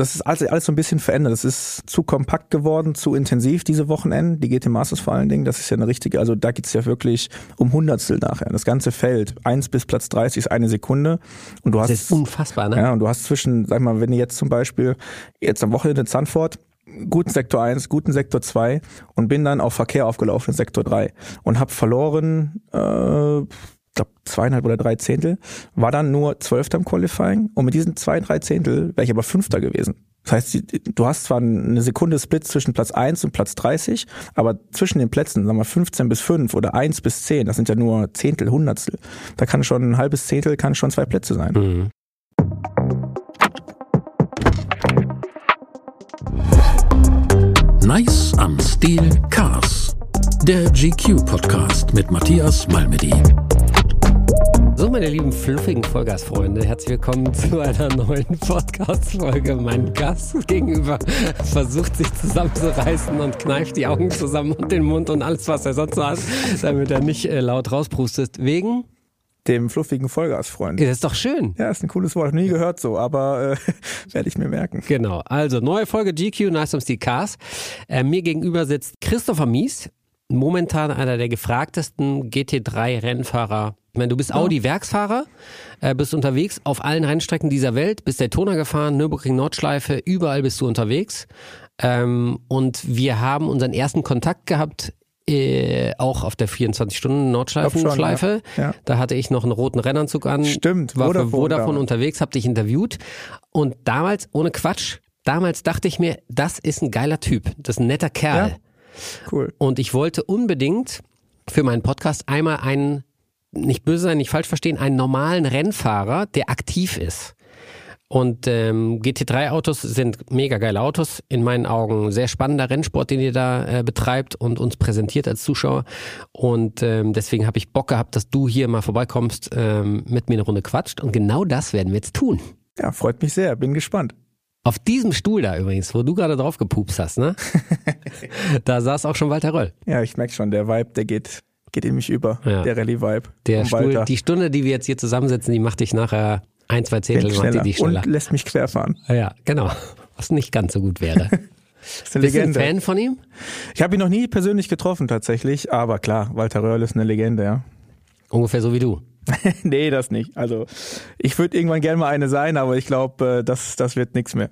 das ist alles, alles so ein bisschen verändert. Es ist zu kompakt geworden, zu intensiv diese Wochenenden, die GT Masters vor allen Dingen. Das ist ja eine richtige, also da geht's ja wirklich um Hundertstel nachher. Das ganze Feld, eins bis Platz 30 ist eine Sekunde. Und du hast, das ist unfassbar, ne? Ja, und du hast zwischen, sag mal, wenn du jetzt zum Beispiel jetzt am Wochenende in Zandvoort guten Sektor 1, guten Sektor 2 und bin dann auf Verkehr aufgelaufen in Sektor 3 und habe verloren, äh, glaube zweieinhalb oder drei Zehntel, war dann nur Zwölfter im Qualifying und mit diesen zwei, drei Zehntel wäre ich aber Fünfter gewesen. Das heißt, du hast zwar eine Sekunde Split zwischen Platz 1 und Platz 30, aber zwischen den Plätzen, sagen wir 15 bis 5 oder 1 bis 10, das sind ja nur Zehntel, Hundertstel. Da kann schon ein halbes Zehntel, kann schon zwei Plätze sein. Mhm. Nice am Stil Cars. Der GQ-Podcast mit Matthias Malmedy. So, meine lieben fluffigen Vollgasfreunde, herzlich willkommen zu einer neuen Podcast-Folge. Mein Gast gegenüber versucht sich zusammenzureißen und kneift die Augen zusammen und den Mund und alles, was er sonst so hat, damit er nicht äh, laut rauspustet. Wegen? dem fluffigen Vollgasfreund. Ja, das ist doch schön. Ja, ist ein cooles Wort. Nie gehört so, aber äh, werde ich mir merken. Genau. Also, neue Folge GQ, Nice am Steel Cars. Äh, mir gegenüber sitzt Christopher Mies, momentan einer der gefragtesten GT3-Rennfahrer. Ich meine, du bist Audi-Werksfahrer, äh, bist unterwegs auf allen Rennstrecken dieser Welt, bist Daytona gefahren, Nürburgring Nordschleife, überall bist du unterwegs. Ähm, und wir haben unseren ersten Kontakt gehabt äh, auch auf der 24-Stunden-Nordschleifen-Schleife. Ja. Ja. Da hatte ich noch einen roten Rennanzug an. Stimmt, war Vodafone für Vodafone unterwegs, hab dich interviewt. Und damals, ohne Quatsch, damals dachte ich mir, das ist ein geiler Typ. Das ist ein netter Kerl. Ja. Cool. Und ich wollte unbedingt für meinen Podcast einmal einen, nicht böse sein, nicht falsch verstehen, einen normalen Rennfahrer, der aktiv ist. Und ähm, GT3-Autos sind mega geile Autos. In meinen Augen sehr spannender Rennsport, den ihr da äh, betreibt und uns präsentiert als Zuschauer. Und ähm, deswegen habe ich Bock gehabt, dass du hier mal vorbeikommst, ähm, mit mir eine Runde quatscht. Und genau das werden wir jetzt tun. Ja, freut mich sehr. Bin gespannt. Auf diesem Stuhl da übrigens, wo du gerade drauf gepupst hast, ne? da saß auch schon Walter Röll. Ja, ich merke schon, der Vibe, der geht, geht in mich über. Ja. Der Rallye-Vibe. Der Stuhl, die Stunde, die wir jetzt hier zusammensitzen, die macht dich nachher ein, zwei Zehntel macht die, die schneller. Und lässt mich querfahren. Ja, genau. Was nicht ganz so gut wäre. ist eine Bist Legende. du ein Fan von ihm? Ich habe ihn noch nie persönlich getroffen tatsächlich, aber klar, Walter Röhrl ist eine Legende, ja. Ungefähr so wie du. nee, das nicht. Also ich würde irgendwann gerne mal eine sein, aber ich glaube, äh, das, das wird nichts mehr.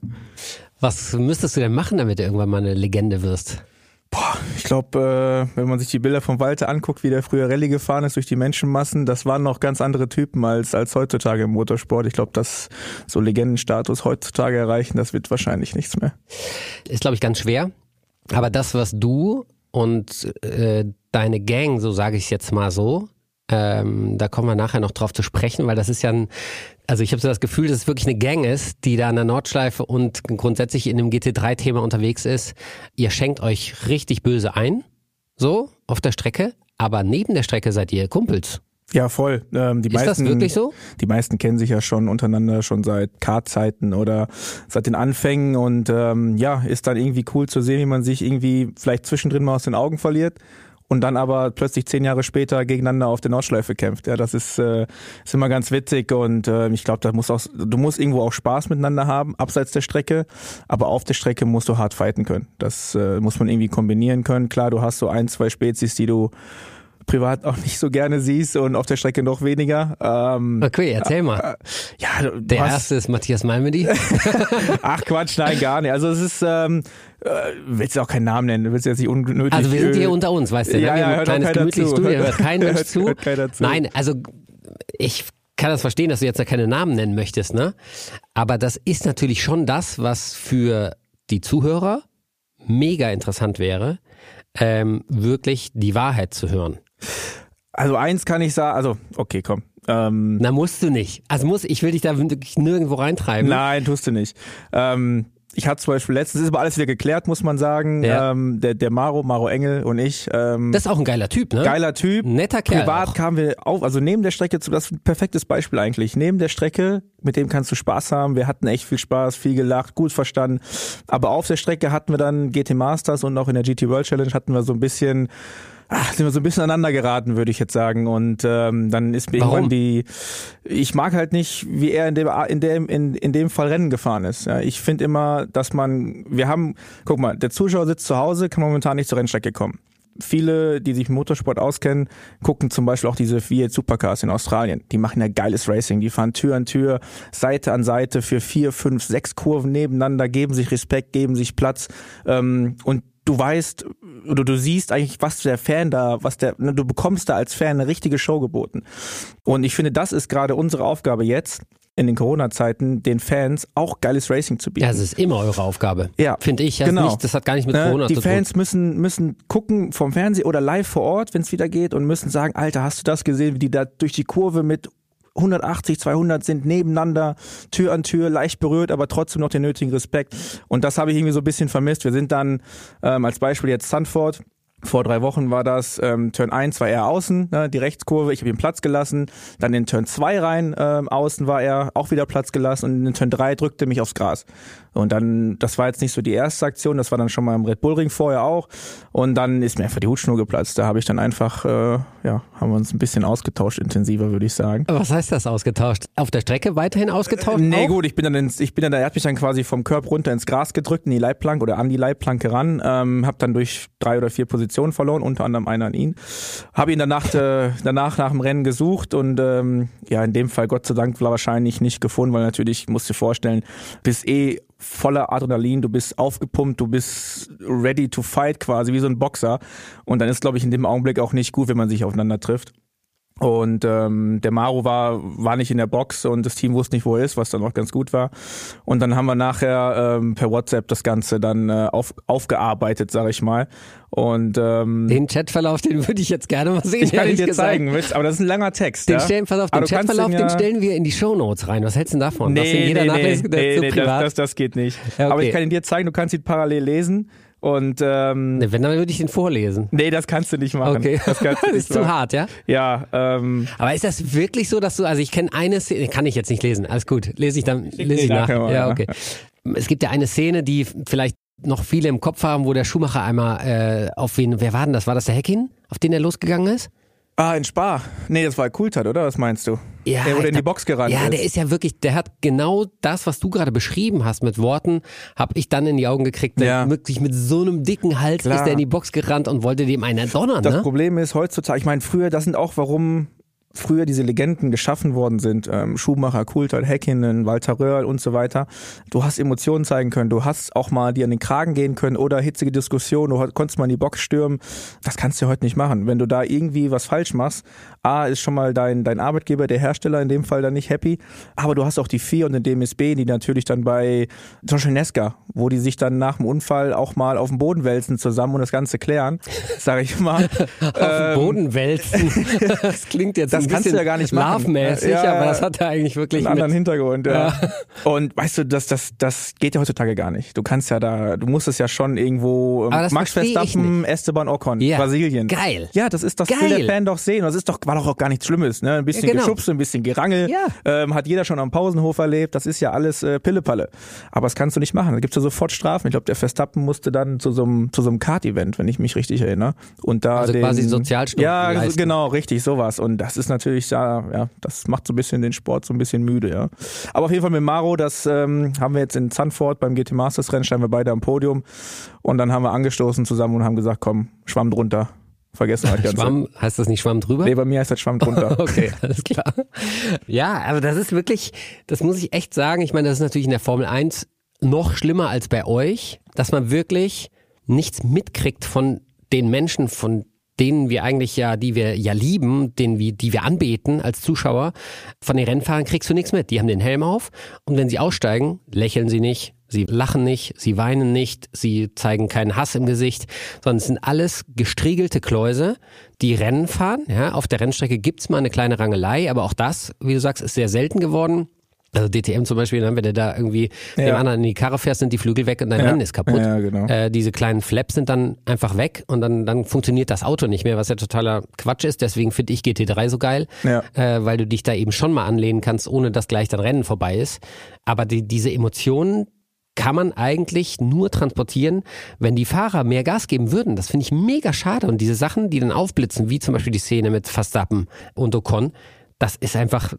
Was müsstest du denn machen, damit du irgendwann mal eine Legende wirst? Boah, ich glaube, äh, wenn man sich die Bilder von Walter anguckt, wie der früher Rallye gefahren ist durch die Menschenmassen, das waren noch ganz andere Typen als, als heutzutage im Motorsport. Ich glaube, dass so Legendenstatus heutzutage erreichen, das wird wahrscheinlich nichts mehr. Ist, glaube ich, ganz schwer. Aber das, was du und äh, deine Gang, so sage ich jetzt mal so, ähm, da kommen wir nachher noch drauf zu sprechen, weil das ist ja ein, also ich habe so das Gefühl, dass es wirklich eine Gang ist, die da an der Nordschleife und grundsätzlich in dem GT3-Thema unterwegs ist. Ihr schenkt euch richtig böse ein, so auf der Strecke, aber neben der Strecke seid ihr Kumpels. Ja, voll. Ähm, die ist meisten, das wirklich so? Die meisten kennen sich ja schon untereinander schon seit Kartzeiten oder seit den Anfängen und ähm, ja, ist dann irgendwie cool zu sehen, wie man sich irgendwie vielleicht zwischendrin mal aus den Augen verliert und dann aber plötzlich zehn Jahre später gegeneinander auf der Nordschleife kämpft. Ja, das ist, äh, ist immer ganz witzig und äh, ich glaube, da muss auch, du musst irgendwo auch Spaß miteinander haben, abseits der Strecke, aber auf der Strecke musst du hart fighten können. Das äh, muss man irgendwie kombinieren können. Klar, du hast so ein, zwei Spezies, die du privat auch nicht so gerne siehst und auf der Strecke noch weniger. Ähm, okay, erzähl mal. Äh, ja, du, der hast, erste ist Matthias Malmedy. Ach Quatsch, nein, gar nicht. Also es ist, ähm, äh, willst du auch keinen Namen nennen, du willst jetzt nicht unnötig. Also wir sind hier unter uns, weißt du, ja, ne? ja, ein kleines gemütliches Studio, hört kein Mensch zu. Hört keiner zu. Nein, also ich kann das verstehen, dass du jetzt da keine Namen nennen möchtest, ne? Aber das ist natürlich schon das, was für die Zuhörer mega interessant wäre, ähm, wirklich die Wahrheit zu hören. Also eins kann ich sagen, also okay, komm. Ähm, Na musst du nicht. Also muss, ich will dich da wirklich nirgendwo reintreiben. Nein, tust du nicht. Ähm, ich hatte zum Beispiel letztens, ist aber alles wieder geklärt, muss man sagen. Ja. Ähm, der, der Maro, Maro Engel und ich. Ähm, das ist auch ein geiler Typ, ne? Geiler Typ. Netter Kerl. Privat auch. kamen wir auf, also neben der Strecke, das ist ein perfektes Beispiel eigentlich. Neben der Strecke, mit dem kannst du Spaß haben. Wir hatten echt viel Spaß, viel gelacht, gut verstanden. Aber auf der Strecke hatten wir dann GT Masters und auch in der GT World Challenge hatten wir so ein bisschen ach, sind wir so ein bisschen aneinander geraten, würde ich jetzt sagen. Und ähm, dann ist mir Warum? irgendwann die, ich mag halt nicht, wie er in dem, in dem, in, in dem Fall Rennen gefahren ist. Ja, ich finde immer, dass man, wir haben, guck mal, der Zuschauer sitzt zu Hause, kann momentan nicht zur Rennstrecke kommen. Viele, die sich mit Motorsport auskennen, gucken zum Beispiel auch diese V8 Supercars in Australien. Die machen ja geiles Racing. Die fahren Tür an Tür, Seite an Seite für vier, fünf, sechs Kurven nebeneinander, geben sich Respekt, geben sich Platz. Ähm, und du weißt oder du siehst eigentlich, was der Fan da, was der, ne, du bekommst da als Fan eine richtige Show geboten. Und ich finde, das ist gerade unsere Aufgabe jetzt in den Corona-Zeiten, den Fans auch geiles Racing zu bieten. Ja, es ist immer eure Aufgabe. Ja, Finde ich. Das, genau. nicht, das hat gar nicht mit Ne, Corona die zu tun. Fans müssen müssen gucken vom Fernsehen oder live vor Ort, wenn es wieder geht und müssen sagen, Alter, hast du das gesehen, wie die da durch die Kurve mit 180, 200 sind nebeneinander, Tür an Tür, leicht berührt, aber trotzdem noch den nötigen Respekt. Und das habe ich irgendwie so ein bisschen vermisst. Wir sind dann ähm, als Beispiel jetzt Sanford. Vor drei Wochen war das, ähm, Turn 1 war er außen, ne, die Rechtskurve, ich habe ihm Platz gelassen. Dann in Turn 2 rein, ähm, außen war er auch wieder Platz gelassen und in Turn 3 drückte mich aufs Gras. Und dann, das war jetzt nicht so die erste Aktion, das war dann schon mal im Red Bull Ring vorher auch. Und dann ist mir einfach die Hutschnur geplatzt. Da habe ich dann einfach, äh, ja, haben wir uns ein bisschen ausgetauscht, intensiver, würde ich sagen. Was heißt das ausgetauscht? Auf der Strecke weiterhin ausgetauscht? Nee, auch? gut, ich bin dann ins, ich bin dann, er hat mich dann quasi vom Körper runter ins Gras gedrückt, in die Leitplanke oder an die Leitplanke ran, ähm, hab dann durch drei oder vier Positionen verloren, unter anderem einer an ihn. Habe ihn danach, äh, danach nach dem Rennen gesucht und ähm, ja, in dem Fall Gott sei Dank war wahrscheinlich nicht gefunden, weil natürlich, ich muss dir vorstellen, bist eh voller Adrenalin, du bist aufgepumpt, du bist ready to fight quasi, wie so ein Boxer. Und dann ist, glaube ich, in dem Augenblick auch nicht gut, wenn man sich aufeinander trifft. Und ähm, der Maru war, war nicht in der Box und das Team wusste nicht, wo er ist, was dann auch ganz gut war. Und dann haben wir nachher ähm, per WhatsApp das Ganze dann äh, auf, aufgearbeitet, sag ich mal. Und ähm, Den Chatverlauf, den würde ich jetzt gerne mal sehen. ich kann ihn dir gesagt. zeigen, willst- aber das ist ein langer Text. Den ja? stellen, pass auf, den Chatverlauf, den, ja- stellen wir in die Shownotes rein. Was hältst du denn davon? Den Nee, nee, nee, das, das geht nicht. Ja, okay. Aber ich kann ihn dir zeigen, du kannst ihn parallel lesen. Und ähm, Ne, Wenn, dann würde ich den vorlesen. nee, das kannst du nicht machen. Okay. Das kannst du das nicht ist zu hart, ja? Ja, ähm, Aber ist das wirklich so, dass du, also ich kenne eine Szene, kann ich jetzt nicht lesen, alles gut, lese ich dann, lese ich nach. Ja, ja. okay. Es gibt ja eine Szene, die vielleicht noch viele im Kopf haben, wo der Schumacher einmal äh, auf wen, wer war denn das? War das der Heckin, auf den er losgegangen ist? Ah, in Spa. Nee, das war Kultat, oder? Was meinst du? Ja, der, der in die Box gerannt Ja, ist. der ist ja wirklich, der hat genau das, was du gerade beschrieben hast mit Worten, habe ich dann in die Augen gekriegt. Ja. Wirklich mit so einem dicken Hals Klar. ist der in die Box gerannt und wollte dem einen donnern, Das ne? Problem ist heutzutage, ich meine, früher, das sind auch, warum früher diese Legenden geschaffen worden sind. Ähm, Schumacher, Coulthard, Häkkinen, Walter Röhrl und so weiter. Du hast Emotionen zeigen können. Du hast auch mal dir an den Kragen gehen können oder hitzige Diskussionen. Du konntest mal in die Box stürmen. Das kannst du heute nicht machen. Wenn du da irgendwie was falsch machst, A, ist schon mal dein, dein Arbeitgeber, der Hersteller in dem Fall dann nicht happy. Aber du hast auch die FIA und den DMSB, die natürlich dann bei Beispiel Nesca, wo die sich dann nach dem Unfall auch mal auf den Boden wälzen zusammen und das Ganze klären, sage ich mal. Auf dem Boden wälzen. das klingt jetzt Ähm, das ein kannst du ja gar nicht machen. love-mäßig, Ja, aber das hat er eigentlich wirklich einen anderen Hintergrund, ja. Und weißt du, das, das, das geht ja heutzutage gar nicht. Du kannst ja da, du musst es ja schon irgendwo, ähm, Aber das Max Verstappen, Esteban Ocon, Ja. Brasilien. Geil. Ja, das ist, das will Geil. der Fan doch sehen. Das ist doch, war doch auch gar nichts Schlimmes, ne? Ein bisschen Ja, genau. geschubst, ein bisschen Gerangel. Ja. Ähm, hat jeder schon am Pausenhof erlebt. Das ist ja alles äh, Pillepalle. Aber das kannst du nicht machen. Da gibt's ja sofort Strafen. Ich glaube, der Verstappen musste dann zu so einem, zu so einem Kart-Event, wenn ich mich richtig erinnere. Und da Also den, quasi Sozialstunden Ja, leisten. genau, richtig, sowas. Und das ist natürlich, ja, ja, das macht so ein bisschen den Sport so ein bisschen müde, ja. Aber auf jeden Fall mit Maro, das ähm, haben wir jetzt in Zandvoort beim GT Masters Rennen, standen wir beide am Podium. Und dann haben wir angestoßen zusammen und haben gesagt, komm, Schwamm drunter. Vergessen das Ganze. Schwamm, heißt das nicht Schwamm drüber? Nee, bei mir heißt das Schwamm drunter. Okay, alles klar. Ja, aber das ist wirklich, das muss ich echt sagen. Ich meine, das ist natürlich in der Formel 1 noch schlimmer als bei euch, dass man wirklich nichts mitkriegt von den Menschen, von denen wir eigentlich ja, die wir ja lieben, denen wir, die wir anbeten als Zuschauer. Von den Rennfahrern kriegst du nichts mit. Die haben den Helm auf und wenn sie aussteigen, lächeln sie nicht, sie lachen nicht, sie weinen nicht, sie zeigen keinen Hass im Gesicht, sondern es sind alles gestriegelte Kläuse, die Rennen fahren. Ja, auf der Rennstrecke gibt's mal eine kleine Rangelei, aber auch das, wie du sagst, ist sehr selten geworden. Also DTM zum Beispiel, dann, wenn du da irgendwie dem Ja. anderen in die Karre fährst, sind die Flügel weg und dein Ja. Rennen ist kaputt. Ja, genau. Äh, diese kleinen Flaps sind dann einfach weg und dann, dann funktioniert das Auto nicht mehr, was ja totaler Quatsch ist. Deswegen finde ich GT3 so geil, Ja. äh, weil du dich da eben schon mal anlehnen kannst, ohne dass gleich dein Rennen vorbei ist. Aber die, diese Emotionen, kann man eigentlich nur transportieren, wenn die Fahrer mehr Gas geben würden. Das finde ich mega schade. Und diese Sachen, die dann aufblitzen, wie zum Beispiel die Szene mit Verstappen und Ocon, das ist einfach,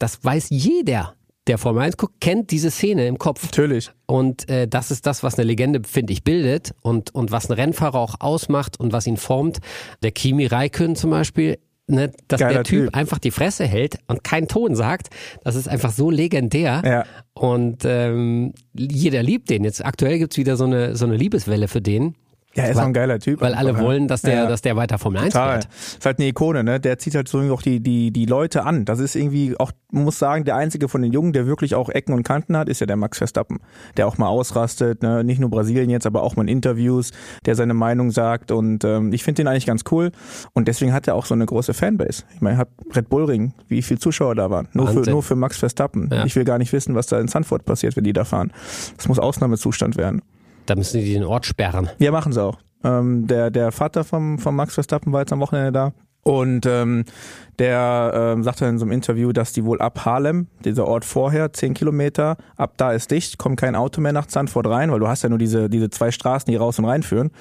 das weiß jeder, der Formel 1 guckt, kennt diese Szene im Kopf. Natürlich. Und äh, das ist das, was eine Legende, finde ich, bildet und, und was ein Rennfahrer auch ausmacht und was ihn formt. Der Kimi Raikön zum Beispiel, ne, dass Geiler der typ, Typ. einfach die Fresse hält und keinen Ton sagt, das ist einfach so legendär. Ja. Und ähm, jeder liebt den. Jetzt aktuell gibt's wieder so eine, so eine Liebeswelle für den. Ja, er ist Weil- auch ein geiler Typ. Weil alle einfach, ja. wollen, dass der, Ja. dass der weiter Formel 1 Total. fährt. Ist halt eine Ikone, ne? Der zieht halt so irgendwie auch die, die, die Leute an. Das ist irgendwie auch, man muss sagen, der einzige von den Jungen, der wirklich auch Ecken und Kanten hat, ist ja der Max Verstappen. Der auch mal ausrastet, ne? Nicht nur Brasilien jetzt, aber auch mal in Interviews, der seine Meinung sagt. Und ähm, ich finde den eigentlich ganz cool. Und deswegen hat er auch so eine große Fanbase. Ich meine, hat Red Bull Ring, wie viele Zuschauer da waren. Nur für, Wahnsinn. nur für Max Verstappen. Ja. Ich will gar nicht wissen, was da in Sanford passiert, wenn die da fahren. Das muss Ausnahmezustand werden. Da müssen die den Ort sperren. Ja, machen sie auch. Ähm, der, der Vater vom, vom Max Verstappen war jetzt am Wochenende da. Und ähm, der ähm, sagte in so einem Interview, dass die wohl ab Harlem, dieser Ort vorher, zehn Kilometer, ab da ist dicht, kommt kein Auto mehr nach Zandvoort rein, weil du hast ja nur diese, diese zwei Straßen, die raus und reinführen.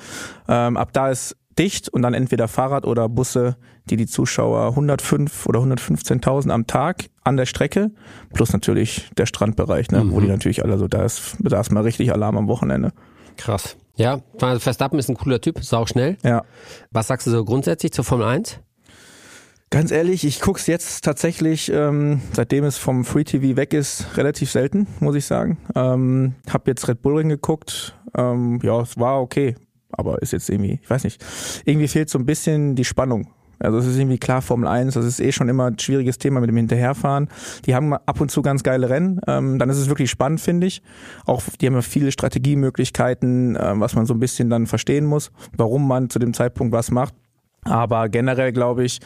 Ähm, ab da ist dicht und dann entweder Fahrrad oder Busse, die die Zuschauer 105 oder 115.000 am Tag an der Strecke, plus natürlich der Strandbereich, ne, wo die natürlich alle so, da ist, da ist mal richtig Alarm am Wochenende. Krass. Ja, Verstappen ist ein cooler Typ, sau schnell. Ja. Was sagst du so grundsätzlich zur Formel 1? Ganz ehrlich, ich guck's jetzt tatsächlich, ähm, seitdem es vom Free TV weg ist, relativ selten, muss ich sagen. Ähm, hab jetzt Red Bull Ring geguckt. Ähm, ja, es war okay, aber ist jetzt irgendwie, ich weiß nicht, irgendwie fehlt so ein bisschen die Spannung. Also es ist irgendwie klar, Formel 1, das ist eh schon immer ein schwieriges Thema mit dem Hinterherfahren. Die haben ab und zu ganz geile Rennen. Ähm, dann ist es wirklich spannend, finde ich. Auch die haben ja viele Strategiemöglichkeiten, ähm, was man so ein bisschen dann verstehen muss, warum man zu dem Zeitpunkt was macht. Aber generell glaube ich,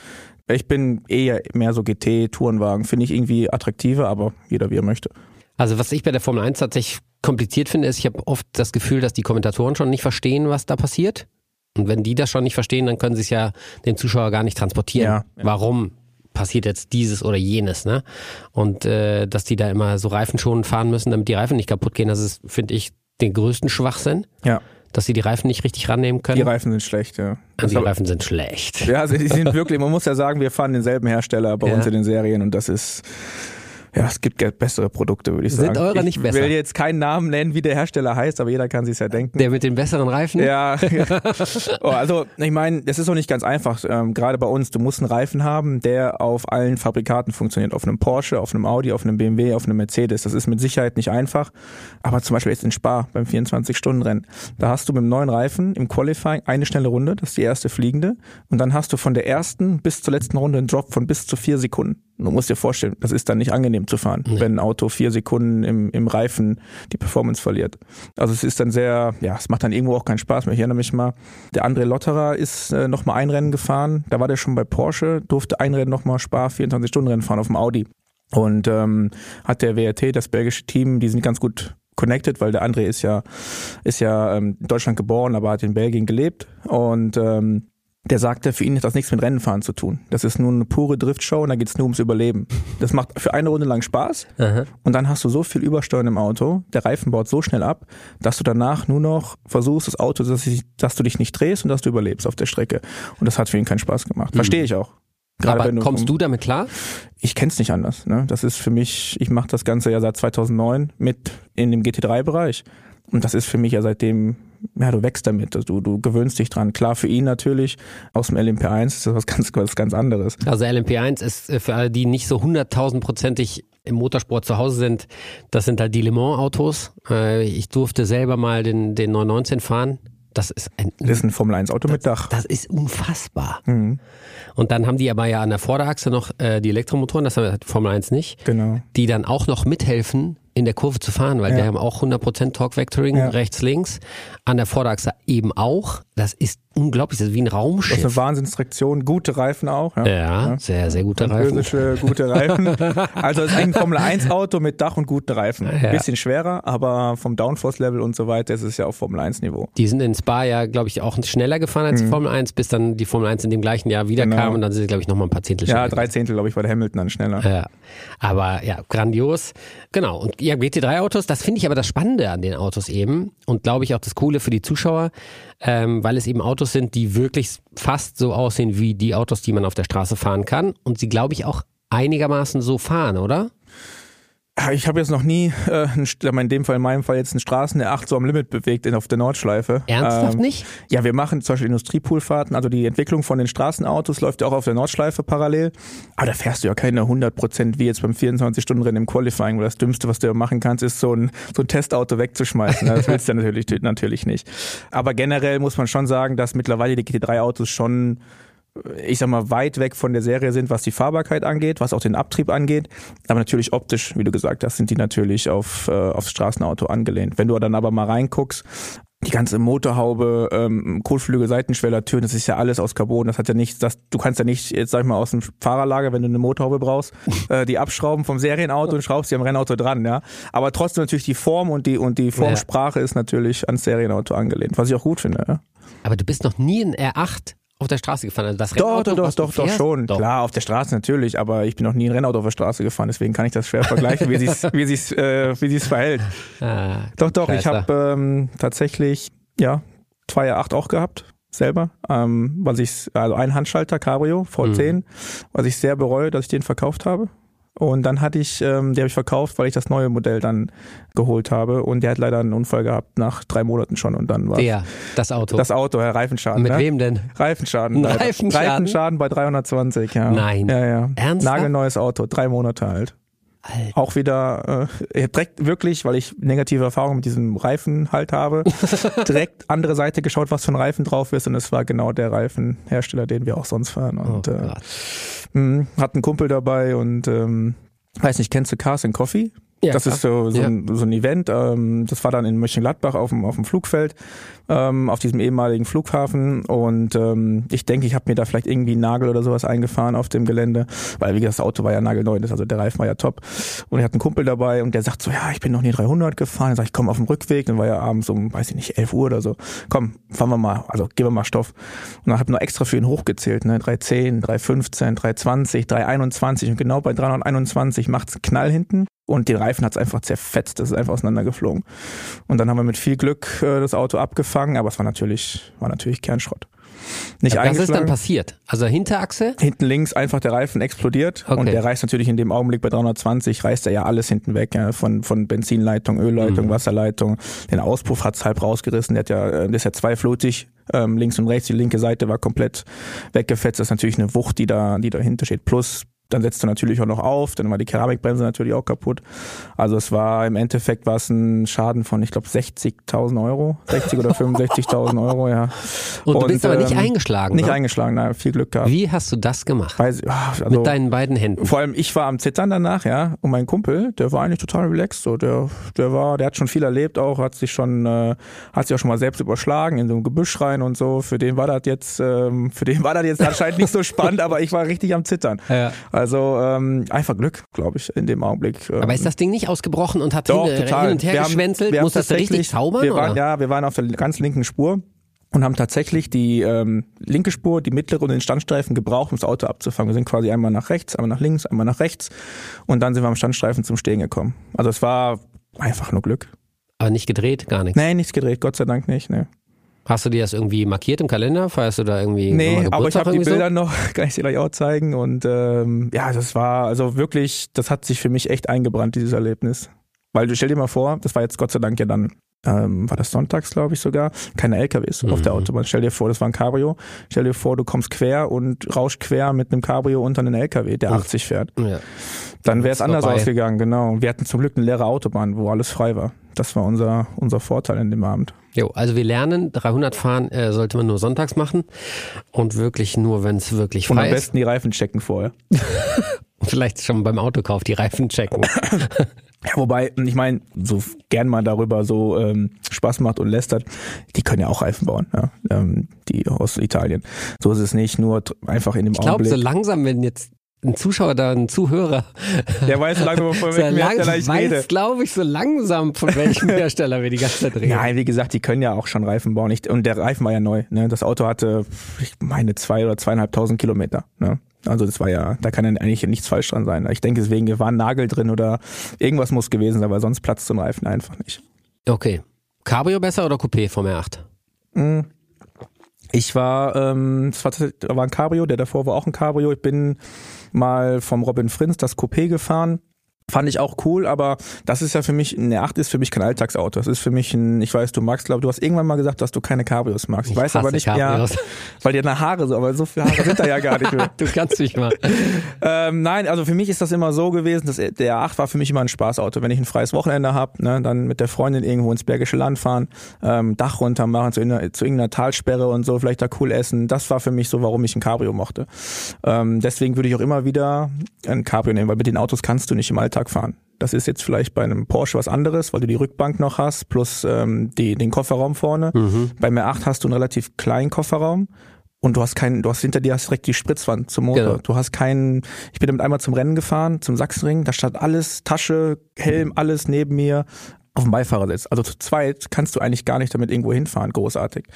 ich bin eher mehr so GT-Tourenwagen. Finde ich irgendwie attraktiver, aber jeder wie er möchte. Also was ich bei der Formel 1 tatsächlich kompliziert finde, ist, ich habe oft das Gefühl, dass die Kommentatoren schon nicht verstehen, was da passiert. Und wenn die das schon nicht verstehen, dann können sie es ja dem Zuschauer gar nicht transportieren. Ja. Warum passiert jetzt dieses oder jenes, ne? Und äh, dass die da immer so Reifen schon fahren müssen, damit die Reifen nicht kaputt gehen, das ist, finde ich, den größten Schwachsinn, Ja, dass sie die Reifen nicht richtig rannehmen können. die Reifen sind schlecht, ja. Das die Reifen sind schlecht. Ja, also die sind wirklich, man muss ja sagen, wir fahren denselben Hersteller bei Ja. uns in den Serien und das ist, ja, es gibt bessere Produkte, würde ich Sind sagen. eure ich nicht besser? will jetzt keinen Namen nennen, wie der Hersteller heißt, aber jeder kann sich's ja denken. Der mit den besseren Reifen? Ja, ja. Oh, also ich meine, das ist auch nicht ganz einfach. Ähm, Gerade bei uns, du musst einen Reifen haben, der auf allen Fabrikaten funktioniert. Auf einem Porsche, auf einem Audi, auf einem BMW, auf einem Mercedes. Das ist mit Sicherheit nicht einfach. Aber zum Beispiel jetzt in Spa beim 24-Stunden-Rennen. Da hast du mit dem neuen Reifen im Qualifying eine schnelle Runde, das ist die erste fliegende. Und dann hast du von der ersten bis zur letzten Runde einen Drop von bis zu vier Sekunden. Du musst dir vorstellen, das ist dann nicht angenehm zu fahren, wenn ein Auto vier Sekunden im, im Reifen die Performance verliert. Also es ist dann sehr, ja, es macht dann irgendwo auch keinen Spaß mehr. Ich erinnere mich mal, der André Lotterer ist äh, noch mal ein Rennen gefahren, da war der schon bei Porsche, durfte ein Rennen noch mal Spar 24-Stunden-Rennen fahren auf dem Audi. Und ähm, hat der WRT, das belgische Team, die sind ganz gut connected, weil der André ist ja, ist ja ähm, in Deutschland geboren, aber hat in Belgien gelebt. Und ähm, der sagte, für ihn hat das nichts mit Rennenfahren zu tun. Das ist nur eine pure Driftshow und da geht's nur ums Überleben. Das macht für eine Runde lang Spaß Aha. und dann hast du so viel Übersteuern im Auto, der Reifen baut so schnell ab, dass du danach nur noch versuchst, das Auto, dass, ich, dass du dich nicht drehst und dass du überlebst auf der Strecke. Und das hat für ihn keinen Spaß gemacht. Verstehe ich auch. Gerade Aber wenn kommst du damit klar? ich kenn's nicht anders. Ne? Das ist für mich, ich mache das Ganze ja seit 2009 mit in dem GT3-Bereich. Und das ist für mich ja seitdem, ja, du wächst damit. Also du, du gewöhnst dich dran. Klar, für ihn natürlich, aus dem LMP1 ist das was ganz, was ganz anderes. Also LMP1 ist äh, für alle, die nicht so hunderttausendprozentig im Motorsport zu Hause sind, das sind halt die Le Mans Autos. Äh, Ich durfte selber mal den, den 919 fahren. Das ist ein, Das ist ein Formel-1-Auto mit Dach. das ist unfassbar. Mhm, Und dann haben die aber ja an der Vorderachse noch äh, die Elektromotoren, das hat Formel 1 nicht, genau. die dann auch noch mithelfen, in der Kurve zu fahren, weil Ja. wir haben auch 100% Torque Vectoring Ja. rechts, links. An der Vorderachse eben auch. Das ist unglaublich, das ist wie ein Das ist Raumschiff. eine Wahnsinnstraktion, gute Reifen auch. Ja, Ja, sehr, sehr gute Reifen. Französische gute Reifen. Also es ist ein Formel 1 Auto mit Dach und guten Reifen. Ja. Bisschen schwerer, aber vom Downforce-Level und so weiter ist es ja auf Formel 1 Niveau. Die sind in Spa ja, glaube ich, auch schneller gefahren als die Formel 1, bis dann die Formel 1 in dem gleichen Jahr wieder Mhm. Genau. kam und dann sind sie, glaube ich, nochmal ein paar Zehntel Ja, schneller. drei Zehntel, glaube ich, war der Hamilton dann schneller. Ja, aber ja, grandios. Genau. Und ja, GT3-Autos, das finde ich aber das Spannende an den Autos eben und glaube ich auch das Coole für die Zuschauer, ähm, weil es eben Autos sind, die wirklich fast so aussehen wie die Autos, die man auf der Straße fahren kann und sie, glaube ich, auch einigermaßen so fahren, oder? Ich habe jetzt noch nie, äh, in dem Fall, in meinem Fall jetzt einen Straßen der 8 so am Limit bewegt in, auf der Nordschleife. Ernsthaft Ähm, nicht? Ja, wir machen zum Beispiel Industriepoolfahrten, also die Entwicklung von den Straßenautos läuft ja auch auf der Nordschleife parallel. Aber da fährst du ja keine 100% wie jetzt beim 24-Stunden-Rennen im Qualifying, weil das Dümmste, was du machen kannst, ist so ein, so ein Testauto wegzuschmeißen. Das willst du ja natürlich, natürlich nicht. Aber generell muss man schon sagen, dass mittlerweile die GT3-Autos schon ich sag mal, weit weg von der Serie sind, was die Fahrbarkeit angeht, was auch den Abtrieb angeht. Aber natürlich optisch, wie du gesagt hast, sind die natürlich auf, äh, aufs Straßenauto angelehnt. Wenn du dann aber mal reinguckst, die ganze Motorhaube, ähm, Kotflügel, Seitenschweller, Türen, das ist ja alles aus Carbon. Das hat ja nichts, das, du kannst ja nicht, jetzt sag ich mal, aus dem Fahrerlager, wenn du eine Motorhaube brauchst, äh, die abschrauben vom Serienauto und schraubst die am Rennauto dran, ja. Aber trotzdem natürlich die Form und die, und die Formsprache ist natürlich ans Serienauto angelehnt, was ich auch gut finde, ja. Aber du bist noch nie in R8 auf der Straße gefahren. Also das Doch, Rennauto, doch, doch, doch, doch schon. Doch. Klar, auf der Straße natürlich, aber ich bin noch nie ein Rennauto auf der Straße gefahren, deswegen kann ich das schwer vergleichen, wie sich's, wie sich's, äh, wie sich's verhält. Ah, Doch, doch, ich habe ähm, tatsächlich, ja, 2R8 auch gehabt, selber, ähm, was ich, also ein Handschalter Cabrio V10, Mhm. was ich sehr bereue, dass ich den verkauft habe. Und dann hatte ich, ähm, die habe ich verkauft, weil ich das neue Modell dann geholt habe. Und der hat leider einen Unfall gehabt nach drei Monaten schon. Und dann war Der, das Auto. das Auto, Herr Reifenschaden. Mit ne? wem denn? Reifenschaden. Reifenschaden? Reifenschaden bei 320, ja. Nein. Ja, ja. Ernsthaft? Nagelneues Auto, drei Monate alt. Alter. Auch wieder, äh, direkt wirklich, weil ich negative Erfahrungen mit diesem Reifen halt habe, direkt andere Seite geschaut, was für ein Reifen drauf ist und es war genau der Reifenhersteller, den wir auch sonst fahren. Oh Und äh, Gott. mh, hat einen Kumpel dabei und ähm, weiß nicht, kennst du Cars and Coffee? Ja, das ist so, so, Ja. ein, so ein Event. Ähm, das war dann in Mönchengladbach auf dem, auf dem Flugfeld, ähm, auf diesem ehemaligen Flughafen. Und ähm, ich denke, ich habe mir da vielleicht irgendwie einen Nagel oder sowas eingefahren auf dem Gelände, weil wie gesagt, das Auto war ja nagelneu, das, also der Reifen war ja top. Und er hat einen Kumpel dabei und der sagt so, ja, ich bin noch nie 300 gefahren. Dann sag ich, komm auf dem Rückweg. Dann war ja abends um, weiß ich nicht, 11 Uhr oder so. Komm, fahren wir mal, also geben wir mal Stoff. Und dann habe ich noch extra für ihn hochgezählt, ne, 310, 315, 320, 321 und genau bei 321 macht's einen Knall hinten und den Reifen hat's einfach zerfetzt, das ist einfach auseinandergeflogen. Und dann haben wir mit viel Glück äh, das Auto abgefangen, aber es war natürlich, war natürlich Kernschrott. Nicht Was ist dann passiert? Also Hinterachse? Hinten links einfach der Reifen explodiert Okay. und der reißt natürlich in dem Augenblick bei 320, reißt er ja alles hinten weg, ja, von, von Benzinleitung, Ölleitung, Mhm. Wasserleitung. Den Auspuff hat's halb rausgerissen, der, hat ja, äh, der ist ja zweiflutig, ähm, links und rechts, die linke Seite war komplett weggefetzt. Das ist natürlich eine Wucht, die da, die dahinter steht. Plus dann setzt du natürlich auch noch auf, dann war die Keramikbremse natürlich auch kaputt. Also es war im Endeffekt war es ein Schaden von, ich glaube, 60.000 Euro, 60 oder 65.000 Euro, ja. Und, du bist aber nicht ähm, eingeschlagen. Nicht ne? eingeschlagen, nein, viel Glück gehabt. Wie hast du das gemacht? Weiß, ah, also, Mit deinen beiden Händen. vor allem ich war am Zittern danach, ja, und mein Kumpel, der war eigentlich total relaxed, so, der, der war, der hat schon viel erlebt auch, hat sich schon, äh, hat sich auch schon mal selbst überschlagen in so ein Gebüsch rein und so. Für den war das jetzt, ähm, für den war das jetzt anscheinend nicht so spannend, aber ich war richtig am Zittern. Ja. Also ähm, einfach Glück, glaube ich, in dem Augenblick. Ähm, Aber ist das Ding nicht ausgebrochen und hat doch, hin, total. hin und her Wir haben- geschwänzelt? wir haben Musstest du richtig zaubern? Wir waren, oder? ja, wir waren auf der ganz linken Spur und haben tatsächlich die ähm, linke Spur, die mittlere und den Standstreifen gebraucht, um das Auto abzufangen. Wir sind quasi einmal nach rechts, einmal nach links, einmal nach rechts und dann sind wir am Standstreifen zum Stehen gekommen. Also es war einfach nur Glück. Aber nicht gedreht, gar nichts. Nee, nichts gedreht, Gott sei Dank nicht. Nee, Hast du dir das irgendwie markiert im Kalender? Feierst du da irgendwie nee aber ich habe die Bilder noch, kann ich dir gleich auch zeigen. Und ähm, ja, das war also wirklich, das hat sich für mich echt eingebrannt, dieses Erlebnis. Weil du stell dir mal vor, das war jetzt Gott sei Dank ja dann, ähm, war das sonntags, glaube ich sogar, keine LKWs auf der Mhm. Autobahn. Stell dir vor, das war ein Cabrio. Stell dir vor, du kommst quer und rauschst quer mit einem Cabrio unter einen LKW, der Uff. 80 fährt. so? Ja. Dann wäre es anders vorbei. ausgegangen, genau. Wir hatten zum Glück eine leere Autobahn, wo alles frei war. Das war unser, unser Vorteil in dem Abend. Jo, also wir lernen, 300 fahren äh, sollte man nur sonntags machen und wirklich nur, wenn es wirklich Und am frei ist. besten die Reifen checken vorher. Vielleicht schon beim Autokauf die Reifen checken. Ja, wobei, ich meine, so gern mal darüber so ähm, Spaß macht und lästert, die können ja auch Reifen bauen, ja, ähm, die aus Italien. So ist es nicht, nur einfach in dem Ich glaube, Augenblick. so langsam, wenn jetzt ein Zuschauer da, ein Zuhörer, der weiß so langsam, von so welchem lang, Hersteller ich rede. weiß, glaube ich, so langsam, von welchem Hersteller wir die ganze Zeit reden. Nein, wie gesagt, die können ja auch schon Reifen bauen. Ich, und der Reifen war ja neu. Ne? Das Auto hatte, ich meine, zwei oder zweieinhalbtausend Kilometer. Ne? Also das war ja, da kann ja eigentlich nichts falsch dran sein. Ich denke, deswegen war ein Nagel drin oder irgendwas muss gewesen sein, weil sonst platzt so ein Reifen einfach nicht. Okay. Cabrio besser oder Coupé vom R8? Mhm. Ich war, ähm, es war, war ein Cabrio, der davor war auch ein Cabrio. Ich bin mal vom Robin Frins das Coupé gefahren. Fand ich auch cool, aber das ist ja für mich, eine 8 ist für mich kein Alltagsauto. Das ist für mich ein, ich weiß, du magst, glaube du hast irgendwann mal gesagt, dass du keine Cabrios magst. Ich, weiß aber nicht, Cabrios. ja, weil dir eine Haare so, aber so viele Haare sind da ja gar nicht mehr. Du kannst mich mal. Ähm, nein, also für mich ist das immer so gewesen, dass der 8 war für mich immer ein Spaßauto. Wenn ich ein freies Wochenende habe, ne, dann mit der Freundin irgendwo ins Bergische Land fahren, ähm, Dach runter machen, zu, irgendeiner- zu irgendeiner Talsperre und so, vielleicht da cool essen. Das war für mich so, warum ich ein Cabrio mochte. Ähm, deswegen würde ich auch immer wieder ein Cabrio nehmen, weil mit den Autos kannst du nicht im Alltag fahren. Das ist jetzt vielleicht bei einem Porsche was anderes, weil du die Rückbank noch hast, plus ähm, die, den Kofferraum vorne. Beim R8 hast du einen relativ kleinen Kofferraum und du hast keinen, du hast hinter dir hast direkt die Spritzwand zum Motor. Genau. Du hast keinen, ich bin damit einmal zum Rennen gefahren, zum Sachsenring, da stand alles, Tasche, Helm, alles neben mir auf dem Beifahrersitz. Also zu zweit kannst du eigentlich gar nicht damit irgendwo hinfahren, großartig.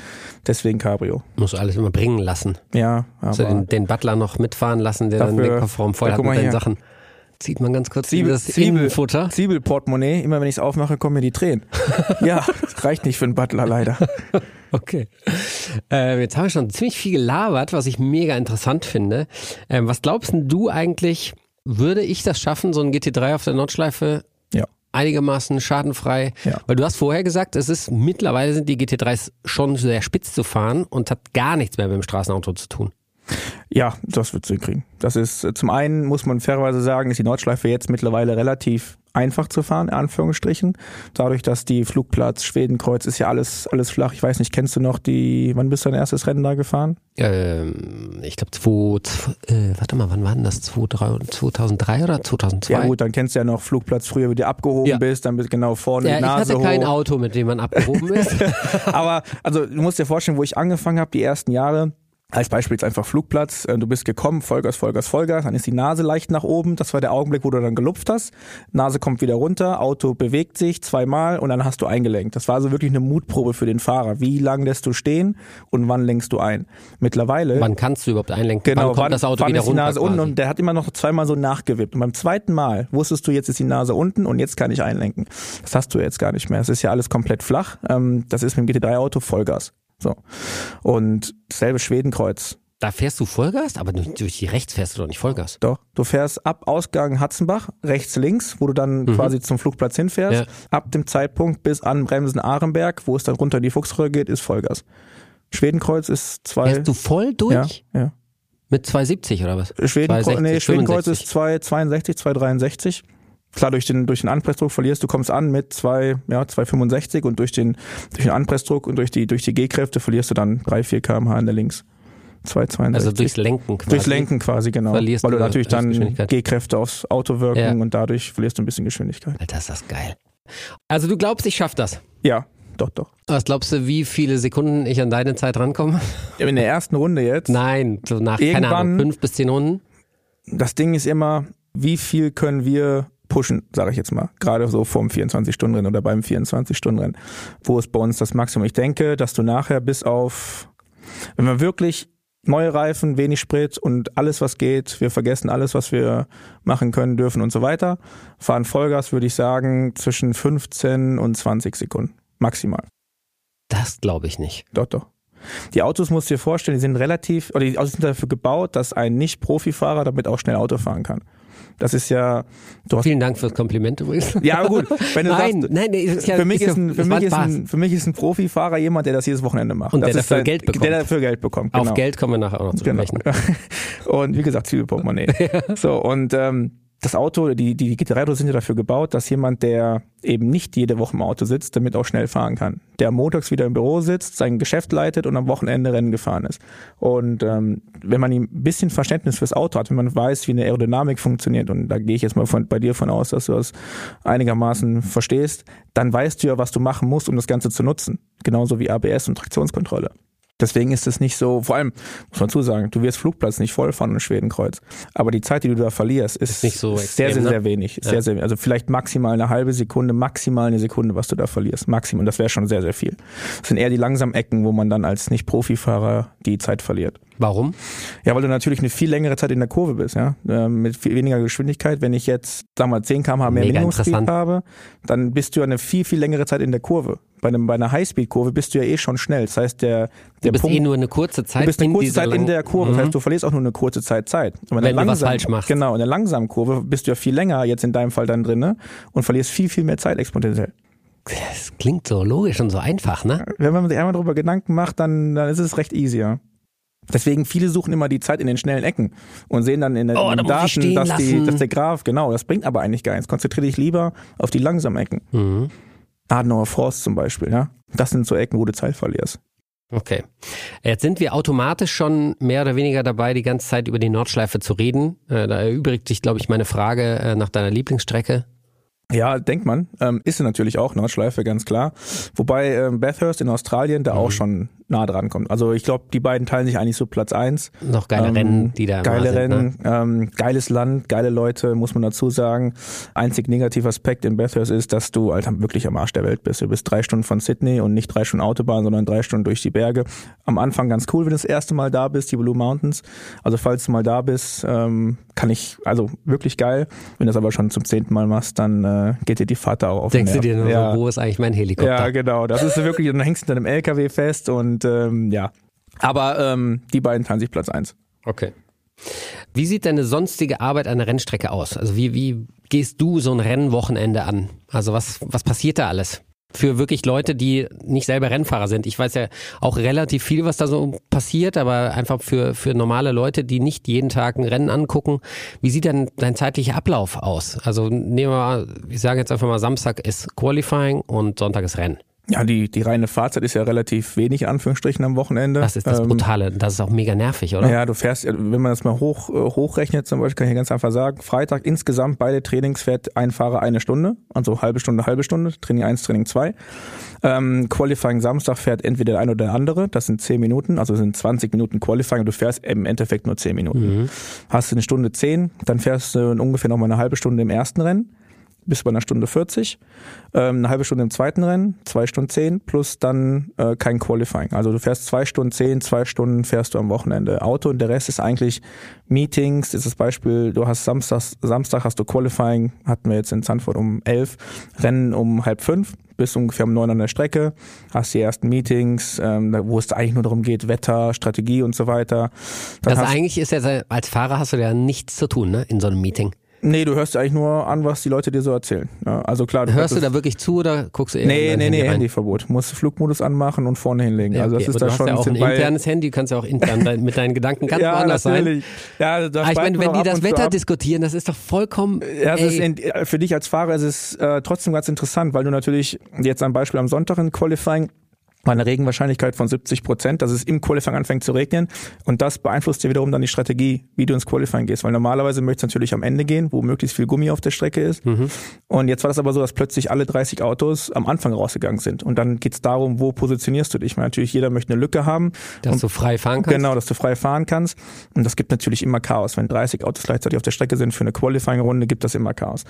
Deswegen Cabrio. Musst du alles immer bringen lassen. Ja, Also aber den, den Butler noch mitfahren lassen, der dann Dafür- den Kofferraum voll hat mit mal seinen hier. Sachen. Zieht man ganz kurz Zwiebel- das Zwiebel- Innenfutter. Zwiebelportemonnaie, immer wenn ich es aufmache, kommen mir die Tränen. ja, das reicht nicht für einen Butler leider. Okay. Ähm, jetzt haben wir schon ziemlich viel gelabert, was ich mega interessant finde. Ähm, was glaubst denn du eigentlich, würde ich das schaffen, so ein GT3 auf der Nordschleife Ja. einigermaßen schadenfrei? Ja. Weil du hast vorher gesagt, es ist mittlerweile sind die GT3s schon sehr spitz zu fahren und hat gar nichts mehr mit dem Straßenauto zu tun. Ja, das wird hinkriegen. Das ist äh, zum einen muss man fairerweise sagen, ist die Nordschleife jetzt mittlerweile relativ einfach zu fahren, in Anführungsstrichen. Dadurch, dass die Flugplatz Schwedenkreuz ist ja alles alles flach. Ich weiß nicht, kennst du noch die? Wann bist du dein erstes Rennen da gefahren? Ähm, ich glaube, äh, warte mal, wann war denn das? 2003 2003 oder 2002? Ja gut, dann kennst du ja noch Flugplatz früher, wie du abgehoben Ja. bist, dann bist genau vorne Ja, die ich Nase hatte kein hoch. Auto, mit dem man abgehoben ist. Aber also du musst dir vorstellen, wo ich angefangen habe, die ersten Jahre. Als Beispiel jetzt einfach Flugplatz, äh, du bist gekommen, Vollgas, Vollgas, Vollgas, dann ist die Nase leicht nach oben, das war der Augenblick, wo du dann gelupft hast, Nase kommt wieder runter, Auto bewegt sich zweimal und dann hast du eingelenkt. Das war also wirklich eine Mutprobe für den Fahrer. Wie lang lässt du stehen und wann lenkst du ein? Mittlerweile wann kannst du überhaupt einlenken? Genau, wann kommt wann, das Auto wann wieder ist die runter? Nase unten quasi? und der hat immer noch zweimal so nachgewippt. Und beim zweiten Mal wusstest du, jetzt ist die Nase unten und jetzt kann ich einlenken. Das hast du jetzt gar nicht mehr. Es ist ja alles komplett flach. Ähm, das ist mit dem GT3-Auto Vollgas. So. Und dasselbe Schwedenkreuz. Da fährst du Vollgas, aber durch die rechts fährst du doch nicht Vollgas. Doch. Du fährst ab Ausgang Hatzenbach, rechts, links, wo du dann quasi zum Flugplatz hinfährst. Mhm. Ja. Ab dem Zeitpunkt bis an Bremsen Ahrenberg, wo es dann runter in die Fuchsröhre geht, ist Vollgas. Schwedenkreuz ist zwei. Fährst du voll durch? ja, ja. Mit 270 oder was? Schwedenkreuz, 260, nee, Schwedenkreuz 65. ist 262, 263. Klar, durch den, durch den Anpressdruck verlierst du, kommst an mit zwei, ja, 265 und durch den, durch den Anpressdruck und durch die, durch die G-Kräfte verlierst du dann 3, 4 kmh in der links. 262. Also durchs Lenken quasi. Durchs Lenken quasi, genau. verlierst Weil du natürlich dann. G-Kräfte aufs Auto wirken Ja. und dadurch verlierst du ein bisschen Geschwindigkeit. Alter, ist das geil. Also du glaubst, ich schaff das. Ja, doch, doch. Was glaubst du, wie viele Sekunden ich an deine Zeit rankomme? In der ersten Runde jetzt, Nein, so nach, keine Ahnung, fünf bis zehn Runden. das Ding ist immer, wie viel können wir pushen, sage ich jetzt mal. Gerade so vorm 24-Stunden-Rennen oder beim 24-Stunden-Rennen. Wo ist bei uns das Maximum? Ich denke, dass du nachher bis auf, wenn wir wirklich neue Reifen, wenig Sprit und alles, was geht, wir vergessen alles, was wir machen können, dürfen und so weiter, fahren Vollgas, würde ich sagen, zwischen 15 und 20 Sekunden. Maximal. Das glaube ich nicht. Doch, doch. Die Autos musst du dir vorstellen, die sind relativ, oder die Autos sind dafür gebaut, dass ein Nicht-Profi-Fahrer damit auch schnell Auto fahren kann. Das ist ja, Vielen Dank fürs Kompliment übrigens. ja, gut, wenn du nein, sagst, nein, nee, ist ja, für mich ist, ein, für mich ist ein, für mich ist ein Profifahrer jemand, der das jedes Wochenende macht. Und das der dafür sein- Geld bekommt. Der dafür Geld bekommt, genau. Auf Geld kommen wir nachher auch noch zu Genau. sprechen. Und wie gesagt, Zwiebelportemonnaie. So, und ähm, das Auto, die, die GT3-Autos sind ja dafür gebaut, dass jemand, der eben nicht jede Woche im Auto sitzt, damit auch schnell fahren kann. Der montags wieder im Büro sitzt, sein Geschäft leitet und am Wochenende Rennen gefahren ist. Und ähm, wenn man ein bisschen Verständnis fürs Auto hat, wenn man weiß, wie eine Aerodynamik funktioniert, und da gehe ich jetzt mal von, bei dir von aus, dass du das einigermaßen verstehst, dann weißt du ja, was du machen musst, um das Ganze zu nutzen. Genauso wie ABS und Traktionskontrolle. Deswegen ist es nicht so, vor allem muss man zusagen, du wirst Flugplatz nicht vollfahren in Schwedenkreuz. Aber die Zeit, die du da verlierst, ist, ist so sehr, extrem, sehr, ne? sehr wenig. Ja. Sehr, sehr, also vielleicht maximal eine halbe Sekunde, maximal eine Sekunde, was du da verlierst. Maximum. Und das wäre schon sehr, sehr viel. Das sind eher die langsamen Ecken, wo man dann als Nicht-Profifahrer die Zeit verliert. Warum? Ja, weil du natürlich eine viel längere Zeit in der Kurve bist, ja. Ähm, mit viel weniger Geschwindigkeit. Wenn ich jetzt, sagen wir 10 km/h mehr Minimumspeed habe, dann bist du eine viel, viel längere Zeit in der Kurve. Bei, einem, bei einer Highspeed-Kurve bist du ja eh schon schnell. Das heißt, der, der du bist Punkt, eh nur eine kurze Zeit. Du bist eine kurze Zeit in der Kurve. Mhm. Das heißt, du verlierst auch nur eine kurze Zeit Zeit. Und wenn, wenn du was falsch machst. Genau, in der langsamen Kurve bist du ja viel länger jetzt in deinem Fall dann drinne und verlierst viel, viel mehr Zeit exponentiell. Das klingt so logisch und so einfach, ne? Wenn man sich einmal darüber Gedanken macht, dann, dann ist es recht easy, ja. Deswegen viele suchen immer die Zeit in den schnellen Ecken und sehen dann in den oh, da Daten, dass, die, dass der Graph, genau, das bringt aber eigentlich gar nichts. Konzentriere dich lieber auf die langsamen Ecken. Mhm. Adenauer Forst zum Beispiel, ja. Das sind so Ecken, wo du Zeit verlierst. Okay. Jetzt sind wir automatisch schon mehr oder weniger dabei, die ganze Zeit über die Nordschleife zu reden. Äh, da erübrigt sich, glaube ich, meine Frage äh, nach deiner Lieblingsstrecke. Ja, denkt man. Ähm, ist sie natürlich auch, Nordschleife, ganz klar. Wobei ähm, Bathurst in Australien da mhm. auch schon nah dran kommt. Also ich glaube, die beiden teilen sich eigentlich so Platz eins. Noch geile ähm, Rennen, die da Geile sind, Rennen, ne? ähm, geiles Land, geile Leute, muss man dazu sagen. Einzig negativer Aspekt in Bathurst ist, dass du halt wirklich am Arsch der Welt bist. Du bist drei Stunden von Sydney und nicht drei Stunden Autobahn, sondern drei Stunden durch die Berge. Am Anfang ganz cool, wenn du das erste Mal da bist, die Blue Mountains. Also falls du mal da bist, ähm, kann ich, also wirklich geil. Wenn du das aber schon zum zehnten Mal machst, dann äh, geht dir die Fahrt auch auf Denkst du dir nur ja. wo ist eigentlich mein Helikopter? Ja, genau. Das ist wirklich, dann hängst du in einem LKW fest und und ähm, ja. Aber ähm, die beiden teilen sich Platz eins. Okay. Wie sieht deine sonstige Arbeit an der Rennstrecke aus? Also wie, wie gehst du so ein Rennwochenende an? Also was, was passiert da alles? Für wirklich Leute, die nicht selber Rennfahrer sind. Ich weiß ja auch relativ viel, was da so passiert, aber einfach für, für normale Leute, die nicht jeden Tag ein Rennen angucken. Wie sieht denn dein zeitlicher Ablauf aus? Also nehmen wir mal, ich sage jetzt einfach mal, Samstag ist Qualifying und Sonntag ist Rennen. Ja, die, die reine Fahrzeit ist ja relativ wenig, in Anführungsstrichen, am Wochenende. Das ist das ähm, Brutale. Das ist auch mega nervig, oder? Ja, du fährst, wenn man das mal hoch, äh, hochrechnet, zum Beispiel, kann ich ganz einfach sagen, Freitag insgesamt beide Trainings fährt ein Fahrer eine Stunde, also halbe Stunde, halbe Stunde, Training 1, Training 2. Ähm, Qualifying Samstag fährt entweder der eine oder der andere, das sind 10 Minuten, also sind 20 Minuten Qualifying und du fährst im Endeffekt nur 10 Minuten. Mhm. Hast du eine Stunde 10, dann fährst du ungefähr noch mal eine halbe Stunde im ersten Rennen bis bei einer Stunde 40, ähm, eine halbe Stunde im zweiten Rennen, zwei Stunden zehn plus dann äh, kein Qualifying. Also du fährst zwei Stunden zehn, zwei Stunden fährst du am Wochenende Auto und der Rest ist eigentlich Meetings. Das ist das Beispiel, du hast Samstag, Samstag hast du Qualifying, hatten wir jetzt in Zandvoort um elf, Rennen um halb fünf, bist ungefähr um neun an der Strecke, hast die ersten Meetings, ähm, wo es eigentlich nur darum geht, Wetter, Strategie und so weiter. Dann also eigentlich ist ja als Fahrer hast du ja nichts zu tun, ne, in so einem Meeting. Nee, du hörst eigentlich nur an, was die Leute dir so erzählen. Ja, also klar, du hörst du da wirklich zu oder guckst du eher Nee, nee, nee, Handyverbot. Du musst Flugmodus anmachen und vorne hinlegen. Ja, okay, also das ist da schon ja auch ein internes Handy, du kannst ja auch intern mit deinen Gedanken ganz ja, woanders natürlich. sein. Ja, also Aber ich meine, wenn die das Wetter diskutieren, das ist doch vollkommen Ja, das ist in, für dich als Fahrer ist es äh, trotzdem ganz interessant, weil du natürlich jetzt ein Beispiel am Sonntag in Qualifying bei einer Regenwahrscheinlichkeit von 70 Prozent, dass es im Qualifying anfängt zu regnen. Und das beeinflusst dir wiederum dann die Strategie, wie du ins Qualifying gehst. Weil normalerweise möchtest du natürlich am Ende gehen, wo möglichst viel Gummi auf der Strecke ist. Mhm. Und jetzt war das aber so, dass plötzlich alle 30 Autos am Anfang rausgegangen sind. Und dann geht's darum, wo positionierst du dich. Weil natürlich jeder möchte eine Lücke haben. Dass und, du frei fahren kannst. Genau, dass du frei fahren kannst. Und das gibt natürlich immer Chaos. Wenn 30 Autos gleichzeitig auf der Strecke sind für eine Qualifying-Runde, gibt das immer Chaos.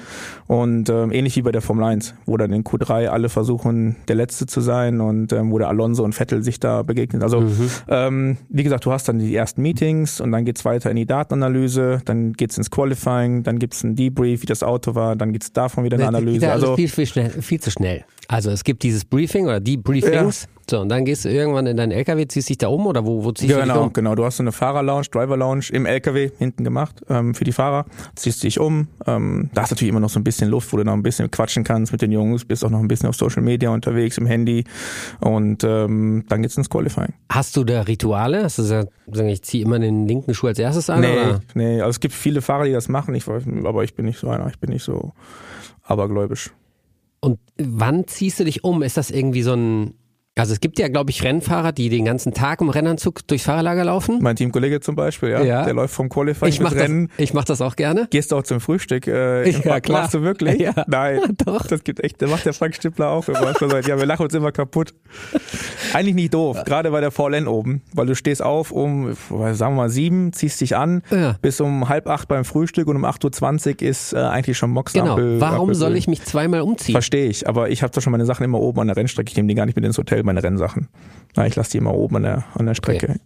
Und ähm, ähnlich wie bei der Formel 1, wo dann in Q3 alle versuchen, der Letzte zu sein und ähm, wo der Alonso und Vettel sich da begegnet. Also mhm. ähm, wie gesagt, du hast dann die ersten Meetings und dann geht's weiter in die Datenanalyse, dann geht's ins Qualifying, dann gibt's ein Debrief, wie das Auto war, dann geht's davon wieder eine Analyse. Also viel, viel, schnell, viel zu schnell. Also es gibt dieses Briefing oder die Briefings. Ja So, und dann gehst du irgendwann in deinen LKW, ziehst dich da um oder wo, wo ziehst Ja, du dich genau, um? genau. Du hast so eine Fahrer-Lounge, Driver-Lounge im LKW hinten gemacht ähm, für die Fahrer. Ziehst dich um. Ähm, da ist natürlich immer noch so ein bisschen Luft, wo du noch ein bisschen quatschen kannst mit den Jungs. Bist auch noch ein bisschen auf Social Media unterwegs, im Handy. Und ähm, dann geht's ins Qualifying. Hast du da Rituale? Hast du gesagt, ich ziehe immer den linken Schuh als erstes an? Nee, Oder? nee. Also es gibt viele Fahrer, die das machen. Ich aber ich bin nicht so einer. Ich bin nicht so abergläubisch. Und wann ziehst du dich um? Ist das irgendwie so ein. Also es gibt ja, glaube ich, Rennfahrer, die den ganzen Tag im Rennanzug durchs Fahrerlager laufen. Mein Teamkollege zum Beispiel, ja, Ja. der läuft vom Qualifying Ich mache bis das, Rennen. ich mach das auch gerne. Gehst du auch zum Frühstück? Äh, Ja, klar. Machst du wirklich? Ja. Nein, Doch. Das gibt echt, das macht der Frank Stippler auch immer. Ja, wir lachen uns immer kaputt. Eigentlich nicht doof, gerade bei der VLN oben, weil du stehst auf um, sagen wir mal, sieben, ziehst dich an, Ja. bis um halb acht beim Frühstück und um 8.20 Uhr ist äh, eigentlich schon Mox Genau. Warum soll ich mich zweimal umziehen? Verstehe ich, aber ich habe doch schon meine Sachen immer oben an der Rennstrecke. Ich nehme die gar nicht mit ins Hotel, meine Rennsachen. Na, ich lasse die immer oben an der, an der Strecke. Okay.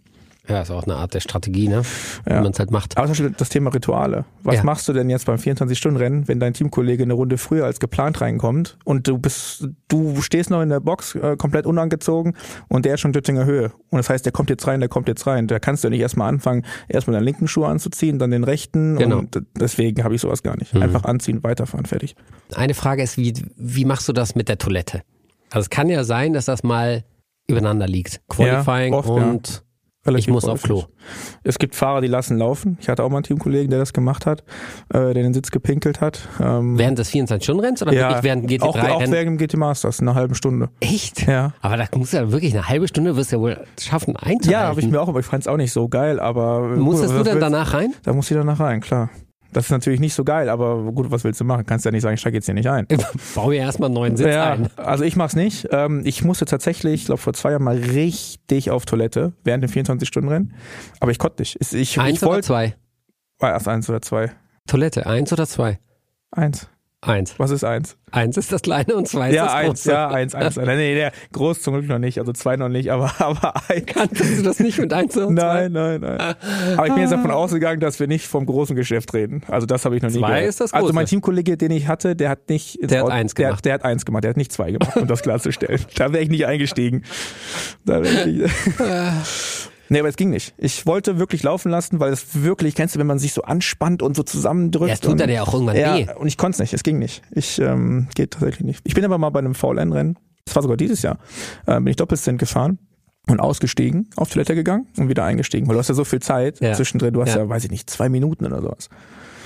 Ja, ist auch eine Art der Strategie, ne? Ja. Wie man es halt macht. Aber zum Beispiel das Thema Rituale. Was Ja. machst du denn jetzt beim 24-Stunden-Rennen, wenn dein Teamkollege eine Runde früher als geplant reinkommt und du bist, du stehst noch in der Box äh, komplett unangezogen und der ist schon Döttinger Höhe. Und das heißt, der kommt jetzt rein, der kommt jetzt rein. Da kannst du nicht erstmal anfangen, erstmal deinen linken Schuh anzuziehen, dann den rechten. Genau. Und deswegen habe ich sowas gar nicht. Einfach anziehen, weiterfahren, fertig. Eine Frage ist, wie, wie machst du das mit der Toilette? Also es kann ja sein, dass das mal übereinander liegt. Qualifying oft, ja. und ich muss auf Klo. Es gibt Fahrer, die lassen laufen. Ich hatte auch mal einen Teamkollegen, der das gemacht hat, äh, der den Sitz gepinkelt hat. Ähm, Während des 24-Stunden-Renns oder wirklich während GT3 auch, auch Rennen? während dem GT Masters, eine halbe Stunde. Echt? Ja. Aber da musst du ja wirklich eine halbe Stunde wirst du ja wohl schaffen einzuhalten. Ja, habe ich mir auch, aber ich fand es auch nicht so geil, aber. Musstest gut, du dann danach rein? Da muss ich danach rein, klar. Das ist natürlich nicht so geil, aber gut, was willst du machen? Kannst ja nicht sagen, ich steige jetzt hier nicht ein. Bau mir erstmal einen neuen Sitz Ja, ein. also ich mach's nicht. Ähm, ich musste tatsächlich, ich glaube vor zwei Jahren mal richtig auf Toilette während dem 24-Stunden-Rennen. Aber ich konnte nicht. Ich, ich, Eins ich oder wollte. zwei? War erst eins oder zwei? Toilette, eins oder zwei? Eins. Eins. Was ist eins? Eins ist das kleine und zwei ist ja, das eins, große. ja, eins, eins. Nee, nee, der groß zum Glück noch nicht, also zwei noch nicht, aber, aber eins. Kanntest du das nicht mit eins oder zwei? Nein, nein, nein. Aber ich bin jetzt davon ausgegangen, dass wir nicht vom großen Geschäft reden. Also das habe ich noch nie Zwei gehört. ist das also große. mein Teamkollege, den ich hatte, der hat nicht Der hat Auto- eins der, gemacht. Der hat eins gemacht, der hat nicht zwei gemacht, um das klarzustellen. Da wäre ich nicht eingestiegen. Da wäre ich nicht. Nee, aber es ging nicht. Ich wollte wirklich laufen lassen, weil es wirklich, kennst du, wenn man sich so anspannt und so zusammendrückt. Ja, tut und, dann ja auch irgendwann ja, weh. und ich konnte es nicht, es ging nicht. Ich ähm, geht tatsächlich nicht. Ich bin aber mal bei einem VLN-Rennen, das war sogar dieses Jahr, äh, bin ich Doppelstint gefahren und ausgestiegen, auf Toilette gegangen und wieder eingestiegen, weil du hast ja so viel Zeit Ja. zwischendrin, du hast ja. Ja. weiß ich nicht, zwei Minuten oder sowas.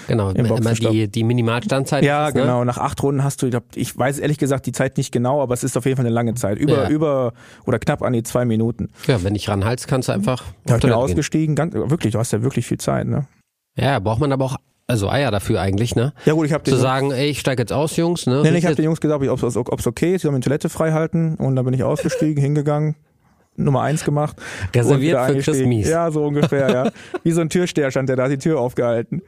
Genau, Im immer die, die Minimalstandzeit. Ja, ist es, ne? genau. Nach acht Runden hast du, ich, glaub, ich weiß ehrlich gesagt die Zeit nicht genau, aber es ist auf jeden Fall eine lange Zeit. Über, Ja. über oder knapp an die zwei Minuten. Ja, wenn ich ranhalst, kannst du einfach hab ich bin ausgestiegen, ganz, wirklich, du hast ja wirklich viel Zeit, ne? Ja, braucht man aber auch also Eier dafür eigentlich, ne? Ja gut, ich habe Zu sagen, ey, ich steige jetzt aus, Jungs, ne? nee, nee, ich hab den Jungs gesagt, ob es okay ist, sie sollen die Toilette frei halten und dann bin ich ausgestiegen, hingegangen. Nummer eins gemacht. Reserviert für Chris. Mies. Ja, so ungefähr, ja. Wie so ein Türsteher stand der da, hat die Tür aufgehalten.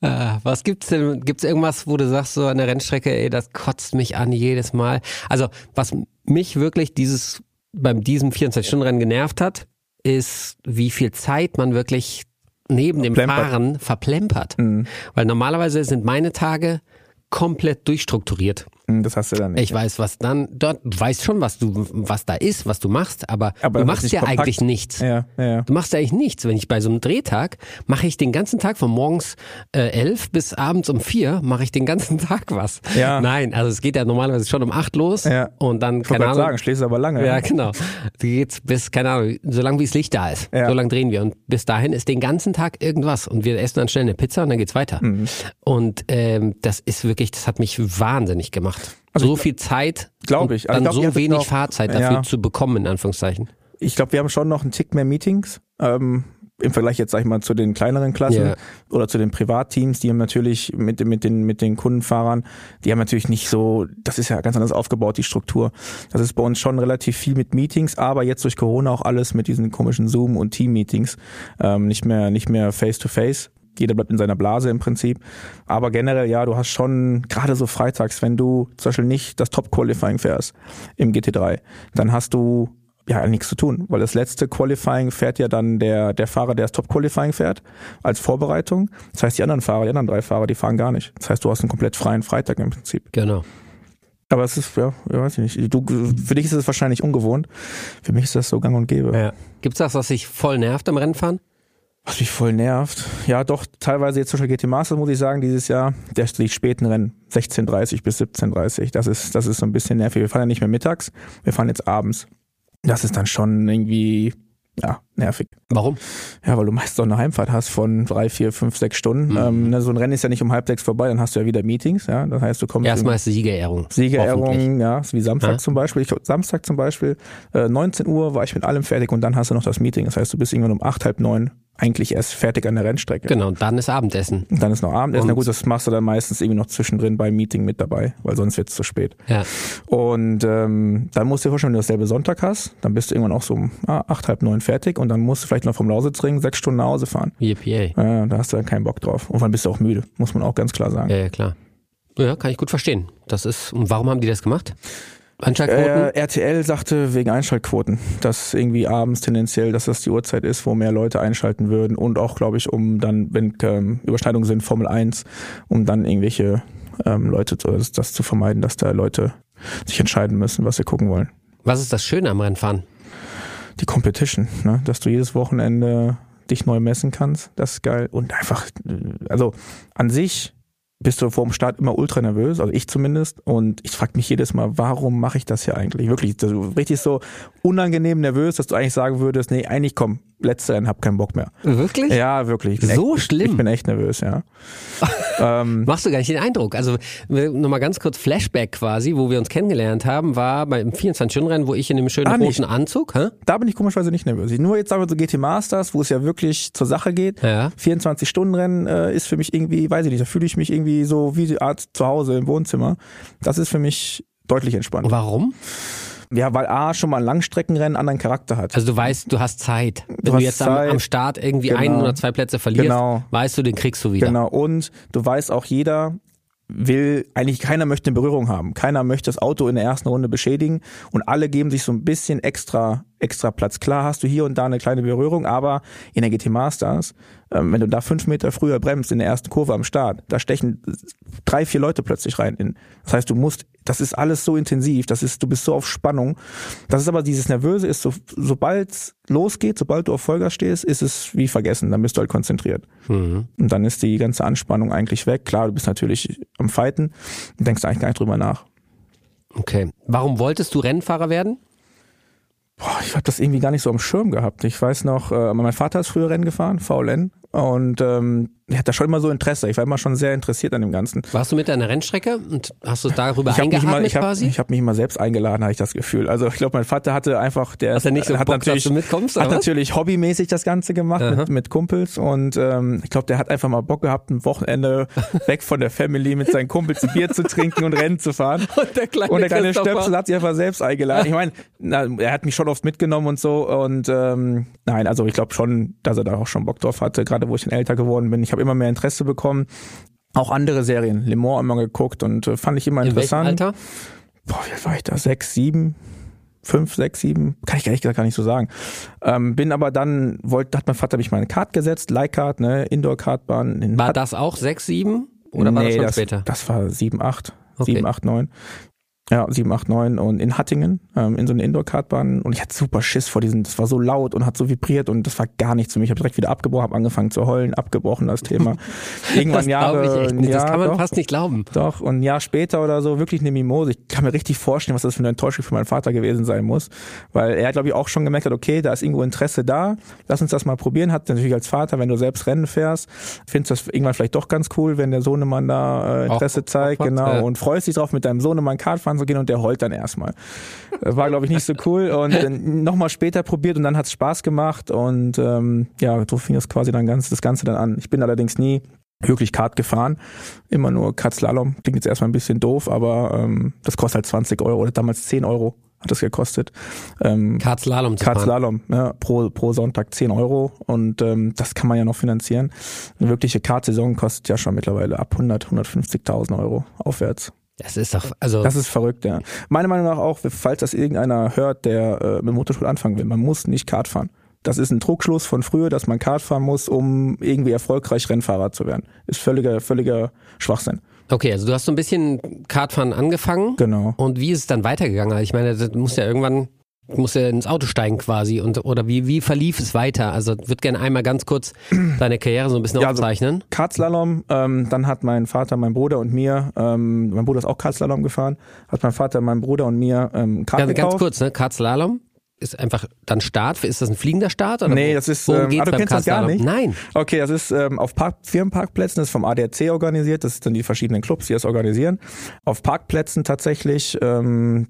Ah, was gibt's denn? Gibt's irgendwas, wo du sagst so an der Rennstrecke, ey, das kotzt mich an jedes Mal? Also, was mich wirklich dieses beim diesem 24-Stunden-Rennen genervt hat, ist, wie viel Zeit man wirklich neben dem Verplempert. Fahren verplempert. Mhm. Weil normalerweise sind meine Tage komplett durchstrukturiert. Hm, Das hast du dann nicht. Ich weiß, was dann dort, weißt schon, was du, was da ist, was du machst, aber, Aber du machst ja kompakt. eigentlich nichts. Ja, ja, ja. Du machst ja eigentlich nichts. Wenn ich bei so einem Drehtag mache ich den ganzen Tag von morgens äh, elf bis abends um vier mache ich den ganzen Tag was. Ja. Nein, also es geht ja normalerweise schon um acht los Ja. und dann Ich keine Ahnung. sagen, schläfst aber lange. Ja, genau. Du geht's bis, keine Ahnung, so lange wie das Licht da ist. Ja. So lange drehen wir. Und bis dahin ist den ganzen Tag irgendwas. Und wir essen dann schnell eine Pizza und dann geht's weiter. Mhm. Und ähm, das ist wirklich, das hat mich wahnsinnig gemacht. So viel Zeit, Glaub und ich. Also dann ich glaub, so wenig noch- Fahrzeit dafür ja. zu bekommen, in Anführungszeichen. Ich glaube, wir haben schon noch einen Tick mehr Meetings. Ähm, im Vergleich jetzt, sag ich mal, zu den kleineren Klassen Ja. oder zu den Privatteams, die haben natürlich mit, mit, den, mit den Kundenfahrern, die haben natürlich nicht so, das ist ja ganz anders aufgebaut, die Struktur. Das ist bei uns schon relativ viel mit Meetings, aber jetzt durch Corona auch alles mit diesen komischen Zoom- und Team-Meetings, ähm, nicht mehr, nicht mehr face-to-face. Jeder bleibt in seiner Blase im Prinzip. Aber generell, ja, du hast schon, gerade so freitags, wenn du zum Beispiel nicht das Top-Qualifying fährst im GT3, dann hast du ja nichts zu tun, weil das letzte Qualifying fährt ja dann der, der Fahrer, der das Top-Qualifying fährt, als Vorbereitung. Das heißt, die anderen Fahrer, die anderen drei Fahrer, die fahren gar nicht. Das heißt, du hast einen komplett freien Freitag im Prinzip. Genau. Aber es ist, ja, ja, weiß ich nicht. Du, für dich ist es wahrscheinlich ungewohnt. Für mich ist das so gang und gäbe. Ja. Gibt's das, was sich voll nervt am Rennfahren? Was mich voll nervt. Ja, doch, teilweise jetzt zum Beispiel GT Masters, muss ich sagen, dieses Jahr, der die späten Rennen, 16.30 bis 17.30 das ist, das ist so ein bisschen nervig. Wir fahren ja nicht mehr mittags, wir fahren jetzt abends. Das ist dann schon irgendwie, ja, nervig. Warum? Ja, weil du meist auch eine Heimfahrt hast von drei, vier, fünf, sechs Stunden. Mhm. Ähm, ne, so ein Rennen ist ja nicht um halb sechs vorbei, dann hast du ja wieder Meetings, ja. Das heißt, du kommst Erstmal ist Siegerehrung. Siegerehrung, ja, wie Samstag Ja. zum Beispiel. Ich, glaub, Samstag zum Beispiel, äh, 19 Uhr war ich mit allem fertig und dann hast du noch das Meeting. Das heißt, du bist irgendwann um acht, halb neun eigentlich erst fertig an der Rennstrecke. Genau, und dann ist Abendessen. Und dann ist noch Abendessen. Und- Na gut, das machst du dann meistens irgendwie noch zwischendrin beim Meeting mit dabei, weil sonst wird's zu spät. Ja. Und ähm, dann musst du dir vorstellen, wenn du dasselbe Sonntag hast, dann bist du irgendwann auch so um ah, acht, halb neun fertig und dann musst du vielleicht noch vom Lausitzring sechs Stunden nach Hause fahren. EPA. Ja, da hast du dann keinen Bock drauf. Und dann bist du auch müde, muss man auch ganz klar sagen. Ja, ja, klar. Ja, kann ich gut verstehen. Das ist, und warum haben die das gemacht? Einschaltquoten? Äh, RTL sagte wegen Einschaltquoten, dass irgendwie abends tendenziell, dass das die Uhrzeit ist, wo mehr Leute einschalten würden und auch, glaube ich, um dann, wenn ähm, Überschneidungen sind, Formel 1, um dann irgendwelche ähm, Leute, zu- das, das zu vermeiden, dass da Leute sich entscheiden müssen, was sie gucken wollen. Was ist das Schöne am Rennfahren? Die Competition, ne? dass du jedes Wochenende dich neu messen kannst, das ist geil und einfach, äh, also an sich bist du vor dem Start immer ultra nervös, also ich zumindest. Und ich frage mich jedes Mal, warum mache ich das hier eigentlich? Wirklich, so, richtig so unangenehm nervös, dass du eigentlich sagen würdest, nee, eigentlich komm, letzte Rennen, hab keinen Bock mehr. Wirklich? Ja, wirklich. So echt, schlimm? Ich bin echt nervös, ja. ähm, Machst du gar nicht den Eindruck. Also nochmal ganz kurz Flashback quasi, wo wir uns kennengelernt haben, war beim 24-Stunden-Rennen, wo ich in dem schönen Ah, roten nicht. Anzug, hä? da bin ich komischerweise nicht nervös. Nur jetzt sagen wir so GT Masters, wo es ja wirklich zur Sache geht. Ja. 24-Stunden-Rennen äh, ist für mich irgendwie, weiß ich nicht, da fühle ich mich irgendwie so wie die Art zu Hause im Wohnzimmer. Das ist für mich deutlich entspannt. Warum? Ja, weil A schon mal ein Langstreckenrennen einen anderen Charakter hat. Also du weißt, du hast Zeit. Wenn du, hast jetzt am, am Start irgendwie Genau. ein oder zwei Plätze verlierst, Genau. weißt du, den kriegst du wieder. Genau. Und du weißt auch, jeder will, eigentlich keiner möchte eine Berührung haben. Keiner möchte das Auto in der ersten Runde beschädigen und alle geben sich so ein bisschen extra, extra Platz. Klar hast du hier und da eine kleine Berührung, aber in der GT Masters, ähm, wenn du da fünf Meter früher bremst in der ersten Kurve am Start, da stechen drei, vier Leute plötzlich rein. In. Das heißt, du musst, das ist alles so intensiv, das ist, du bist so auf Spannung. Das ist aber dieses Nervöse ist, so, sobald es losgeht, sobald du auf Vollgas stehst, ist es wie vergessen, dann bist du halt konzentriert. Mhm. Und dann ist die ganze Anspannung eigentlich weg. Klar, du bist natürlich am Fighten und denkst eigentlich gar nicht drüber nach. Okay. Warum wolltest du Rennfahrer werden? Boah, ich habe das irgendwie gar nicht so am Schirm gehabt. Ich weiß noch, äh, mein Vater ist früher Rennen gefahren, VLN, und ähm, er hat da schon immer so Interesse. Ich war immer schon sehr interessiert an dem Ganzen. Warst du mit deiner Rennstrecke und hast du darüber Ich habe mich, eingeatmet immer- ich hab, quasi? ich hab mich immer selbst eingeladen, habe ich das Gefühl. Also ich glaube, mein Vater hatte einfach, der du nicht so hat Bock, dass natürlich, du mitkommst, hat was? natürlich hobbymäßig das Ganze gemacht mit, mit Kumpels und ähm, ich glaube, der hat einfach mal Bock gehabt, ein Wochenende weg von der Family mit seinen Kumpels ein Bier zu trinken und Rennen zu fahren. Und der kleine, Und der kleine. Stöpsel hat sich einfach selbst eingeladen. Ich meine, er hat mich schon oft mitgenommen und so. Und ähm, nein, also ich glaube schon, dass er da auch schon Bock drauf hatte, gerade wo ich dann älter geworden bin. Ich habe immer mehr Interesse bekommen. Auch andere Serien, Le Mans immer geguckt und äh, fand ich immer In welchem interessant. Alter? Boah, wie alt war ich da? Sechs, sieben? Fünf, sechs, sieben? Kann ich ehrlich gesagt gar nicht so sagen. Ähm, bin aber dann, wollte, hat mein Vater mich mal eine Kart gesetzt, Leihkart, ne, Indoor-Kartbahn. in War das auch sechs, sieben? Oder war das Nee, schon das, später? Das war 7, 8. Okay. 7, 8, 9. Ja, 7, 8, 9 und in Hattingen, ähm, in so einer Indoor-Kartbahn und ich hatte super Schiss vor diesen, das war so laut und hat so vibriert und das war gar nichts für mich. Ich habe direkt wieder abgebrochen, habe angefangen zu heulen, abgebrochen das Thema. Irgendwann Das Jahre, ich echt nicht. Das ja, kann man doch, fast nicht glauben. doch, und ein Jahr später oder so wirklich eine Mimose. Ich kann mir richtig vorstellen, was das für eine Enttäuschung für meinen Vater gewesen sein muss. Weil er, glaube ich, auch schon gemerkt hat, okay, da ist irgendwo Interesse da, lass uns das mal probieren. Hat natürlich als Vater, wenn du selbst Rennen fährst, findest du das irgendwann vielleicht doch ganz cool, wenn der Sohnemann da äh, Interesse Auch- zeigt, auch genau, ja. und freust dich drauf, mit deinem Sohnemann Kart fahren zu gehen und der heult dann erstmal. War, glaube ich, nicht so cool. Und dann nochmal später probiert und dann hat's Spaß gemacht und ähm, ja, so fing das quasi dann ganz, das Ganze dann an. Ich bin allerdings nie wirklich Kart gefahren. Immer nur Kart-Slalom. Klingt jetzt erstmal ein bisschen doof, aber ähm, das kostet halt 20 Euro oder damals 10 Euro hat das gekostet. Ähm, Kart-Slalom zu fahren. Kart-Slalom, ja, pro, pro Sonntag 10 Euro und ähm, das kann man ja noch finanzieren. Eine wirkliche Kart-Saison kostet ja schon mittlerweile ab 100, 150.000 Euro aufwärts. Das ist doch, also, Das ist verrückt, ja. Meiner Meinung nach auch, falls das irgendeiner hört, der äh, mit Motorsport anfangen will, man muss nicht Kart fahren. Das ist ein Trugschluss von früher, dass man Kart fahren muss, um irgendwie erfolgreich Rennfahrer zu werden. Ist völliger, völliger Schwachsinn. Okay, also du hast so ein bisschen Kartfahren angefangen. Genau. Und wie ist es dann weitergegangen? Also Ich meine, das muss ja irgendwann, muss ja ins Auto steigen quasi. Und, oder wie, wie verlief es weiter? Also ich würde gerne einmal ganz kurz deine Karriere so ein bisschen Ja, also- aufzeichnen. Kartslalom, ähm, dann hat mein Vater, mein Bruder und mir, ähm, mein Bruder ist auch Kartslalom gefahren, hat mein Vater, mein Bruder und mir ähm, Kart Ganz, gekauft. ganz kurz, ne? Kartslalom ist einfach dann Start. Ist das ein fliegender Start? Oder Nee, das ist, ähm, ah, du kennst das gar nicht? Nein. Okay, das ist ähm, auf Park Firmenparkplätzen, das ist vom ADAC organisiert, das sind dann die verschiedenen Clubs, die das organisieren. Auf Parkplätzen tatsächlich, ähm,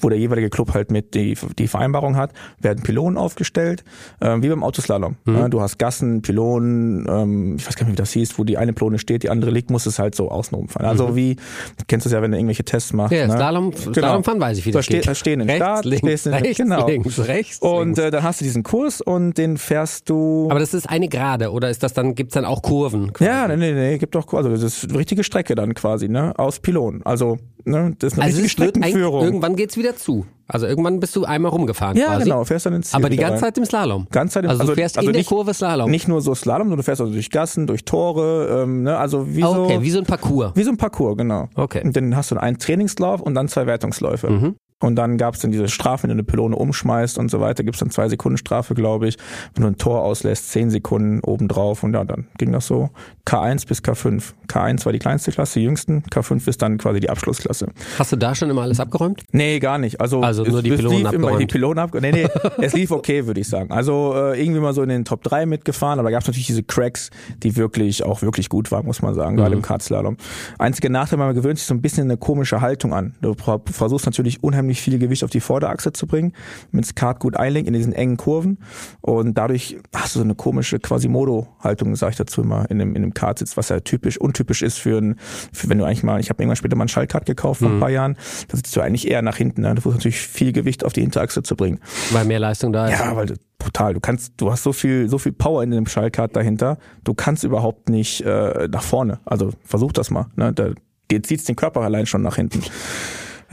wo der jeweilige Club halt mit die, die Vereinbarung hat, werden Pylonen aufgestellt, ähm, wie beim Autoslalom. Mhm. Ja, du hast Gassen, Pylonen, ähm, ich weiß gar nicht, wie das hieß, wo die eine Pylone steht, die andere liegt, muss es halt so außenrum fahren. Also wie, du kennst es ja, wenn du irgendwelche Tests machst. Mhm. Ja, ne? Slalom, Slalomfahren weiß ich, wie Da das steht- geht. da stehen im rechts, Start, links, stehst in- rechts, genau. Links, rechts, Und links. äh, dann hast du diesen Kurs und den fährst du. Aber das ist eine Gerade oder ist das dann, gibt's dann auch Kurven? quasi? Ja, nee, nee, nee, gibt doch, also das ist eine richtige Strecke dann quasi, ne, aus Pylonen. Also, ne, das ist eine Also richtige Streckenführung. irgendwann geht's wieder zu. Also irgendwann bist du einmal rumgefahren ja, quasi. genau, fährst dann ins Ziel Aber die ganze rein. Zeit im Slalom. Ganz Zeit im- also, also- du fährst also in der nicht- Kurve Slalom. Nicht nur so Slalom, sondern du fährst also durch Gassen, durch Tore, ähm, ne, also wie so, okay, wie so ein Parcours. wie so ein Parcours, genau. Okay. Und dann hast du einen Trainingslauf und dann zwei Wertungsläufe. Und dann gab's dann diese Strafen, wenn du eine Pylone umschmeißt und so weiter, gibt's dann zwei Sekunden Strafe, glaube ich. Wenn du ein Tor auslässt, zehn Sekunden obendrauf und ja, dann ging das so K1 bis K5. K1 war die kleinste Klasse, die jüngsten, K5 ist dann quasi die Abschlussklasse. Hast du da schon immer alles abgeräumt? Nee, gar nicht. Also, Also nur die es Pylonen lief immer die abgeräumt. Pylonen ab. Nee, nee, es lief okay, würde ich sagen. Also äh, irgendwie mal so in den Top 3 mitgefahren, aber da gab es natürlich diese Cracks, die wirklich auch wirklich gut waren, muss man sagen, Mhm. gerade im Kartslalom. Einziger Nachteil, man gewöhnt sich so ein bisschen eine komische Haltung an. Du versuchst natürlich unheimlich viel Gewicht auf die Vorderachse zu bringen, mit das Kart gut einlenken in diesen engen Kurven und dadurch hast du so eine komische Quasimodo-Haltung, sage ich dazu immer, in dem, in dem Kartsitz, was ja typisch, untypisch ist für ein, für wenn du eigentlich mal, ich habe irgendwann später mal ein Schallkart gekauft vor ein paar Jahren, da sitzt du eigentlich eher nach hinten, ne? du versuchst natürlich viel Gewicht auf die Hinterachse zu bringen. Weil mehr Leistung da ist. Ja, weil du- brutal. Du kannst, du hast so viel, so viel Power in dem Schallkart dahinter. Du kannst überhaupt nicht äh, nach vorne. Also versuch das mal. Ne? Da geht, zieht's den Körper allein schon nach hinten.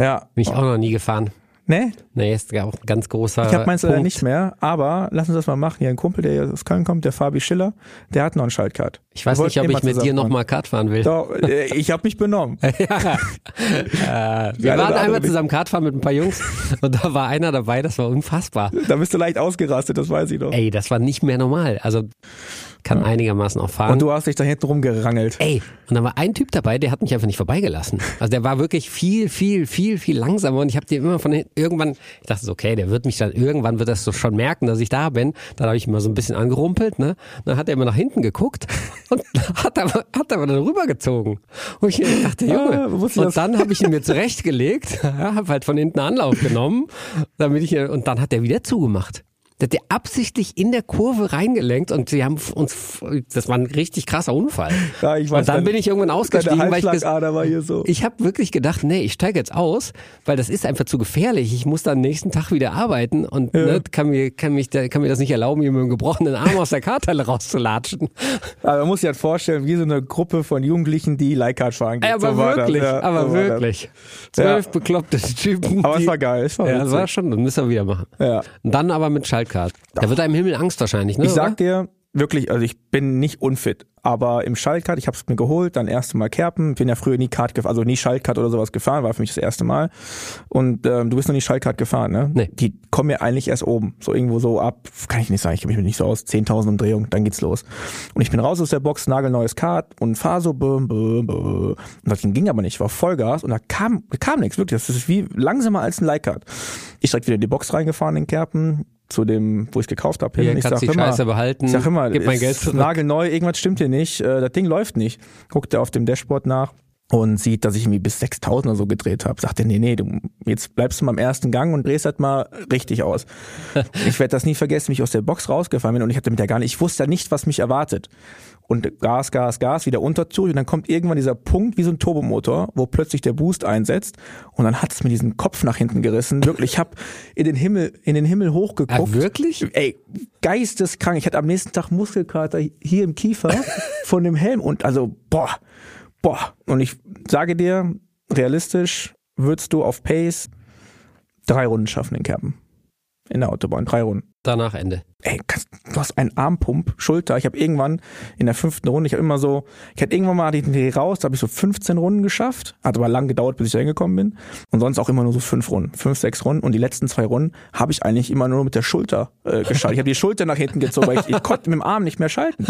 Ja. Bin ich auch noch nie gefahren. Ne? Nee, ist auch ein ganz großer Ich habe meins leider nicht mehr, aber lass uns das mal machen. Hier ein Kumpel, der aus Köln kommt, der Fabi Schiller, der hat noch ein Schaltkart. Ich weiß Wir nicht, ob ich mit dir nochmal Kart fahren will. Doch, äh, ich habe mich benommen. Wir Der eine waren einmal zusammen Kart fahren mit ein paar Jungs und da war einer dabei, das war unfassbar. Da bist du leicht ausgerastet, das weiß ich doch. Ey, das war nicht mehr normal. Also kann einigermaßen auch fahren. Und du hast dich da hinten rumgerangelt. Ey, und da war ein Typ dabei, der hat mich einfach nicht vorbeigelassen. Also der war wirklich viel, viel, viel, viel langsamer und ich habe dir immer von hinten, irgendwann, ich dachte so, okay, der wird mich dann, irgendwann wird das so schon merken, dass ich da bin. Dann habe ich immer so ein bisschen angerumpelt, ne? Dann hat er immer nach hinten geguckt und hat aber, hat aber dann rübergezogen. Und ich dachte, Junge. Ah, und dann habe ich ihn mir zurechtgelegt, ja, habe halt von hinten Anlauf genommen, damit ich, und dann hat er wieder zugemacht. Der hat absichtlich in der Kurve reingelenkt und sie haben uns, das war ein richtig krasser Unfall. Ja, ich weiß, und dann deine- bin ich irgendwann ausgestiegen, weil ich, war hier so. ich habe wirklich gedacht, nee, ich steige jetzt aus, weil das ist einfach zu gefährlich. Ich muss dann nächsten Tag wieder arbeiten und ne, kann, mir, kann, mich, kann mir das nicht erlauben, hier mit einem gebrochenen Arm aus der Karteile rauszulatschen. Aber man muss sich halt vorstellen, wie so eine Gruppe von Jugendlichen, die Leihkart fahren geht. aber so wirklich. Ja, aber so wirklich. Zwölf Ja. bekloppte Typen. Aber die, es war geil. Es war Ja, das war schon, das müssen wir wieder machen. Ja. Und dann aber mit Schaltkart. Da wird einem Himmel Angst wahrscheinlich, ne? Ich sag dir, wirklich, also ich bin nicht unfit, aber im Schaltkart, ich habe es mir geholt, dann erste Mal Kerpen, bin ja früher nie Kart gefahren, also nie Schaltkart oder sowas gefahren, war für mich das erste Mal. Und ähm, du bist noch nie Schaltkart gefahren, ne? Nee. Die kommen ja eigentlich erst oben, so irgendwo so ab, kann ich nicht sagen, ich kenne mich nicht so aus, 10.000 Umdrehungen, dann geht's los. Und ich bin raus aus der Box, nagelneues Kart und fahr so, bum, bum, bum. und das ging aber nicht, war Vollgas und da kam, kam nichts, wirklich, das ist wie langsamer als ein Leihkart. Ich direkt wieder in die Box reingefahren in Kerpen, zu dem, wo ich gekauft habe. Hier ich du die immer, Scheiße behalten. ich sag immer, Gib mein ist Geld zurück. nagelneu, irgendwas stimmt hier nicht, äh, das Ding läuft nicht. Guckt er auf dem Dashboard nach und sieht, dass ich irgendwie bis 6000 oder so gedreht habe. Sagt er, nee, nee, du, jetzt bleibst du mal im ersten Gang und drehst halt mal richtig aus. ich werde das nie vergessen, wie ich aus der Box rausgefahren bin und ich hatte mit ja gar nicht, ich wusste ja nicht, was mich erwartet. Und Gas, Gas, Gas, wieder Unterzug und dann kommt irgendwann dieser Punkt wie so ein Turbomotor, wo plötzlich der Boost einsetzt und dann hat es mir diesen Kopf nach hinten gerissen. Wirklich, ich habe in den Himmel, in den Himmel hochgeguckt. Ah, wirklich? Ey, geisteskrank. Ich hatte am nächsten Tag Muskelkater hier im Kiefer von dem Helm und also, boah, boah. Und ich sage dir, realistisch würdest du auf Pace drei Runden schaffen in Kerpen. in der Autobahn, drei Runden. Danach Ende. Ey, du hast einen Armpump, Schulter. Ich habe irgendwann in der fünften Runde, ich habe immer so, ich hatte irgendwann mal den Dreh raus, da habe ich so 15 Runden geschafft. Hat aber lang gedauert, bis ich da hingekommen bin. Und sonst auch immer nur so fünf Runden, fünf, sechs Runden. Und die letzten zwei Runden habe ich eigentlich immer nur mit der Schulter äh, geschaltet. Ich habe die Schulter nach hinten gezogen, weil ich, ich konnte mit dem Arm nicht mehr schalten.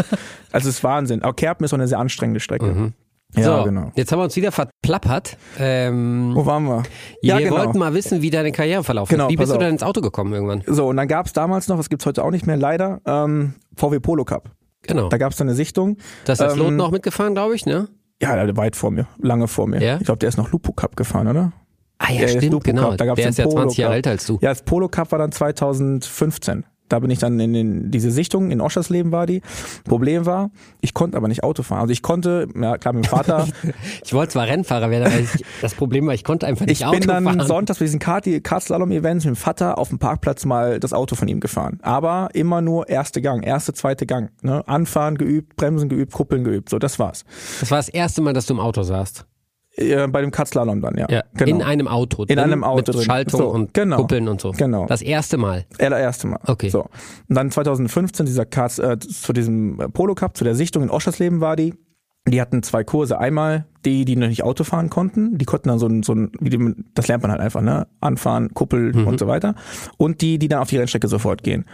Also es ist Wahnsinn. Aber Kerpen ist auch eine sehr anstrengende Strecke. Mhm. Ja, so, genau. jetzt haben wir uns wieder verplappert. Ähm, Wo waren wir? wir wollten mal wissen, wie deine Karriere verlaufen Genau, ist. Wie bist du auf. denn ins Auto gekommen irgendwann? So, und dann gab es damals noch, was gibt's heute auch nicht mehr, leider, ähm, VW Polo Cup. Genau. Da gab es eine Sichtung. Das ist ähm, Lothar noch mitgefahren, glaube ich, ne? Ja, weit vor mir, lange vor mir. Ja? Ich glaube, der ist noch Lupo Cup gefahren, oder? Ah ja, Der stimmt, genau. Da gab's Der ist ja Polo 20 Jahre älter als du. Ja, das Polo Cup war dann 2015. Da bin ich dann in den, diese Sichtung, in Oschersleben war die. Problem war, ich konnte aber nicht Auto fahren. Also ich konnte, ja klar, mit dem Vater, Ich wollte zwar Rennfahrer werden, aber ich, das Problem war, ich konnte einfach nicht ich Auto bin dann fahren. sonntags bei diesen Kart, Kartslalom-Events mit dem Vater auf dem Parkplatz mal das Auto von ihm gefahren. Aber immer nur erste Gang, erste, zweite Gang. Ne? Anfahren geübt, Bremsen geübt, Kuppeln geübt. So, das war's. Das war das erste Mal, dass du im Auto saßt. Äh, bei dem Kartslalom dann, ja. Ja, genau. in einem Auto. In drin, einem Auto Mit drin. Schaltung So, und genau. Kuppeln und so. Genau. Das erste Mal. Allererste Mal. Okay. So. Und dann 2015 dieser Kart, äh, zu diesem Polo Cup, zu der Sichtung in Oschersleben war die. Die hatten zwei Kurse. Einmal die, die noch nicht Auto fahren konnten. Die konnten dann so ein, so ein, das lernt man halt einfach, ne? Anfahren, Kuppel Mhm. und so weiter. Und die, die dann auf die Rennstrecke sofort gehen.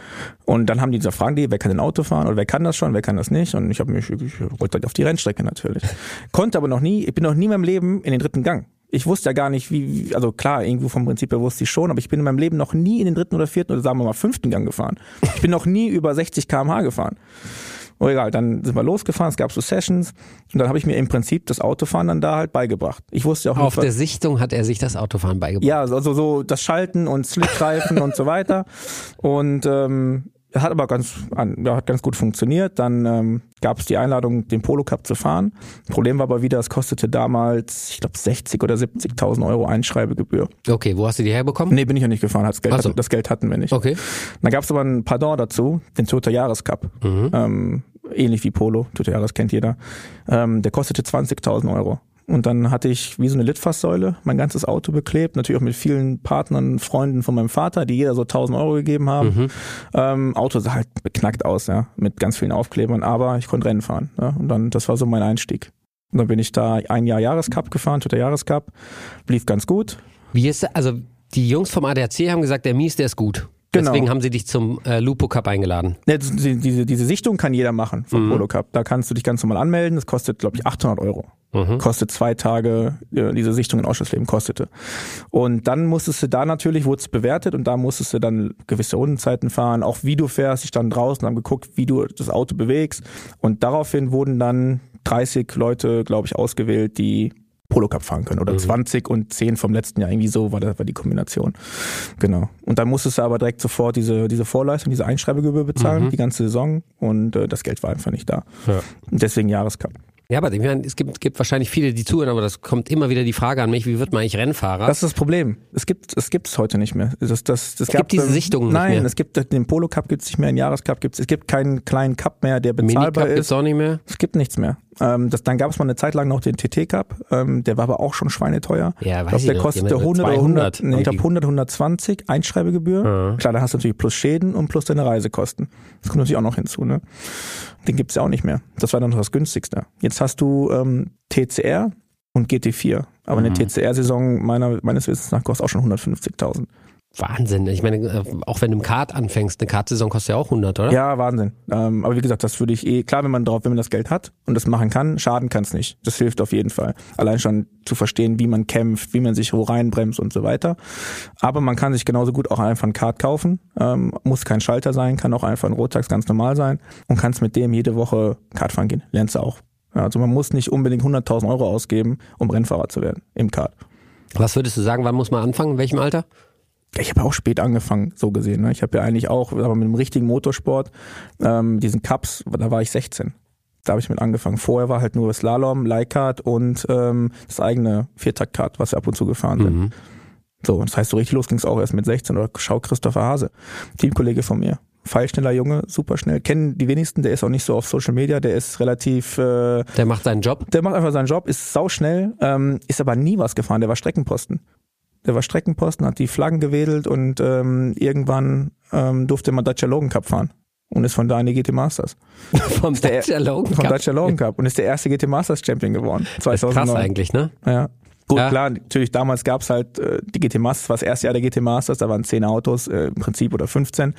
Und dann haben die gesagt, fragen die, wer kann denn Auto fahren oder wer kann das schon, wer kann das nicht? Und ich habe mich, ich wollte halt auf die Rennstrecke natürlich. Konnte aber noch nie, ich bin noch nie in meinem Leben in den dritten Gang. Ich wusste ja gar nicht, wie, wie- also klar, irgendwo vom Prinzip her wusste ich schon, aber ich bin in meinem Leben noch nie in den dritten oder vierten oder sagen wir mal fünften Gang gefahren. Ich bin noch nie über 60 km/h gefahren. Oh egal, dann sind wir losgefahren, es gab so Sessions und dann habe ich mir im Prinzip das Autofahren dann da halt beigebracht. Ich wusste auch Auf der Sichtung hat er sich das Autofahren beigebracht. ja, also so das Schalten und Slickreifen und so weiter. Und ähm, hat aber ganz, an- ja, hat ganz gut funktioniert. Dann ähm, gab es die Einladung, den Polo Cup zu fahren. Problem war aber wieder, es kostete damals, ich glaube, 60 oder 70.000 Euro Einschreibegebühr. Okay, wo hast du die herbekommen? Nee, bin ich ja nicht gefahren, das Geld, so. hatten, das Geld hatten wir nicht. Okay. Dann gab es aber ein Pardon dazu, den Toyota Jahrescup. Mhm. Ähm, ähnlich wie Polo, Toyota Jahres kennt jeder. Ähm, der kostete 20.000 Euro. Und dann hatte ich wie so eine Litfaßsäule mein ganzes Auto beklebt, natürlich auch mit vielen Partnern, Freunden von meinem Vater, die jeder so 1000 Euro gegeben haben. Mhm. Ähm, Auto sah halt beknackt aus, ja, mit ganz vielen Aufklebern, aber ich konnte Rennen fahren. Ja, und dann, das war so mein Einstieg. Und dann bin ich da ein Jahr Jahrescup gefahren, Toyota Jahrescup, lief ganz gut. Wie ist, also die Jungs vom ADAC haben gesagt, der Mies, der ist gut. Genau. Deswegen haben sie dich zum äh, Lupo Cup eingeladen. Ja, die- diese, diese Sichtung kann jeder machen vom Mhm. Polo Cup. Da kannst du dich ganz normal anmelden. Das kostet, glaube ich, 800 Euro. Mhm. Kostet zwei Tage, äh, diese Sichtung in Ausschussleben kostete. Und dann musstest du da natürlich, wurde es bewertet und da musstest du dann gewisse Rundenzeiten fahren, auch wie du fährst. Ich stand draußen, haben geguckt, wie du das Auto bewegst. Und daraufhin wurden dann 30 Leute, glaube ich, ausgewählt, die Polo Cup fahren können. Oder Mhm. 20 und 10 vom letzten Jahr. Irgendwie so war, das, war die Kombination. Genau. Und dann musstest du aber direkt sofort diese, diese Vorleistung, diese Einschreibegebühr bezahlen, Mhm. die ganze Saison. Und äh, das Geld war einfach nicht da. Ja. Und deswegen Jahrescup. Ja, aber ich meine, es gibt, gibt wahrscheinlich viele, die zuhören, aber das kommt immer wieder die Frage an mich, wie wird man eigentlich Rennfahrer? Das ist das Problem. Es gibt es gibt es heute nicht mehr. Das, das, das gibt diese Sichtungen nicht Nein, mehr. es gibt den Polo Cup gibt es nicht mehr, den Jahrescup gibt es. Es gibt keinen kleinen Cup mehr, der bezahlbar Minicup ist. gibt's auch nicht mehr. Es gibt nichts mehr. Ähm, das, dann gab es mal eine Zeit lang noch den TT Cup. Ähm, der war aber auch schon schweineteuer. Ja, ich weiß glaube, ich der noch. kostete Die haben 100 oder 100, 200 nee, ich glaube irgendwie. 100, 120 Einschreibegebühr. Ja. Klar, dann hast du natürlich plus Schäden und plus deine Reisekosten. Das kommt natürlich auch noch hinzu. Ne? Den gibt's ja auch nicht mehr. Das war dann noch das günstigste. Jetzt hast du ähm, TCR und GT4. Aber eine Mhm. TCR-Saison meiner, meines Wissens nach kostet auch schon 150.000. Wahnsinn. Ich meine, äh, auch wenn du im Kart anfängst, eine Kartsaison kostet ja auch 100, oder? Ja, Wahnsinn. Ähm, aber wie gesagt, das würde ich eh, klar, wenn man drauf, wenn man das Geld hat und das machen kann, schaden kann es nicht. Das hilft auf jeden Fall. Allein schon zu verstehen, wie man kämpft, wie man sich wo reinbremst und so weiter. Aber man kann sich genauso gut auch einfach ein Kart kaufen. Ähm, muss kein Schalter sein, kann auch einfach ein Rotax ganz normal sein und kannst mit dem jede Woche Kart fahren gehen. Lernst du auch. Ja, also man muss nicht unbedingt 100.000 Euro ausgeben, um Rennfahrer zu werden im Kart. Was würdest du sagen, wann muss man anfangen? In welchem Alter? Ich habe auch spät angefangen, so gesehen. Ne? Ich habe ja eigentlich auch, aber mit dem richtigen Motorsport, ähm, diesen Cups, da war ich 16. Da habe ich mit angefangen. Vorher war halt nur Slalom, Leihkart und ähm, das eigene Viertaktkart, was wir ab und zu gefahren sind. Mhm. So, das heißt, so richtig los ging es auch erst mit 16. Oder schau Christopher Hase, Teamkollege von mir. Feilschneller Junge, super schnell. Kennen die wenigsten, der ist auch nicht so auf Social Media, der ist relativ äh, Der macht seinen Job. der macht einfach seinen Job, ist sauschnell, ähm, ist aber nie was gefahren, der war Streckenposten. Der war Streckenposten, hat die Flaggen gewedelt und ähm, irgendwann ähm, durfte man Dacia Logan Cup fahren und ist von da in die GT Masters. Vom Dacia Logan Vom Cup. Dacia Logan Cup und ist der erste GT Masters Champion geworden. Das ist 2009. krass eigentlich, ne? Ja. Gut, Ja. klar, natürlich damals gab's halt äh, die GT Masters, war das erste Jahr der GT Masters, da waren zehn Autos äh, im Prinzip oder 15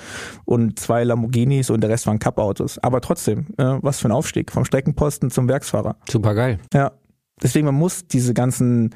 und zwei Lamborghinis und der Rest waren Cup-Autos. Aber trotzdem, äh, was für ein Aufstieg, vom Streckenposten zum Werksfahrer. Super geil. Ja. Deswegen, man muss diese ganzen,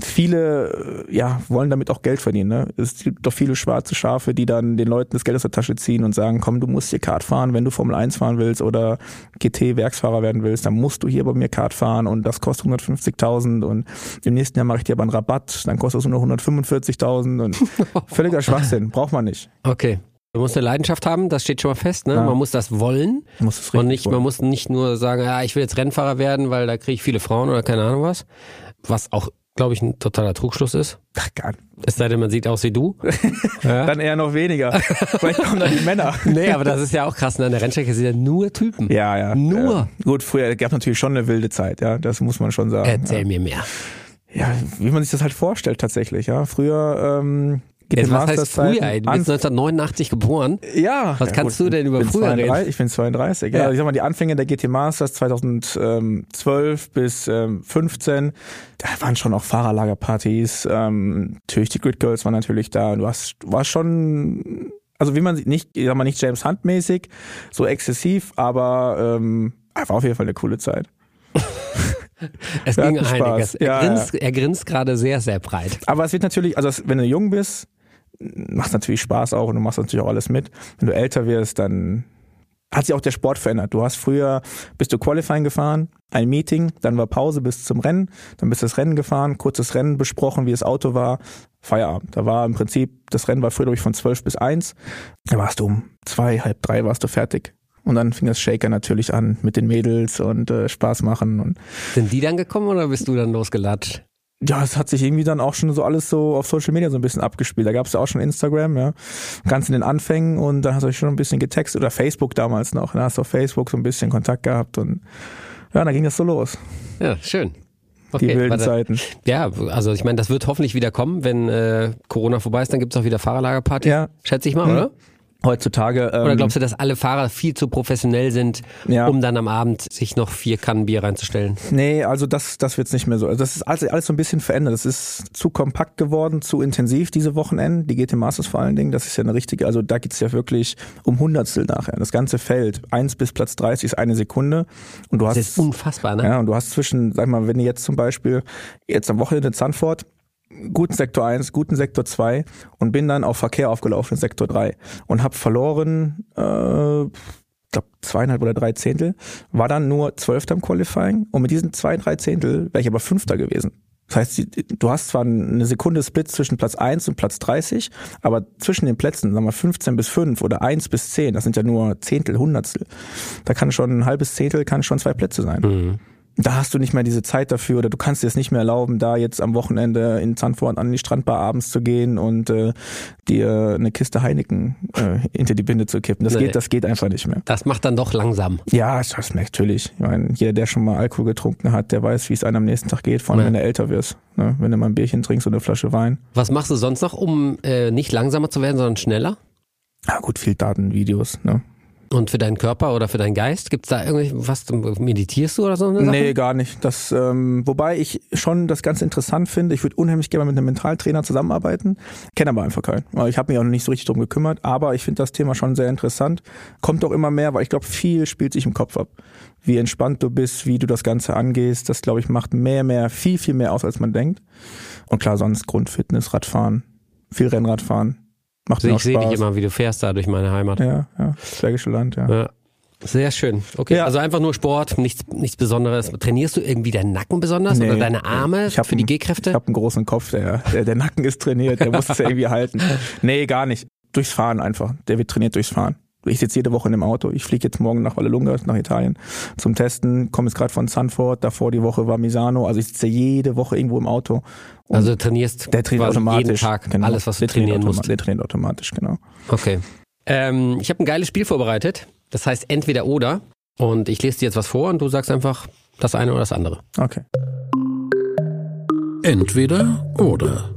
viele, äh, ja, wollen damit auch Geld verdienen. Ne? Es gibt doch viele schwarze Schafe, die dann den Leuten das Geld aus der Tasche ziehen und sagen, komm, du musst hier Kart fahren, wenn du Formel 1 fahren willst oder GT-Werksfahrer werden willst, dann musst du hier bei mir Kart fahren und das kostet 150.000 und im nächsten Jahr mache ich dir aber einen Rabatt, dann kostet es nur noch 145.000 und völliger Schwachsinn, braucht man nicht. Okay. Man muss eine Leidenschaft haben, das steht schon mal fest. Ne? Ja. Man muss das wollen Man muss es und nicht, wollen. man muss nicht nur sagen, ja, ich will jetzt Rennfahrer werden, weil da kriege ich viele Frauen oder keine Ahnung was. Was auch, glaube ich, ein totaler Trugschluss ist. Ach, gar nicht. Es sei denn, man sieht aus wie du. ja? Dann eher noch weniger. Vielleicht kommen dann die Männer. Nee, aber das ist ja auch krass. Ne? An der Rennstrecke sind ja nur Typen. Ja, ja. Nur? Äh, gut, früher gab natürlich schon eine wilde Zeit, ja. Das muss man schon sagen. Erzähl mir mehr. Ja, wie man sich das halt vorstellt tatsächlich, ja. Früher ähm, geht Jetzt, was heißt früher? Ey? Du bist 1989 geboren. ja. Was ja, kannst du denn über früher 32, reden? Ich bin 32. Ja. Ja. Also ich sag mal, die Anfänge der GT Masters 2012 bis ähm, 15, da waren schon auch Fahrerlagerpartys. Ähm, natürlich die Grid Girls waren natürlich da. Du hast, warst schon, also wie man sieht, nicht, ich sag mal nicht James Hunt mäßig, so exzessiv, aber ähm, war auf jeden Fall eine coole Zeit. Es Wir ging einiges. Er, Ja, grinst, er grinst gerade sehr, sehr breit. Aber es wird natürlich, also wenn du jung bist, macht natürlich Spaß auch und du machst natürlich auch alles mit. Wenn du älter wirst, dann hat sich auch der Sport verändert. Du hast früher, bist du Qualifying gefahren, ein Meeting, dann war Pause bis zum Rennen, dann bist du das Rennen gefahren, kurzes Rennen besprochen, wie das Auto war, Feierabend. Da war im Prinzip, das Rennen war früher, glaube ich, von 12 bis 1. Da warst du um zwei, halb drei warst du fertig. Und dann fing das Shaker natürlich an mit den Mädels und äh, Spaß machen und Sind die dann gekommen oder bist du dann losgelatscht? Ja, es hat sich irgendwie dann auch schon so alles so auf Social Media so ein bisschen abgespielt. Da gab es ja auch schon Instagram, ja, ganz in den Anfängen und da hast du euch schon ein bisschen getextet oder Facebook damals noch. Da hast du auf Facebook so ein bisschen Kontakt gehabt und ja, dann ging das so los. Ja, schön. Die Okay, wilden warte. Zeiten. Ja, also ich meine, das wird hoffentlich wieder kommen, wenn äh, Corona vorbei ist, dann gibt's auch wieder Fahrerlagerpartys. Ja. Schätze ich mal, Mhm. oder? Heutzutage. Ähm, Oder glaubst du, dass alle Fahrer viel zu professionell sind, Ja. um dann am Abend sich noch vier Kannen Bier reinzustellen? Nee, also das, das wird's nicht mehr so. Also das ist alles, alles so ein bisschen verändert. Das ist zu kompakt geworden, zu intensiv diese Wochenenden. Die GT Masters vor allen Dingen, das ist ja eine richtige, also da geht's ja wirklich um Hundertstel nachher. Das ganze Feld, eins bis Platz 30 ist eine Sekunde. Und du hast Das ist unfassbar, ne? Ja, und du hast zwischen, sag mal, wenn du jetzt zum Beispiel jetzt am Wochenende in Zandvoort guten Sektor 1, guten Sektor 2 und bin dann auf Verkehr aufgelaufen in Sektor 3 und habe verloren, äh, ich glaube zweieinhalb oder drei Zehntel, war dann nur Zwölfter im Qualifying und mit diesen zwei, drei Zehntel wäre ich aber Fünfter gewesen. Das heißt, du hast zwar eine Sekunde Split zwischen Platz 1 und Platz 30, aber zwischen den Plätzen, sagen wir 15 bis 5 oder 1 bis 10, das sind ja nur Zehntel, Hundertstel. Da kann schon ein halbes Zehntel, kann schon zwei Plätze sein Mhm. Da hast du nicht mehr diese Zeit dafür oder du kannst dir es nicht mehr erlauben, da jetzt am Wochenende in Zandvoort an die Strandbar abends zu gehen und äh, dir eine Kiste Heineken äh, hinter die Binde zu kippen. Das Nee. geht, das geht einfach nicht mehr. Das macht dann doch langsam. Ja, das natürlich. Ich meine, jeder, der schon mal Alkohol getrunken hat, der weiß, wie es einem am nächsten Tag geht, vor allem Ja. wenn du älter wirst. Ne? Wenn du mal ein Bierchen trinkst oder eine Flasche Wein. Was machst du sonst noch, um äh, nicht langsamer zu werden, sondern schneller? Ja gut, viel Daten, Videos. Ne? Und für deinen Körper oder für deinen Geist? Gibt's da irgendwie was? Meditierst du oder so? Eine Sache? Nee, gar nicht. Das, ähm, wobei ich schon das ganz interessant finde. Ich würde unheimlich gerne mit einem Mentaltrainer zusammenarbeiten, kenne aber einfach keinen. Ich habe mich auch noch nicht so richtig drum gekümmert, aber ich finde das Thema schon sehr interessant. Kommt auch immer mehr, weil ich glaube, viel spielt sich im Kopf ab. Wie entspannt du bist, wie du das Ganze angehst, das glaube ich macht mehr, mehr, viel, viel mehr aus, als man denkt. Und klar, sonst Grundfitness, Radfahren, viel Rennradfahren. Macht Also ich sehe dich immer, wie du fährst da durch meine Heimat. Ja, ja, Bergische Land, ja. Ja. Sehr schön. Okay, Ja. also einfach nur Sport, nichts, nichts Besonderes. Trainierst du irgendwie deinen Nacken besonders Nee. oder deine Arme Ich hab für die Gehkräfte? Ich habe einen großen Kopf, der, der, der Nacken ist trainiert, der muss es ja irgendwie halten. Nee, gar nicht. Durchs Fahren einfach. Der wird trainiert durchs Fahren. Ich sitze jede Woche in dem Auto. Ich fliege jetzt morgen nach Vallelunga, nach Italien, zum Testen. Komme jetzt gerade von Sanford. Davor die Woche war Misano. Also ich sitze jede Woche irgendwo im Auto. Und also du trainierst der trainiert automatisch. jeden Tag Genau. alles, was du der trainiert trainieren musst. Der trainiert automatisch, genau. Okay. Ähm, ich habe ein geiles Spiel vorbereitet. Das heißt entweder oder. Und ich lese dir jetzt was vor und du sagst einfach das eine oder das andere. Okay. Entweder oder.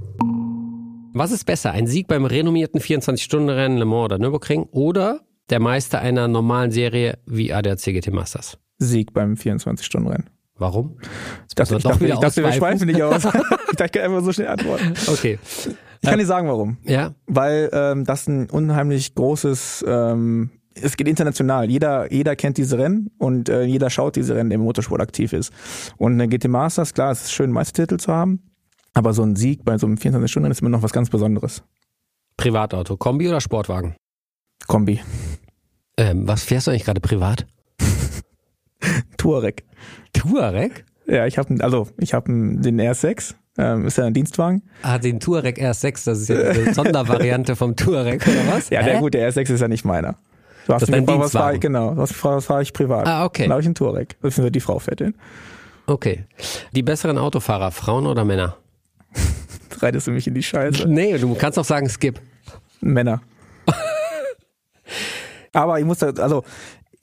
Was ist besser, ein Sieg beim renommierten 24-Stunden-Rennen Le Mans oder Nürburgring oder der Meister einer normalen Serie wie ADAC GT Masters? Sieg beim 24-Stunden-Rennen. Warum? Ich dachte, ich doch dachte, ich dachte wir schweifen nicht aus. ich dachte, ich kann einfach so schnell antworten. Okay. Ich kann dir sagen, warum. Ja, Weil ähm, das ein unheimlich großes, ähm, es geht international. Jeder, jeder kennt diese Rennen und äh, jeder schaut diese Rennen, der im Motorsport aktiv ist. Und eine GT Masters, klar, es ist schön, Meistertitel zu haben, aber so ein Sieg bei so einem 24-Stunden ist immer noch was ganz Besonderes. Privatauto, Kombi oder Sportwagen? Kombi, Ähm, was fährst du eigentlich gerade privat? Touareg. Touareg? Ja, ich habe also ich habe den R6, ähm, ist ja ein Dienstwagen. Ah, den Touareg R6, das ist ja eine Sondervariante vom Touareg, oder was? Ja, Hä? der gut, der R6 ist ja nicht meiner. Du hast Das mich gefragt, was fahre ich, genau, gefragt, was fahre ich privat. Ah, okay. Dann habe ich einen Touareg. Das die Frau fährt den. Okay. Die besseren Autofahrer, Frauen oder Männer? Reitest du mich in die Scheiße. Nee, du kannst auch sagen Skip. Männer. Aber ich muss da, also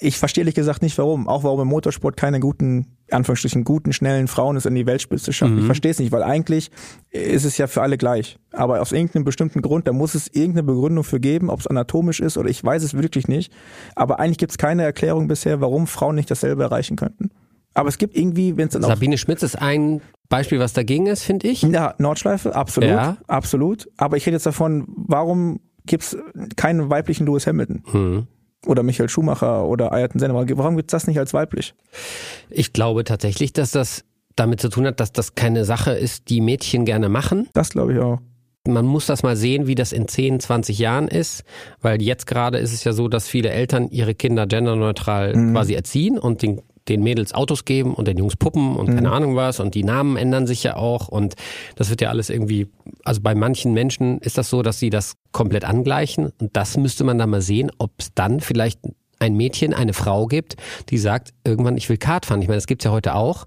ich verstehe ehrlich gesagt nicht warum. Auch warum im Motorsport keine guten, Anführungsstrichen, guten, schnellen Frauen es in die Weltspitze schaffen. Ich verstehe es nicht, weil eigentlich ist es ja für alle gleich. Aber aus irgendeinem bestimmten Grund, da muss es irgendeine Begründung für geben, ob es anatomisch ist oder ich weiß es wirklich nicht. Aber eigentlich gibt es keine Erklärung bisher, warum Frauen nicht dasselbe erreichen könnten. Aber es gibt irgendwie, wenn es dann auch Sabine Schmitz ist ein Beispiel, was dagegen ist, finde ich. Ja, Nordschleife, absolut, Ja. absolut. Aber ich rede jetzt davon, warum gibt's keinen weiblichen Lewis Hamilton Hm. Oder Michael Schumacher oder Ayrton Senna? Warum gibt's das nicht als weiblich? Ich glaube tatsächlich, dass das damit zu tun hat, dass das keine Sache ist, die Mädchen gerne machen. Das glaube ich auch. Man muss das mal sehen, wie das in 10, 20 Jahren ist, weil jetzt gerade ist es ja so, dass viele Eltern ihre Kinder genderneutral quasi erziehen und den, den Mädels Autos geben und den Jungs Puppen und keine Ahnung was und die Namen ändern sich ja auch und das wird ja alles irgendwie, also bei manchen Menschen ist das so, dass sie das komplett angleichen und das müsste man dann mal sehen, ob es dann vielleicht ein Mädchen, eine Frau gibt, die sagt, irgendwann, ich will Kart fahren. Ich meine, das gibt's ja heute auch,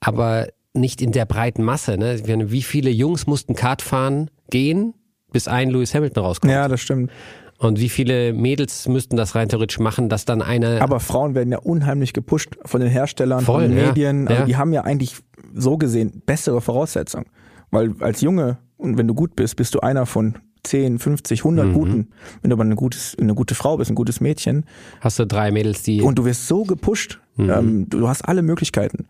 aber nicht in der breiten Masse. Ne? Wie viele Jungs mussten Kart fahren gehen, bis ein Lewis Hamilton rauskommt? Ja, das stimmt. Und wie viele Mädels müssten das rein theoretisch machen, dass dann eine... Aber Frauen werden ja unheimlich gepusht von den Herstellern, Voll, von den ja. Medien. Also Ja. die haben ja eigentlich so gesehen bessere Voraussetzungen. Weil als Junge, und wenn du gut bist, bist du einer von 10, 50, 100 Mhm. Guten. Wenn du aber eine, gutes, eine gute Frau bist, ein gutes Mädchen, hast du drei Mädels, die... und du wirst so gepusht, Mhm. ähm, du, du hast alle Möglichkeiten.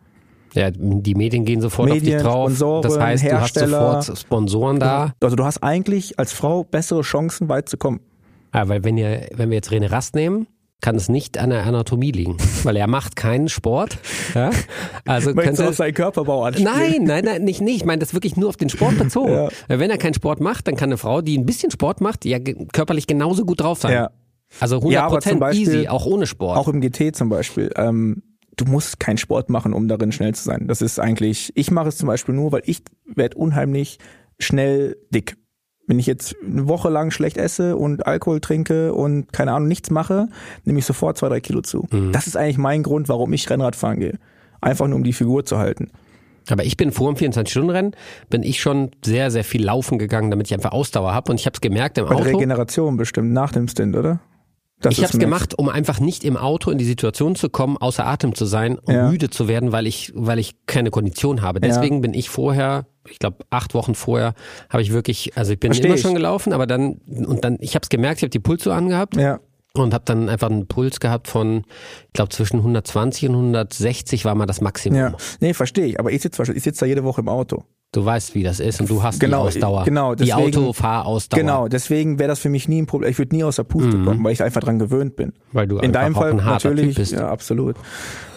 ja, die Medien gehen sofort Medien, auf dich drauf. Sponsoren, das heißt, du hast Hersteller. sofort Sponsoren da. Also du hast eigentlich als Frau bessere Chancen, weit zu kommen. Ja, weil wenn, ihr, wenn wir jetzt René Rast nehmen, kann es nicht an der Anatomie liegen, weil er macht keinen Sport. Ja? Also Möchtest du könnte auf seinen Körperbau anspielen? Nein, nein, nein, nicht, nicht. Ich meine das wirklich nur auf den Sport bezogen. Ja. Weil Wenn er keinen Sport macht, dann kann eine Frau, die ein bisschen Sport macht, ja körperlich genauso gut drauf sein. Ja. Also 100 Ja, Prozent Beispiel easy, auch ohne Sport. Auch im GT zum Beispiel. Ähm, du musst keinen Sport machen, um darin schnell zu sein. Das ist eigentlich, ich mache es zum Beispiel nur, weil ich werde unheimlich schnell dick. Wenn ich jetzt eine Woche lang schlecht esse und Alkohol trinke und keine Ahnung, nichts mache, nehme ich sofort zwei, drei Kilo zu. Mhm. Das ist eigentlich mein Grund, warum ich Rennrad fahren gehe. Einfach nur, um die Figur zu halten. Aber ich bin vor dem 24-Stunden-Rennen, bin ich schon sehr, sehr viel laufen gegangen, damit ich einfach Ausdauer habe. Und ich habe es gemerkt im Bei Auto. Regeneration bestimmt, nach dem Stint, oder? Das Ich habe es gemacht, um einfach nicht im Auto in die Situation zu kommen, außer Atem zu sein und Ja. müde zu werden, weil ich, weil ich keine Kondition habe. Ja. Deswegen bin ich vorher, ich glaube acht Wochen vorher, habe ich wirklich, also ich bin Versteh immer ich. schon gelaufen, aber dann und dann, ich habe es gemerkt, ich habe die Pulso angehabt Ja. und habe dann einfach einen Puls gehabt von, ich glaube zwischen 120 und 160 war mal das Maximum. Ja. Nee, verstehe ich. Aber ich sitze ich sitz da jede Woche im Auto. Du weißt, wie das ist und du hast Genau, die Ausdauer. genau, die deswegen- Autofahrausdauer. Genau, deswegen wäre das für mich nie ein Problem. Ich würde nie aus der Puste kommen, weil ich einfach dran gewöhnt bin. Mhm. Weil du In einfach deinem Fall natürlich, bist. ja, absolut.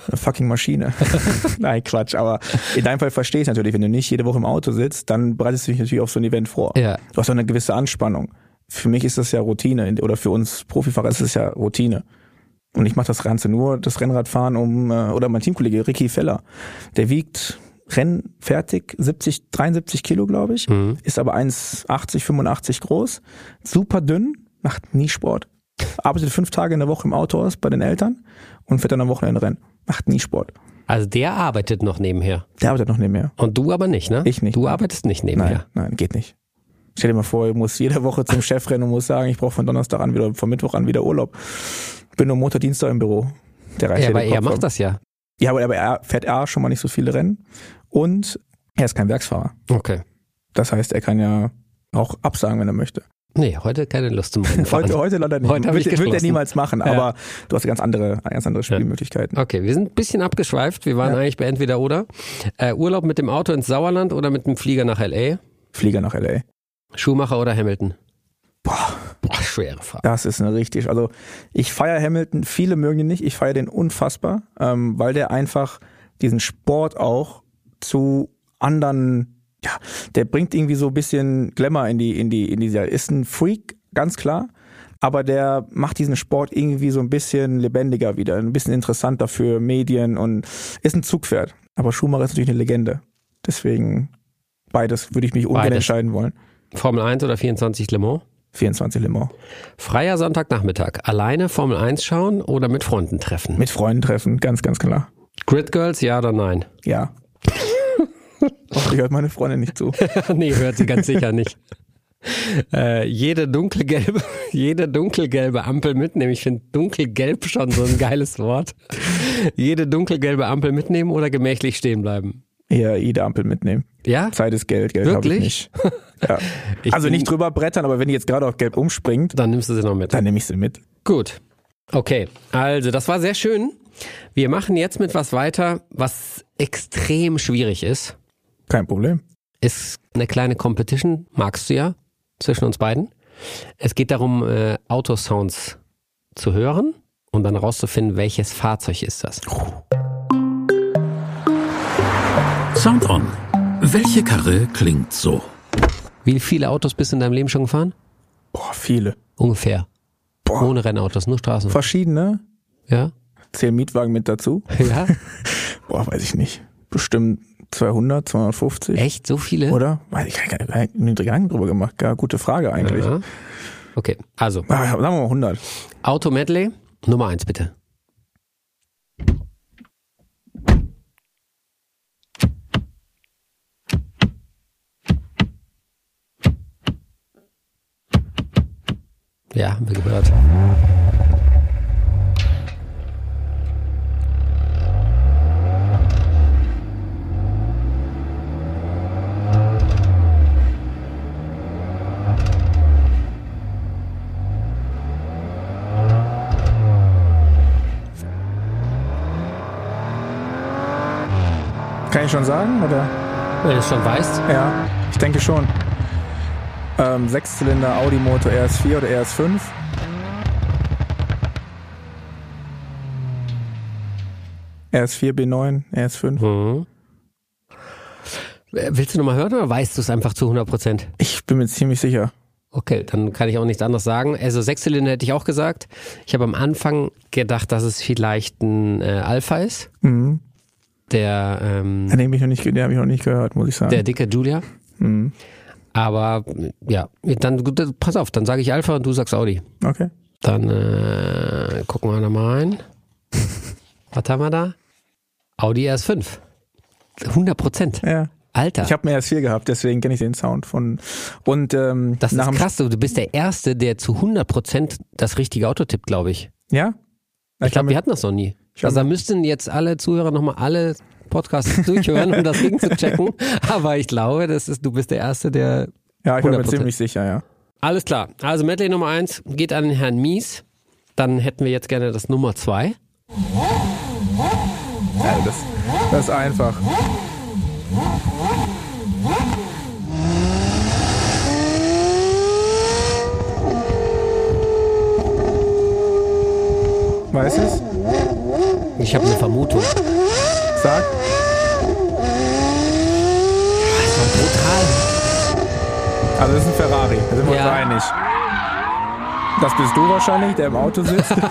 Eine fucking Maschine. Nein, Quatsch. Aber in deinem Fall verstehe ich natürlich, wenn du nicht jede Woche im Auto sitzt, dann bereitest du dich natürlich auf so ein Event vor. Ja. Du hast auch eine gewisse Anspannung. Für mich ist das ja Routine oder für uns Profifahrer ist es ja Routine. Und ich mache das Ganze nur, das Rennradfahren um, äh, oder mein Teamkollege Ricky Feller, der wiegt rennfertig 70, 73 Kilo, glaube ich, Mhm. ist aber 1,80, 85 groß, super dünn, macht nie Sport. Arbeitet fünf Tage in der Woche im Auto aus bei den Eltern und fährt dann am Wochenende Rennen. Macht nie Sport. Also der arbeitet noch nebenher. Der arbeitet noch mehr. Und du aber nicht, ne? Ich nicht. Du arbeitest nicht Nein, nebenher. nein, geht nicht. Stell dir mal vor, ich muss jede Woche zum Chef rennen und muss sagen, ich brauche von Donnerstag an wieder, von Mittwoch an wieder Urlaub. Bin nur Montag, Dienstag im Büro. Der reicht Ja, aber er ab. macht das ja. Ja, aber, aber er fährt A schon mal nicht so viele Rennen und er ist kein Werksfahrer. Okay. Das heißt, er kann ja auch absagen, wenn er möchte. Nee, heute keine Lust zum Rennfahren. Heute, heute leider nicht. Heute ich wird, wird er niemals machen, Ja. aber du hast ganz andere, ganz andere Spielmöglichkeiten. Okay, wir sind ein bisschen abgeschweift. Wir waren Ja. eigentlich bei entweder oder. Äh, Urlaub mit dem Auto ins Sauerland oder mit dem Flieger nach L.A.? Flieger nach LA. Schumacher oder Hamilton? Boah, Boah, schwere Frage. das ist eine richtig. Also ich feiere Hamilton, viele mögen ihn nicht, ich feiere den unfassbar, ähm, weil der einfach diesen Sport auch zu anderen, ja, der bringt irgendwie so ein bisschen Glamour in die, in die, in dieser, ist ein Freak, ganz klar. Aber der macht diesen Sport irgendwie so ein bisschen lebendiger wieder, ein bisschen interessanter für Medien und ist ein Zugpferd. Aber Schumacher ist natürlich eine Legende. Deswegen beides würde ich mich ungern Beides. entscheiden wollen. Formel 1 oder 24 Le Mans? 24 Le Mans. Freier Sonntagnachmittag. Alleine Formel 1 schauen oder mit Freunden treffen? Mit Freunden treffen, ganz, ganz klar. Grid Girls, ja oder nein? Ja. Hoffentlich hört meine Freundin nicht zu. nee, hört sie ganz sicher nicht. Äh, jede dunkelgelbe, jede dunkelgelbe Ampel mitnehmen. Ich finde dunkelgelb schon so ein geiles Wort. Jede dunkelgelbe Ampel mitnehmen oder gemächlich stehen bleiben. Eher jede Ampel mitnehmen. Ja? Zeit ist Geld, Geld habe ich Wirklich? nicht. Ja. Ich Also nicht drüber brettern, aber wenn die jetzt gerade auf Gelb umspringt, Dann nimmst du sie noch mit. dann nehme ich sie mit. Gut. Okay, also das war sehr schön. Wir machen jetzt mit was weiter, was extrem schwierig ist. Kein Problem. Ist eine kleine Competition, magst du ja, zwischen uns beiden. Es geht darum, äh, Autosounds zu hören und dann rauszufinden, welches Fahrzeug ist das. Sound On. Welche Karre klingt so? Wie viele Autos bist du in deinem Leben schon gefahren? Boah, viele. Ungefähr. Boah. Ohne Rennautos, nur Straßen. Verschiedene. Ja? Zehn Mietwagen mit dazu. Ja? Boah, weiß ich nicht. Bestimmt 200, 250. Echt? So viele? Oder? Weiß ich keine, keine, Gedanken drüber gemacht. Ja, gute Frage eigentlich. Ja. Okay, also Ah, sagen wir mal 100. Auto Medley, Nummer eins bitte. Ja, haben wir gehört. Kann ich schon sagen? Oder? Wenn du es schon weißt, Ja, ich denke schon. Ähm, Sechszylinder Audi Motor RS4 oder RS5. RS4 B9, RS5. mhm. Willst du nochmal hören oder weißt du es einfach zu 100 Prozent? Ich bin mir ziemlich sicher. Okay, dann kann ich auch nichts anderes sagen. Also Sechszylinder hätte ich auch gesagt. Ich habe am Anfang gedacht, dass es vielleicht ein äh, Alpha ist. Mhm. Der, ähm, Den habe ich noch nicht, den habe ich noch nicht gehört, muss ich sagen. der dicke Julia. Mhm. Aber ja, dann pass auf, dann sage ich Alpha und du sagst Audi. Okay. Dann äh, gucken wir da mal rein. Was haben wir da? Audi RS5. 100 Prozent. Ja. Alter, Ich habe einen RS4 gehabt, deswegen kenne ich den Sound von. Und ähm, das nach ist krass. Du du bist der Erste, der zu 100 Prozent das richtige Auto tippt, glaube ich. Ja? Ich glaube, wir hatten das noch nie. Also da müssten jetzt alle Zuhörer nochmal alle Podcasts durchhören, um das Ding zu checken. Aber ich glaube, das ist, du bist der Erste, der. ja, ich bin mir 100%. ziemlich sicher, ja. Alles klar. Also Medley Nummer eins geht an Herrn Mies. Dann hätten wir jetzt gerne das Nummer zwei. ja das, das ist einfach. Weißt du es? Ich habe eine Vermutung. Sag. Das war brutal. Also das ist ein Ferrari, da sind wir Ja. uns einig. Das bist du wahrscheinlich, der im Auto sitzt. Das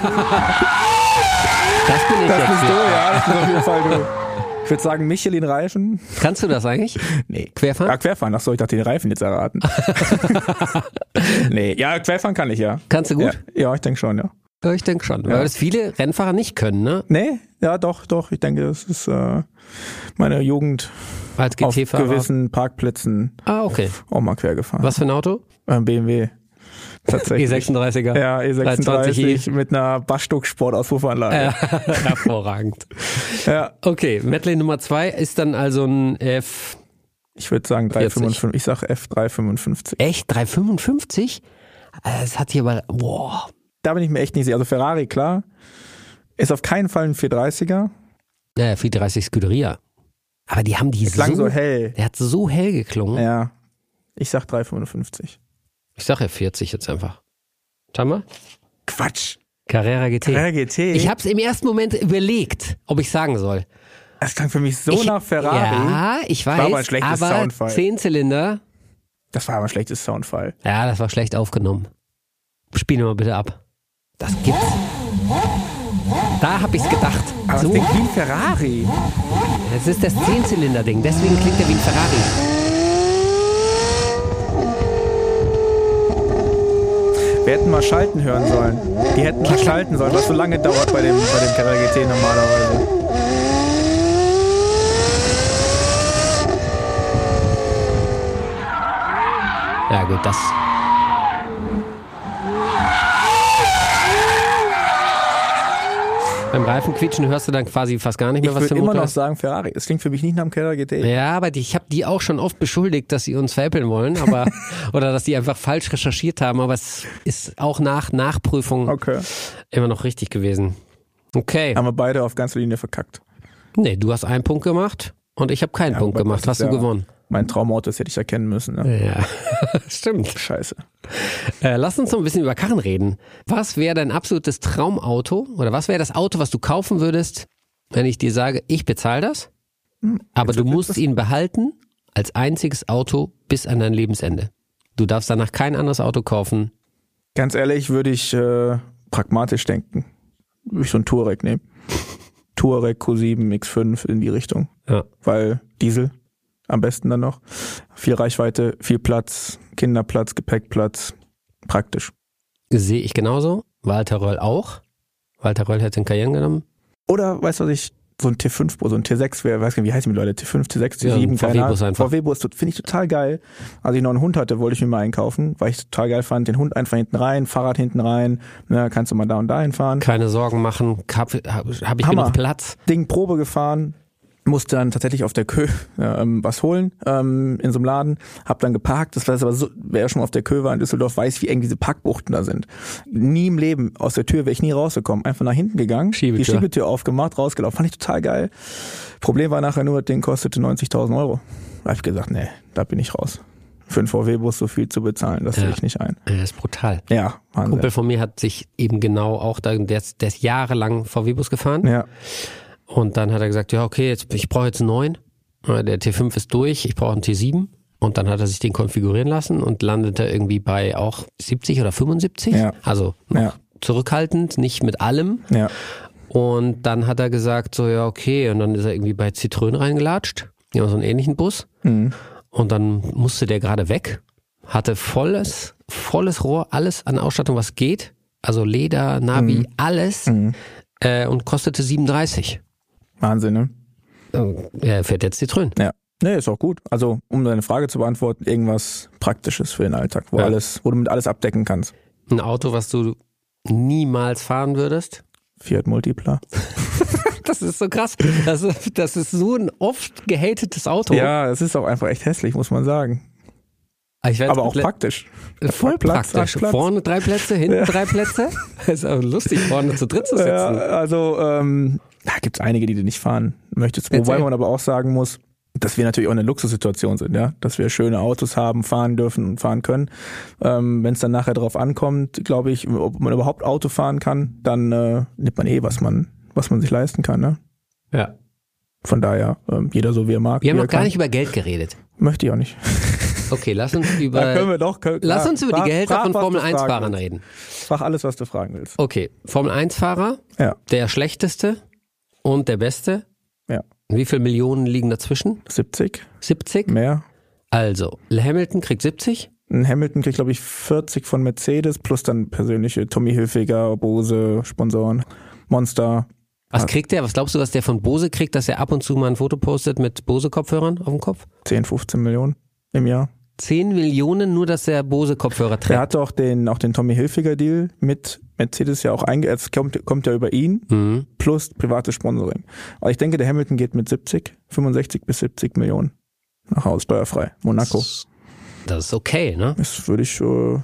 Das bin ich jetzt bist du, hier. ja, das bist auf jeden Fall du. Ich würde sagen Michelin-Reifen. Kannst du das eigentlich? Nee. Querfahren? Ja, Querfahren. Achso, ich dachte, den Reifen jetzt erraten. nee, ja, Querfahren kann ich ja. Kannst du gut? Ja, ja ich denke schon, ja. Ja, ich denke schon. Weil das viele Rennfahrer nicht können, ne? Nee, ja, doch, doch. Ich denke, das ist äh, meine Jugend Als auf GT-Fahrer. gewissen Parkplätzen Ah, okay. auch mal quer gefahren. Was für ein Auto? Ein BMW. Tatsächlich. E36er. Ja, E36 320i. mit einer Bassstuck-Sportauspuffenanlage. Ja, hervorragend. Ja. Okay, Medley Nummer zwei ist dann also ein F. Ich würde sagen 355. Ich sage F355. Echt? 355? Äh, Das hat hier aber, boah. Da bin ich mir echt nicht sicher. Also Ferrari, klar, ist auf keinen Fall ein 430er. Naja, 430 Scuderia. Aber die haben die Klang so, so hell. der hat so hell geklungen. Ja. Ich sag 355. Ich sag ja 40 jetzt einfach. Mal. Quatsch. Carrera GT. Carrera GT. Ich hab's im ersten Moment überlegt, ob ich sagen soll. das klang für mich so ich, nach Ferrari. Ja, ich weiß, War aber ein schlechtes aber Soundfall. 10 Zylinder. Das war aber ein schlechtes Soundfall. Ja, das war schlecht aufgenommen. Spiel mal bitte ab. Das gibt's. Da hab ich's gedacht. Aber so, das klingt wie ein Ferrari. es ist das 10-Zylinder-Ding, deswegen klingt er wie ein Ferrari. Wir hätten mal schalten hören sollen. Die hätten mal schalten sollen, was so lange dauert bei dem, bei dem GT normalerweise. Ja gut, das. Beim Reifenquietschen hörst du dann quasi fast gar nicht mehr, Ich was würde der immer noch sagen Ferrari. Es klingt für mich nicht nach dem Carrera GT. Ja, aber die, ich habe die auch schon oft beschuldigt, dass sie uns veräppeln wollen, aber oder dass die einfach falsch recherchiert haben, aber es ist auch nach Nachprüfung Okay. immer noch richtig gewesen. Okay. Haben wir beide auf ganzer Linie verkackt. Nee, du hast einen Punkt gemacht und ich habe keinen Ja, Punkt gemacht. Hast ist du ja- gewonnen. Mein Traumauto, das hätte ich erkennen müssen. Ne? Ja, stimmt. Scheiße. Äh, lass uns noch ein bisschen über Karren reden. Was wäre dein absolutes Traumauto oder was wäre das Auto, was du kaufen würdest, wenn ich dir sage, ich bezahle das, aber du musst ihn behalten als einziges Auto bis an dein Lebensende. Du darfst danach kein anderes Auto kaufen. Ganz ehrlich würde ich äh, pragmatisch denken. Würde ich so ein Touareg nehmen. Touareg Q7 X5 in die Richtung. Ja. Weil Diesel am besten dann noch. Viel Reichweite, viel Platz, Kinderplatz, Gepäckplatz. Praktisch. Sehe ich genauso. Walter Röll auch. Walter Röll hat den Cayenne genommen. Oder weißt du was ich, so ein T5 Bus, so ein T6 wäre, weiß gar nicht, wie heißen die Leute, T5, T6, Ja, T7, ein keine VW-Bus Ahnung. einfach. VW-Bus, finde ich total geil. Als ich noch einen Hund hatte, wollte ich mir mal einkaufen, weil ich total geil fand, den Hund einfach hinten rein, Fahrrad hinten rein, ne, kannst du mal da und da hinfahren. Keine Sorgen machen. Hab, hab ich Hammer. genug Platz. Ding Probe gefahren, musste dann tatsächlich auf der Kö ähm, was holen ähm, in so einem Laden, hab dann geparkt. Das war aber so, wer schon mal auf der Kö war in Düsseldorf, weiß, wie eng diese Parkbuchten da sind. Nie im Leben aus der Tür wäre ich nie rausgekommen. Einfach nach hinten gegangen, Schiebetür. die Schiebetür aufgemacht, rausgelaufen. Fand ich total geil. Problem war nachher nur, das Ding kostete 90.000 Euro. Da hab ich gesagt, nee, da bin ich raus. Für einen VW-Bus so viel zu bezahlen, das sehe Ja. ich nicht ein. Das ist brutal. Ja, Wahnsinn. Kumpel von mir hat sich eben genau auch da, der der ist jahrelang VW-Bus gefahren. Ja, Und dann hat er gesagt, ja, okay, jetzt, ich brauche jetzt einen neuen. Der T5 ist durch, ich brauche einen T7. Und dann hat er sich den konfigurieren lassen und landete irgendwie bei auch 70 oder 75. Ja. Also Ja. zurückhaltend, nicht mit allem. ja. Und dann hat er gesagt, so ja, okay. Und dann ist er irgendwie bei Citroën reingelatscht. Haben so einen ähnlichen Bus. Mhm. Und dann musste der gerade weg. Hatte volles, volles Rohr, alles an Ausstattung, was geht. Also Leder, Navi, Mhm. alles. Äh, und kostete 37. Wahnsinn, ne? Er fährt jetzt Citroën. Ja. Nee, ist auch gut. Also, um deine Frage zu beantworten, irgendwas Praktisches für den Alltag, wo Ja. alles, wo du mit alles abdecken kannst. Ein Auto, was du niemals fahren würdest. Fiat Multipla. Das ist so krass. Das ist, das ist so ein oft gehatetes Auto. Ja, es ist auch einfach echt hässlich, muss man sagen. ich weiß, Aber auch praktisch. voll Hat Platz, praktisch. Platz. Vorne drei Plätze, hinten drei Plätze. ist auch lustig, vorne zu dritt zu sitzen. Ja, also, ähm, da gibt's einige, die du nicht fahren möchtest. Erzähl. Wobei man aber auch sagen muss, dass wir natürlich auch in einer Luxussituation sind, ja, dass wir schöne Autos haben, fahren dürfen und fahren können. Ähm, Wenn es dann nachher drauf ankommt, glaube ich, ob man überhaupt Auto fahren kann, dann äh, nimmt man eh, was man, was man sich leisten kann. Ne? Ja. Von daher, ähm, jeder so wie er mag. Wir haben noch gar kann. nicht über Geld geredet. Möchte ich auch nicht. Okay, lass uns Da können über, wir doch. Können, lass uns über frag- die Gehälter frag, von Formel 1 fragen Fahrern willst. reden. Frag alles, was du fragen willst. Okay, Formel 1 Fahrer, Ja, der schlechteste und der beste. ja. Wie viele Millionen liegen dazwischen? 70, 70? mehr. Also, Hamilton kriegt 70. Ein Hamilton kriegt, glaube ich, 40 von Mercedes, plus dann persönliche Tommy Hilfiger, Bose, Sponsoren, Monster. Was kriegt der? Was glaubst du, was der von Bose kriegt, dass er ab und zu mal ein Foto postet mit Bose-Kopfhörern auf dem Kopf? 10, 15 Millionen im Jahr. 10 Millionen, nur dass er Bose-Kopfhörer Der trägt. hatte auch den, auch den Tommy Hilfiger Deal mit Mercedes ja auch einge, es kommt, kommt ja über ihn, Mhm. plus privates Sponsoring. Aber ich denke, der Hamilton geht mit 70, 65 bis 70 Millionen nach Hause, steuerfrei. Monaco. Das ist okay, ne? Das würde ich, äh,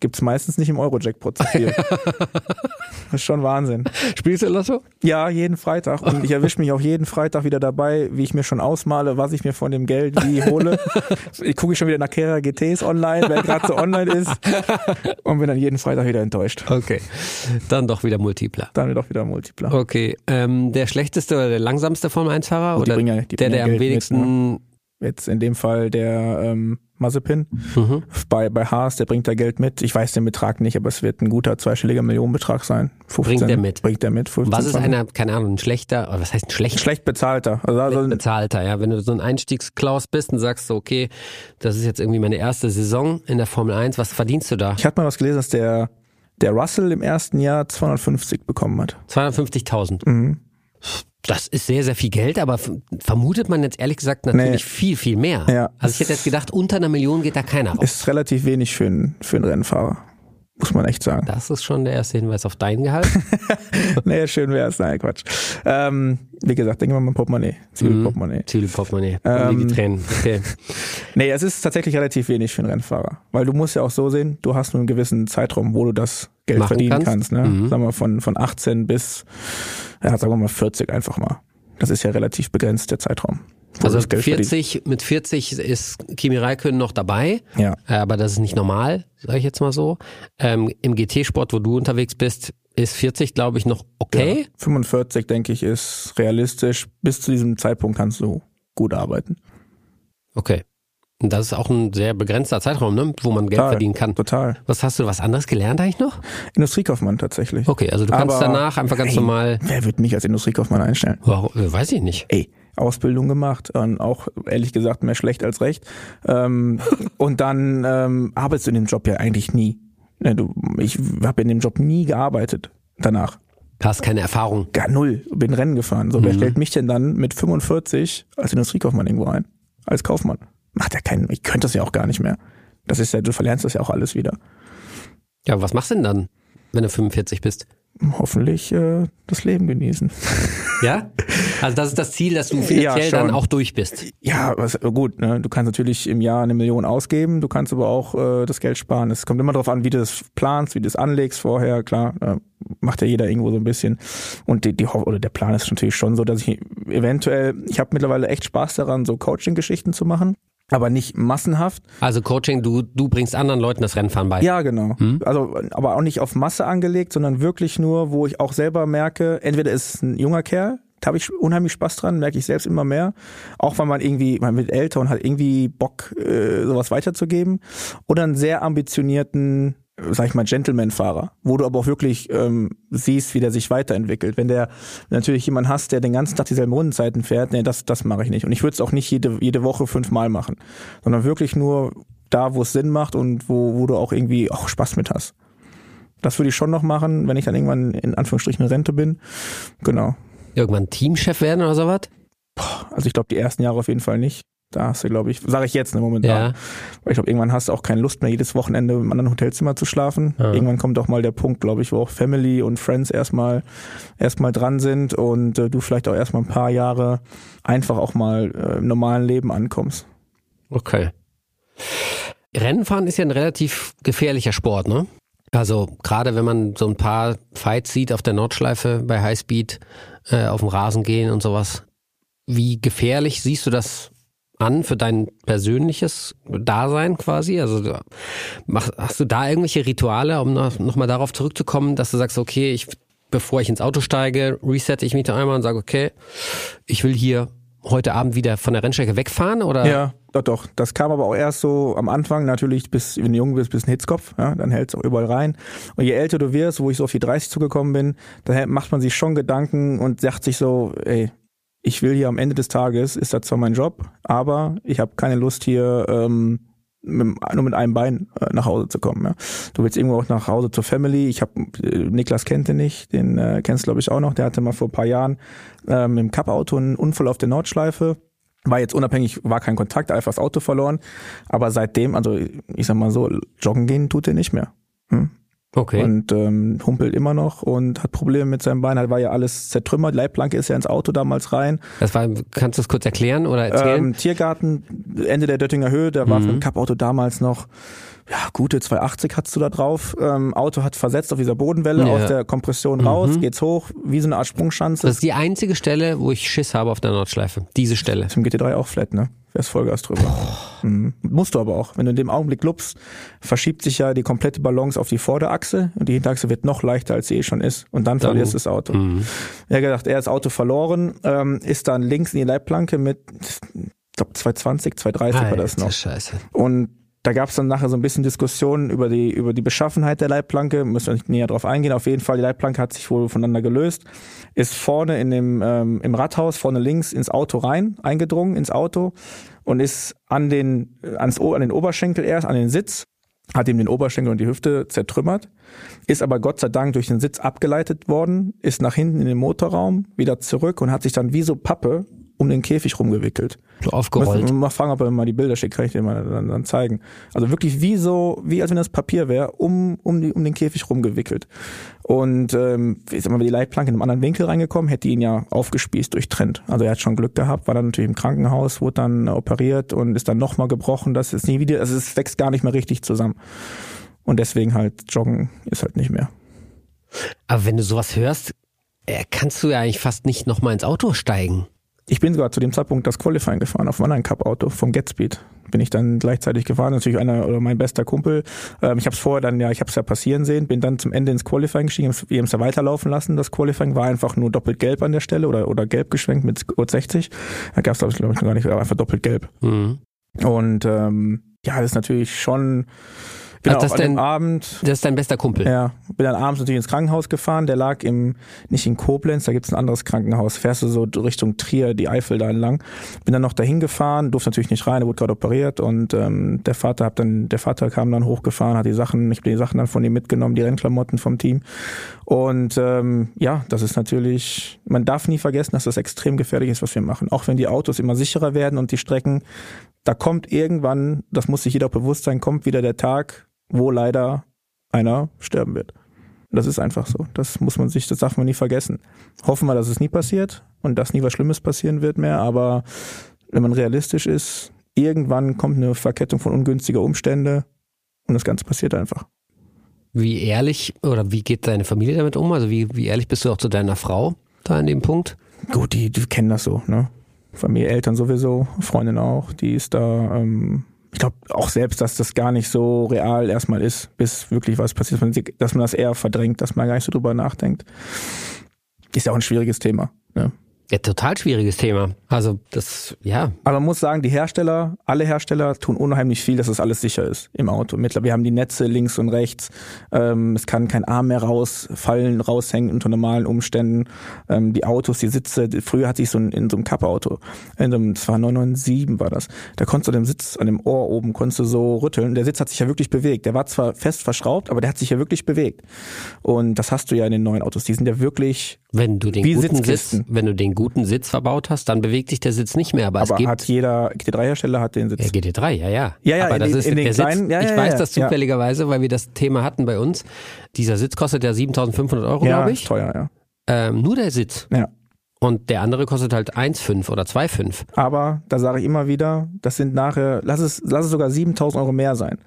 gibt's meistens nicht im Euro-Jackpot viel. das ist schon Wahnsinn. Spielst du Lotto? Ja, jeden Freitag. Und ich erwische mich auch jeden Freitag wieder dabei, wie ich mir schon ausmale, was ich mir von dem Geld wie hole. Ich gucke schon wieder nach Kera GTs online, wer gerade so online ist. Und bin dann jeden Freitag wieder enttäuscht. Okay. Dann doch wieder Multipler. Dann doch wieder Multipler. Okay. Ähm, der schlechteste oder der langsamste Formel 1-Fahrer? Gut, die Oder bringen der, der am Geld mit, wenigsten. Jetzt in dem Fall der ähm, Mazepin Mhm. bei, bei Haas, der bringt da Geld mit. Ich weiß den Betrag nicht, aber es wird ein guter zweistelliger Millionenbetrag sein. 15, Bringt der mit? Bringt der mit. 15, Was ist 20. einer, keine Ahnung, ein schlechter, oder was heißt ein schlechter? Schlecht bezahlter. Also, also bezahlter, ja. Wenn du so ein Einstiegsklaus bist und sagst so, okay, das ist jetzt irgendwie meine erste Saison in der Formel 1, was verdienst du da? ich hatte mal was gelesen, dass der, der Russell im ersten Jahr 250 bekommen hat. 250.000. Mhm. Das ist sehr, sehr viel Geld, aber vermutet man jetzt ehrlich gesagt natürlich Nee. viel, viel mehr. Ja. Also ich hätte jetzt gedacht, unter einer Million geht da keiner raus. Ist relativ wenig für einen, für einen Rennfahrer. Muss man echt sagen. Das ist schon der erste Hinweis auf dein Gehalt. nee, schön wär's. Nein, Quatsch. Ähm, wie gesagt, denken wir mal Portemonnaie. Ziel Portemonnaie. Ziel Portemonnaie. Ähm, die Tränen. Okay. Nee, es ist tatsächlich relativ wenig für einen Rennfahrer. Weil du musst ja auch so sehen, du hast nur einen gewissen Zeitraum, wo du das Geld verdienen kannst. kannst. ne? Mhm. Sagen wir von, von 18 bis, ja, sagen wir mal 40 einfach mal. Das ist ja relativ begrenzt, der Zeitraum. Also du das Geld verdienst. 40, mit 40 ist Kimi Räikkönen noch dabei, Ja. äh, aber das ist nicht normal, sage ich jetzt mal so. Ähm, Im GT-Sport, wo du unterwegs bist, ist 40, glaube ich, noch okay. Ja. 45, denke ich, ist realistisch. Bis zu diesem Zeitpunkt kannst du gut arbeiten. Okay. Das ist auch ein sehr begrenzter Zeitraum, ne? wo man Geld Total. verdienen kann. Total. Was hast du was anderes gelernt eigentlich noch? Industriekaufmann tatsächlich. Okay, also du kannst Aber- danach einfach ganz Ey, normal, Wer wird mich als Industriekaufmann einstellen? warum, weiß ich nicht. ey, Ausbildung gemacht und auch ehrlich gesagt mehr schlecht als recht. Ähm, und dann ähm, arbeitest du in dem Job ja eigentlich nie. Ne, ich habe in dem Job nie gearbeitet danach. Du hast keine Erfahrung. Gar null. Bin Rennen gefahren. So, wer stellt mich denn dann mit 45 als Industriekaufmann irgendwo ein? Als Kaufmann? Macht ja keinen, ich könnte das ja auch gar nicht mehr. Das ist ja, du verlernst das ja auch alles wieder. Ja, was machst du denn dann, wenn du 45 bist? Hoffentlich äh, das Leben genießen. Ja? Also das ist das Ziel, dass du finanziell schon. dann auch durch bist. Ja, was, gut, ne? du kannst natürlich im Jahr eine Million ausgeben, du kannst aber auch äh, das Geld sparen. Es kommt immer darauf an, wie du das planst, wie du das anlegst vorher, klar, äh, macht ja jeder irgendwo so ein bisschen. Und die, die oder der Plan ist natürlich schon so, dass ich eventuell, ich habe mittlerweile echt Spaß daran, so Coaching-Geschichten zu machen, aber nicht massenhaft. Also Coaching, du, du bringst anderen Leuten das Rennfahren bei. Ja, genau. Also, aber auch nicht auf Masse angelegt, sondern wirklich nur, wo ich auch selber merke, entweder ist es ein junger Kerl, da habe ich unheimlich Spaß dran, merke ich selbst immer mehr. Auch weil man irgendwie, man wird älter und hat irgendwie Bock, äh, sowas weiterzugeben. Oder einen sehr ambitionierten, sag ich mal, Gentleman-Fahrer, wo du aber auch wirklich ähm, siehst, wie der sich weiterentwickelt. Wenn der natürlich jemand hast, der den ganzen Tag dieselben Rundenzeiten fährt, nee, das, das mache ich nicht. Und ich würde es auch nicht jede, jede Woche fünfmal machen, sondern wirklich nur da, wo es Sinn macht und wo, wo du auch irgendwie auch Spaß mit hast. Das würde ich schon noch machen, wenn ich dann irgendwann in Anführungsstrichen Rente bin. Genau. Irgendwann Teamchef werden oder sowas? Also ich glaube, die ersten Jahre auf jeden Fall nicht. Da hast du, glaube ich, sage ich jetzt ne, momentan. Ja. Weil ich glaube, irgendwann hast du auch keine Lust mehr, jedes Wochenende im anderen Hotelzimmer zu schlafen. Ja. Irgendwann kommt auch mal der Punkt, glaube ich, wo auch Family und Friends erstmal erstmal dran sind und äh, du vielleicht auch erstmal ein paar Jahre einfach auch mal äh, im normalen Leben ankommst. Okay. Rennfahren ist ja ein relativ gefährlicher Sport, ne? Also gerade wenn man so ein paar Fights sieht auf der Nordschleife bei Highspeed äh, auf dem Rasen gehen und sowas. Wie gefährlich siehst du das an für dein persönliches Dasein quasi? Also mach, hast du da irgendwelche Rituale, um noch, noch mal darauf zurückzukommen, dass du sagst, okay, ich, bevor ich ins Auto steige, resette ich mich da einmal und sage, okay, ich will hier heute Abend wieder von der Rennstrecke wegfahren oder? Ja, doch, doch. Das kam aber auch erst so am Anfang natürlich, bis, wenn du jung bist, bist ein Hitzkopf, ja, dann hältst du auch überall rein. Und je älter du wirst, wo ich so auf die 30 zugekommen bin, da macht man sich schon Gedanken und sagt sich so, ey, ich will hier am Ende des Tages, ist das zwar mein Job, aber ich habe keine Lust hier ähm, mit, nur mit einem Bein äh, nach Hause zu kommen. Ja. Du willst irgendwo auch nach Hause zur Family. Ich habe äh, Niklas kennt den nicht, den äh, kennst glaube ich auch noch. Der hatte mal vor ein paar Jahren ähm, im Cup-Auto einen Unfall auf der Nordschleife. War jetzt unabhängig, war kein Kontakt, einfach das Auto verloren. Aber seitdem, also ich sag mal so, joggen gehen tut er nicht mehr. Hm? Okay. Und ähm, humpelt immer noch und hat Probleme mit seinem Bein. Da war ja alles zertrümmert. Leitplanke ist ja ins Auto damals rein. Das war, kannst du es kurz erklären oder erzählen? Ähm, Tiergarten, Ende der Döttinger Höhe, da war Mhm. für ein Cup-Auto damals noch, ja, gute 280 hattest du da drauf. Ähm, Auto hat versetzt auf dieser Bodenwelle Ja. aus der Kompression raus, Mhm. geht's hoch, wie so eine Art Sprungschanze. das ist die einzige Stelle, wo ich Schiss habe auf der Nordschleife. Diese Stelle. Im GT3 auch flat, ne? Wärst Vollgas drüber. Mhm. Musst du aber auch. Wenn du in dem Augenblick lupst, verschiebt sich ja die komplette Balance auf die Vorderachse und die Hinterachse wird noch leichter, als sie eh schon ist. Und dann, Dann- verlierst du das Auto. Mhm. Er hat gedacht, er hat das Auto verloren, ähm, ist dann links in die Leitplanke mit, ich glaube 220, 230 war das Alter, noch. Scheiße. Und da gab es dann nachher so ein bisschen Diskussionen über die, über die Beschaffenheit der Leitplanke. Müssen wir nicht näher drauf eingehen. Auf jeden Fall, die Leitplanke hat sich wohl voneinander gelöst. Ist vorne in dem, ähm, im Radhaus, vorne links ins Auto rein, eingedrungen ins Auto und ist an den, äh, ans, an den Oberschenkel erst, an den Sitz, hat ihm den Oberschenkel und die Hüfte zertrümmert, ist aber Gott sei Dank durch den Sitz abgeleitet worden, ist nach hinten in den Motorraum, wieder zurück und hat sich dann wie so Pappe um den Käfig rumgewickelt. So aufgerollt. Muss mal fragen, ob er mal die Bilder schickt, kann ich dir mal dann, dann zeigen. Also wirklich wie so, wie als wenn das Papier wäre, um, um, die, um den Käfig rumgewickelt. Und ähm, ich sag mal, wenn die Leitplanke in einem anderen Winkel reingekommen, hätte ihn ja aufgespießt, durchtrennt. Also er hat schon Glück gehabt, war dann natürlich im Krankenhaus, wurde dann operiert und ist dann nochmal gebrochen. Das ist nie wieder, also es wächst gar nicht mehr richtig zusammen. Und deswegen halt Joggen ist halt nicht mehr. Aber wenn du sowas hörst, äh, kannst du ja eigentlich fast nicht nochmal ins Auto steigen. Ich bin sogar zu dem Zeitpunkt das Qualifying gefahren auf einem anderen Cup-Auto vom Getspeed. Bin ich dann gleichzeitig gefahren, natürlich einer oder mein bester Kumpel. Ähm, ich habe es vorher dann ja, ich habe es ja passieren sehen, bin dann zum Ende ins Qualifying gestiegen, wir haben es ja weiterlaufen lassen. Das Qualifying war einfach nur doppelt gelb an der Stelle oder oder gelb geschwenkt mit Code 60. Da gab es glaube ich noch gar nicht, aber einfach doppelt gelb. Mhm. Und ähm, ja, das ist natürlich schon genau Also das dem denn- Abend Das ist dein bester Kumpel. ja, bin dann abends natürlich ins Krankenhaus gefahren. Der lag im, nicht in Koblenz, da gibt's ein anderes Krankenhaus. Fährst du so Richtung Trier, die Eifel da entlang. Bin dann noch dahin gefahren, durfte natürlich nicht rein, er wurde gerade operiert und ähm, der Vater hat dann, der Vater kam dann hochgefahren, hat die Sachen, ich habe die Sachen dann von ihm mitgenommen, die Rennklamotten vom Team. Und ähm, ja, das ist natürlich, man darf nie vergessen, dass das extrem gefährlich ist, was wir machen. Auch wenn die Autos immer sicherer werden und die Strecken, da kommt irgendwann, das muss sich jeder bewusst sein, kommt wieder der Tag, wo leider einer sterben wird. Das ist einfach so. Das muss man sich, das darf man nie vergessen. Hoffen wir, dass es nie passiert und dass nie was Schlimmes passieren wird mehr, aber wenn man realistisch ist, irgendwann kommt eine Verkettung von ungünstiger Umstände und das Ganze passiert einfach. Wie ehrlich oder wie geht deine Familie damit um? Also wie, wie ehrlich bist du auch zu deiner Frau da an dem Punkt? Gut, die, die kennen das so, ne? Familie, Eltern sowieso, Freundin auch, die ist da, ähm, ich glaube auch selbst, dass das gar nicht so real erstmal ist, bis wirklich was passiert, dass man, das eher verdrängt, dass man gar nicht so drüber nachdenkt. Ist ja auch ein schwieriges Thema. Ne? Ja, total schwieriges Thema. Also das, ja, Aber man muss sagen, die Hersteller, alle Hersteller tun unheimlich viel, dass das alles sicher ist im Auto. Mittlerweile, wir haben die Netze links und rechts. Ähm, es kann kein Arm mehr rausfallen, raushängen unter normalen Umständen. Ähm, die Autos, die Sitze, früher hatte ich so ein, in so einem Cup-Auto, in so einem, das war 997 war das. Da konntest du den Sitz an dem Ohr oben, konntest du so rütteln. Der Sitz hat sich ja wirklich bewegt. Der war zwar fest verschraubt, aber der hat sich ja wirklich bewegt. Und das hast du ja in den neuen Autos. Die sind ja wirklich, wenn du den Wie guten Sitz, Sitzkisten. wenn du den guten Sitz verbaut hast, dann bewegt sich der Sitz nicht mehr. Aber, es aber gibt hat jeder GT3-Hersteller hat den Sitz. Ja, GT3, ja, ja. Ja, ja, aber das den- ist der kleinen- Sitz. ja, ich ja, weiß ja, das ja. zufälligerweise, weil wir das Thema hatten bei uns. Dieser Sitz kostet ja 7.500 Euro, ja, glaube ich. teuer, ja. Ähm, nur der Sitz. Ja. Und der andere kostet halt 1,5 oder 2,5. Aber da sage ich immer wieder, das sind nachher, lass es, lass es sogar 7000 Euro mehr sein.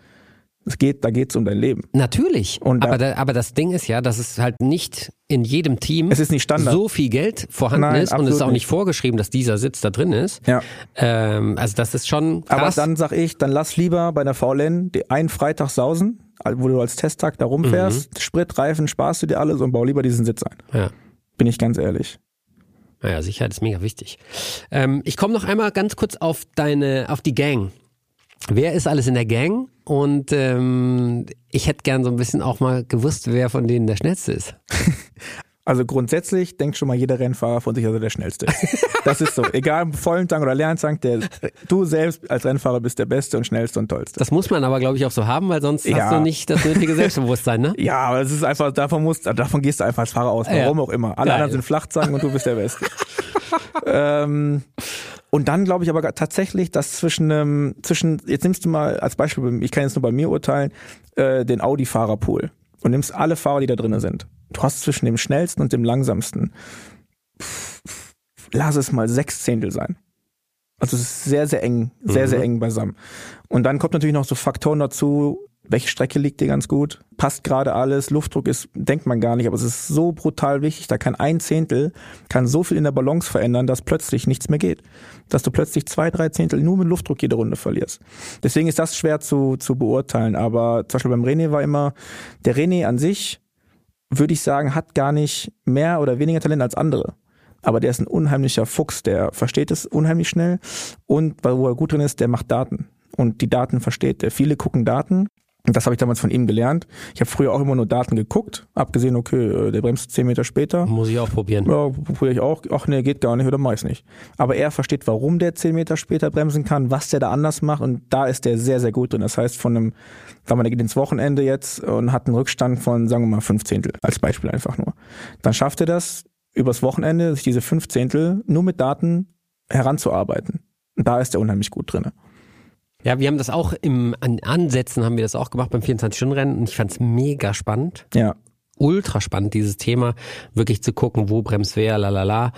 Es geht, da geht's um dein Leben. Natürlich. Und aber, da, aber das Ding ist ja, dass es halt nicht in jedem Team Es ist nicht Standard. so viel Geld vorhanden Nein, ist und es ist auch nicht nicht. vorgeschrieben, dass dieser Sitz da drin ist. Ja. Ähm, also das ist schon krass. Aber dann sag ich, dann lass lieber bei der VLN einen Freitag sausen, wo du als Testtag da rumfährst, Sprit, Reifen, sparst du dir alles und bau lieber diesen Sitz ein. ja. Bin ich ganz ehrlich. Naja, Sicherheit ist mega wichtig. Ähm, ich komme noch einmal ganz kurz auf deine, auf die Gang. Wer ist alles in der Gang? Und ähm, ich hätte gern so ein bisschen auch mal gewusst, wer von denen der schnellste ist. Also grundsätzlich denkt schon mal jeder Rennfahrer von sich, dass er der Schnellste ist. Das ist so. Egal vollen Tank oder leeren Tank, der, du selbst als Rennfahrer bist der Beste und Schnellste und Tollste. Das muss man aber, glaube ich, auch so haben, weil sonst Ja. hast du nicht das nötige Selbstbewusstsein, ne? Ja, aber es ist einfach, davon musst, davon gehst du einfach als Fahrer aus. Ja. Warum auch immer. Alle Geil. anderen sind Flachzangen und du bist der Beste. ähm, und dann glaube ich aber tatsächlich, dass zwischen, ähm, zwischen, jetzt nimmst du mal als Beispiel, ich kann jetzt nur bei mir urteilen, äh, den Audi-Fahrerpool. und nimmst alle Fahrer, die da drinnen sind. Du hast zwischen dem schnellsten und dem langsamsten, lass es mal sechs Zehntel sein. Also es ist sehr, sehr eng, sehr, mhm. sehr eng beisammen. Und dann kommt natürlich noch so Faktoren dazu, welche Strecke liegt dir ganz gut? Passt gerade alles? Luftdruck ist, denkt man gar nicht, aber es ist so brutal wichtig. Da kann ein Zehntel, kann so viel in der Balance verändern, dass plötzlich nichts mehr geht. Dass du plötzlich zwei, drei Zehntel nur mit Luftdruck jede Runde verlierst. Deswegen ist das schwer zu, zu beurteilen. Aber zum Beispiel beim René war immer, der René an sich, würde ich sagen, hat gar nicht mehr oder weniger Talent als andere. Aber der ist ein unheimlicher Fuchs, der versteht es unheimlich schnell und wo er gut drin ist, der macht Daten und die Daten versteht er. Viele gucken Daten das habe ich damals von ihm gelernt. Ich habe früher auch immer nur Daten geguckt, abgesehen, okay, äh, der bremst zehn Meter später. Muss ich auch probieren. Ja, probiere ich auch. Ach nee, geht gar nicht oder meist nicht. Aber er versteht, warum der zehn Meter später bremsen kann, was der da anders macht und da ist der sehr, sehr gut drin. Das heißt, von einem, sagen wir, der geht ins Wochenende jetzt und hat einen Rückstand von, sagen wir mal, fünf Zehntel, als Beispiel einfach nur. Dann schafft er das, übers Wochenende sich diese fünf Zehntel nur mit Daten heranzuarbeiten. Und da ist er unheimlich gut drin. Ja, wir haben das auch im an Ansätzen haben wir das auch gemacht beim 24-Stunden-Rennen und ich fand es mega spannend. Ja. Ultra spannend, dieses Thema, wirklich zu gucken, wo bremst wer, lalala.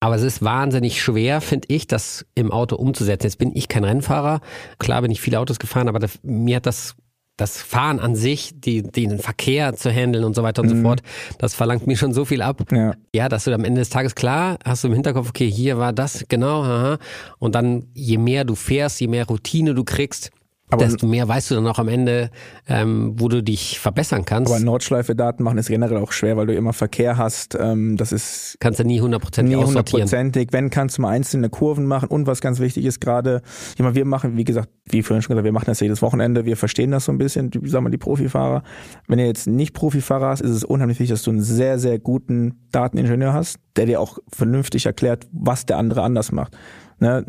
Aber es ist wahnsinnig schwer, finde ich, das im Auto umzusetzen. Jetzt bin ich kein Rennfahrer. Klar bin ich viele Autos gefahren, aber das, mir hat das das Fahren an sich, die, den Verkehr zu handeln und so weiter und mhm. so fort, das verlangt mir schon so viel ab. Ja. ja, dass du am Ende des Tages klar hast du im Hinterkopf, okay, hier war das, genau, aha. Und dann, je mehr du fährst, je mehr Routine du kriegst, aber desto mehr weißt du dann auch am Ende, ähm, wo du dich verbessern kannst. Aber Nordschleife-Daten machen ist generell auch schwer, weil du immer Verkehr hast. Ähm, das ist kannst du nie hundertprozentig Nie hundertprozentig. Wenn kannst du mal einzelne Kurven machen und was ganz wichtig ist gerade, ich meine, wir machen, wie gesagt, wie vorhin schon gesagt, wir machen das jedes Wochenende. Wir verstehen das so ein bisschen, wie sagen wir, die Profifahrer. Wenn ihr jetzt nicht Profifahrer hast, ist es unheimlich wichtig, dass du einen sehr sehr guten Dateningenieur hast, der dir auch vernünftig erklärt, was der andere anders macht. Ne?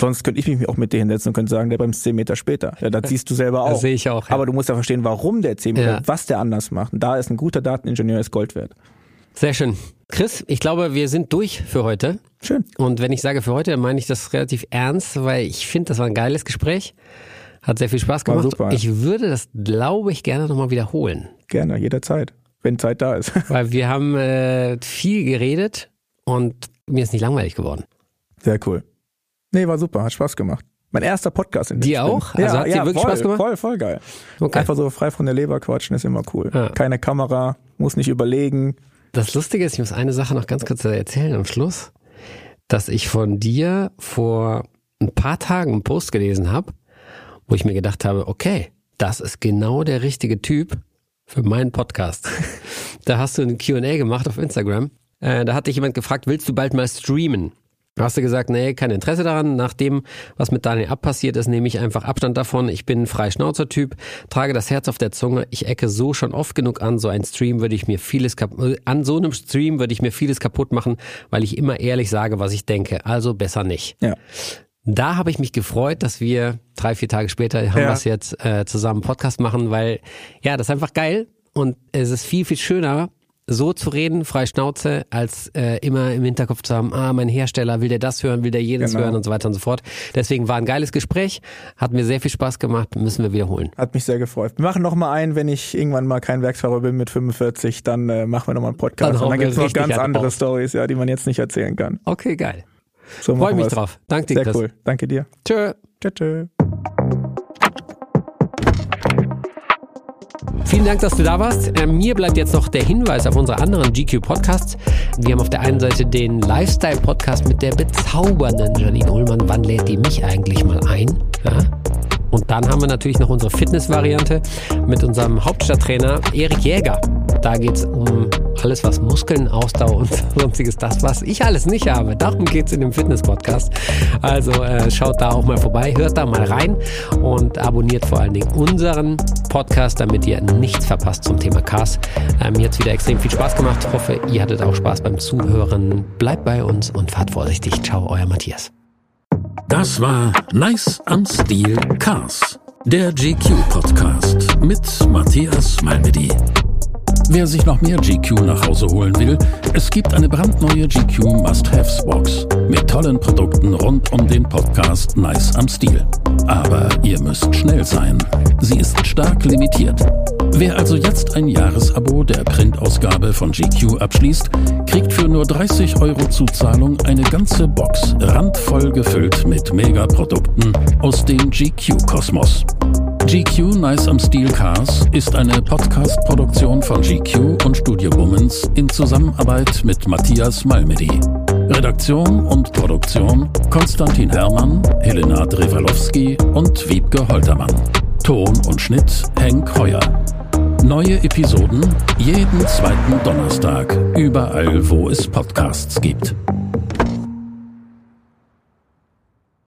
Sonst könnte ich mich auch mit dir hinsetzen und könnte sagen, der bremst zehn Meter später. Ja, das siehst du selber auch. Das sehe ich auch. Ja. Aber du musst ja verstehen, warum der zehn Meter, ja. was der anders macht. Und da ist ein guter Dateningenieur ist Gold wert. Sehr schön. Chris, ich glaube, wir sind durch für heute. Schön. Und wenn ich sage für heute, dann meine ich das relativ ernst, weil ich finde, das war ein geiles Gespräch. Hat sehr viel Spaß gemacht. War super. Ich würde das, glaube ich, gerne nochmal wiederholen. Gerne, jederzeit, wenn Zeit da ist. Weil wir haben äh, viel geredet und mir ist nicht langweilig geworden. Sehr cool. Nee, war super, hat Spaß gemacht. Mein erster Podcast in dem Dir auch? Also ja, hat dir ja, wirklich voll, Spaß gemacht? Voll, voll geil. Okay. Einfach so frei von der Leber quatschen ist immer cool. Ja. Keine Kamera, muss nicht überlegen. Das Lustige ist, ich muss eine Sache noch ganz kurz erzählen am Schluss, dass ich von dir vor ein paar Tagen einen Post gelesen habe, wo ich mir gedacht habe, okay, das ist genau der richtige Typ für meinen Podcast. da hast du ein Q&A gemacht auf Instagram. Äh, da hat dich jemand gefragt, willst du bald mal streamen? Hast du gesagt, nee, kein Interesse daran. Nach dem, was mit Daniel Ab passiert ist, nehme ich einfach Abstand davon. Ich bin ein Freischnauzer-Typ, trage das Herz auf der Zunge. Ich ecke so schon oft genug an. So ein Stream würde ich mir vieles an so einem Stream würde ich mir vieles kaputt machen, weil ich immer ehrlich sage, was ich denke. Also besser nicht. Ja. Da habe ich mich gefreut, dass wir drei, vier Tage später haben ja. wir es jetzt äh, zusammen Podcast machen, weil ja, das ist einfach geil und es ist viel, viel schöner, so zu reden, frei Schnauze, als äh, immer im Hinterkopf zu haben, ah, mein Hersteller, will der das hören, will der jedes genau. hören und so weiter und so fort. Deswegen war ein geiles Gespräch, hat mir sehr viel Spaß gemacht, müssen wir wiederholen. Hat mich sehr gefreut. Wir machen noch mal einen, wenn ich irgendwann mal kein Werksfahrer bin mit 45, dann äh, machen wir noch mal einen Podcast. Dann und dann gibt es noch ganz andere Stories, ja, die man jetzt nicht erzählen kann. Okay, geil. So Freue mich drauf. Danke dir, Sehr Chris. cool. Danke dir. Tschö. Tschö, tschö. Vielen Dank, dass du da warst. Äh, mir bleibt jetzt noch der Hinweis auf unsere anderen GQ Podcasts. Wir haben auf der einen Seite den Lifestyle Podcast mit der bezaubernden Janine Ullmann. Wann lädt die mich eigentlich mal ein? Ja? Und dann haben wir natürlich noch unsere Fitness-Variante mit unserem Hauptstadttrainer Erik Jäger. Da geht es um alles, was Muskeln, Ausdauer und sonstiges, das, was ich alles nicht habe. Darum geht es in dem Fitness-Podcast. Also äh, schaut da auch mal vorbei, hört da mal rein und abonniert vor allen Dingen unseren Podcast, damit ihr nichts verpasst zum Thema Cars. Ähm, mir hat wieder extrem viel Spaß gemacht. Ich hoffe, ihr hattet auch Spaß beim Zuhören. Bleibt bei uns und fahrt vorsichtig. Ciao, euer Matthias. Das war Nice am Stil Cars, der GQ-Podcast mit Matthias Malmedy. Wer sich noch mehr GQ nach Hause holen will, es gibt eine brandneue GQ Must-Haves-Box mit tollen Produkten rund um den Podcast Nice am Stil. Aber ihr müsst schnell sein. Sie ist stark limitiert. Wer also jetzt ein Jahresabo der Printausgabe von GQ abschließt, kriegt für nur 30 Euro Zuzahlung eine ganze Box randvoll gefüllt mit Megaprodukten aus dem GQ-Kosmos. GQ Nice am Steel Cars ist eine Podcast-Produktion von GQ und Studio Womans in Zusammenarbeit mit Matthias Malmedy. Redaktion und Produktion Konstantin Herrmann, Helena Drewalowski und Wiebke Holtermann. Ton und Schnitt Henk Heuer. Neue Episoden jeden zweiten Donnerstag, überall wo es Podcasts gibt.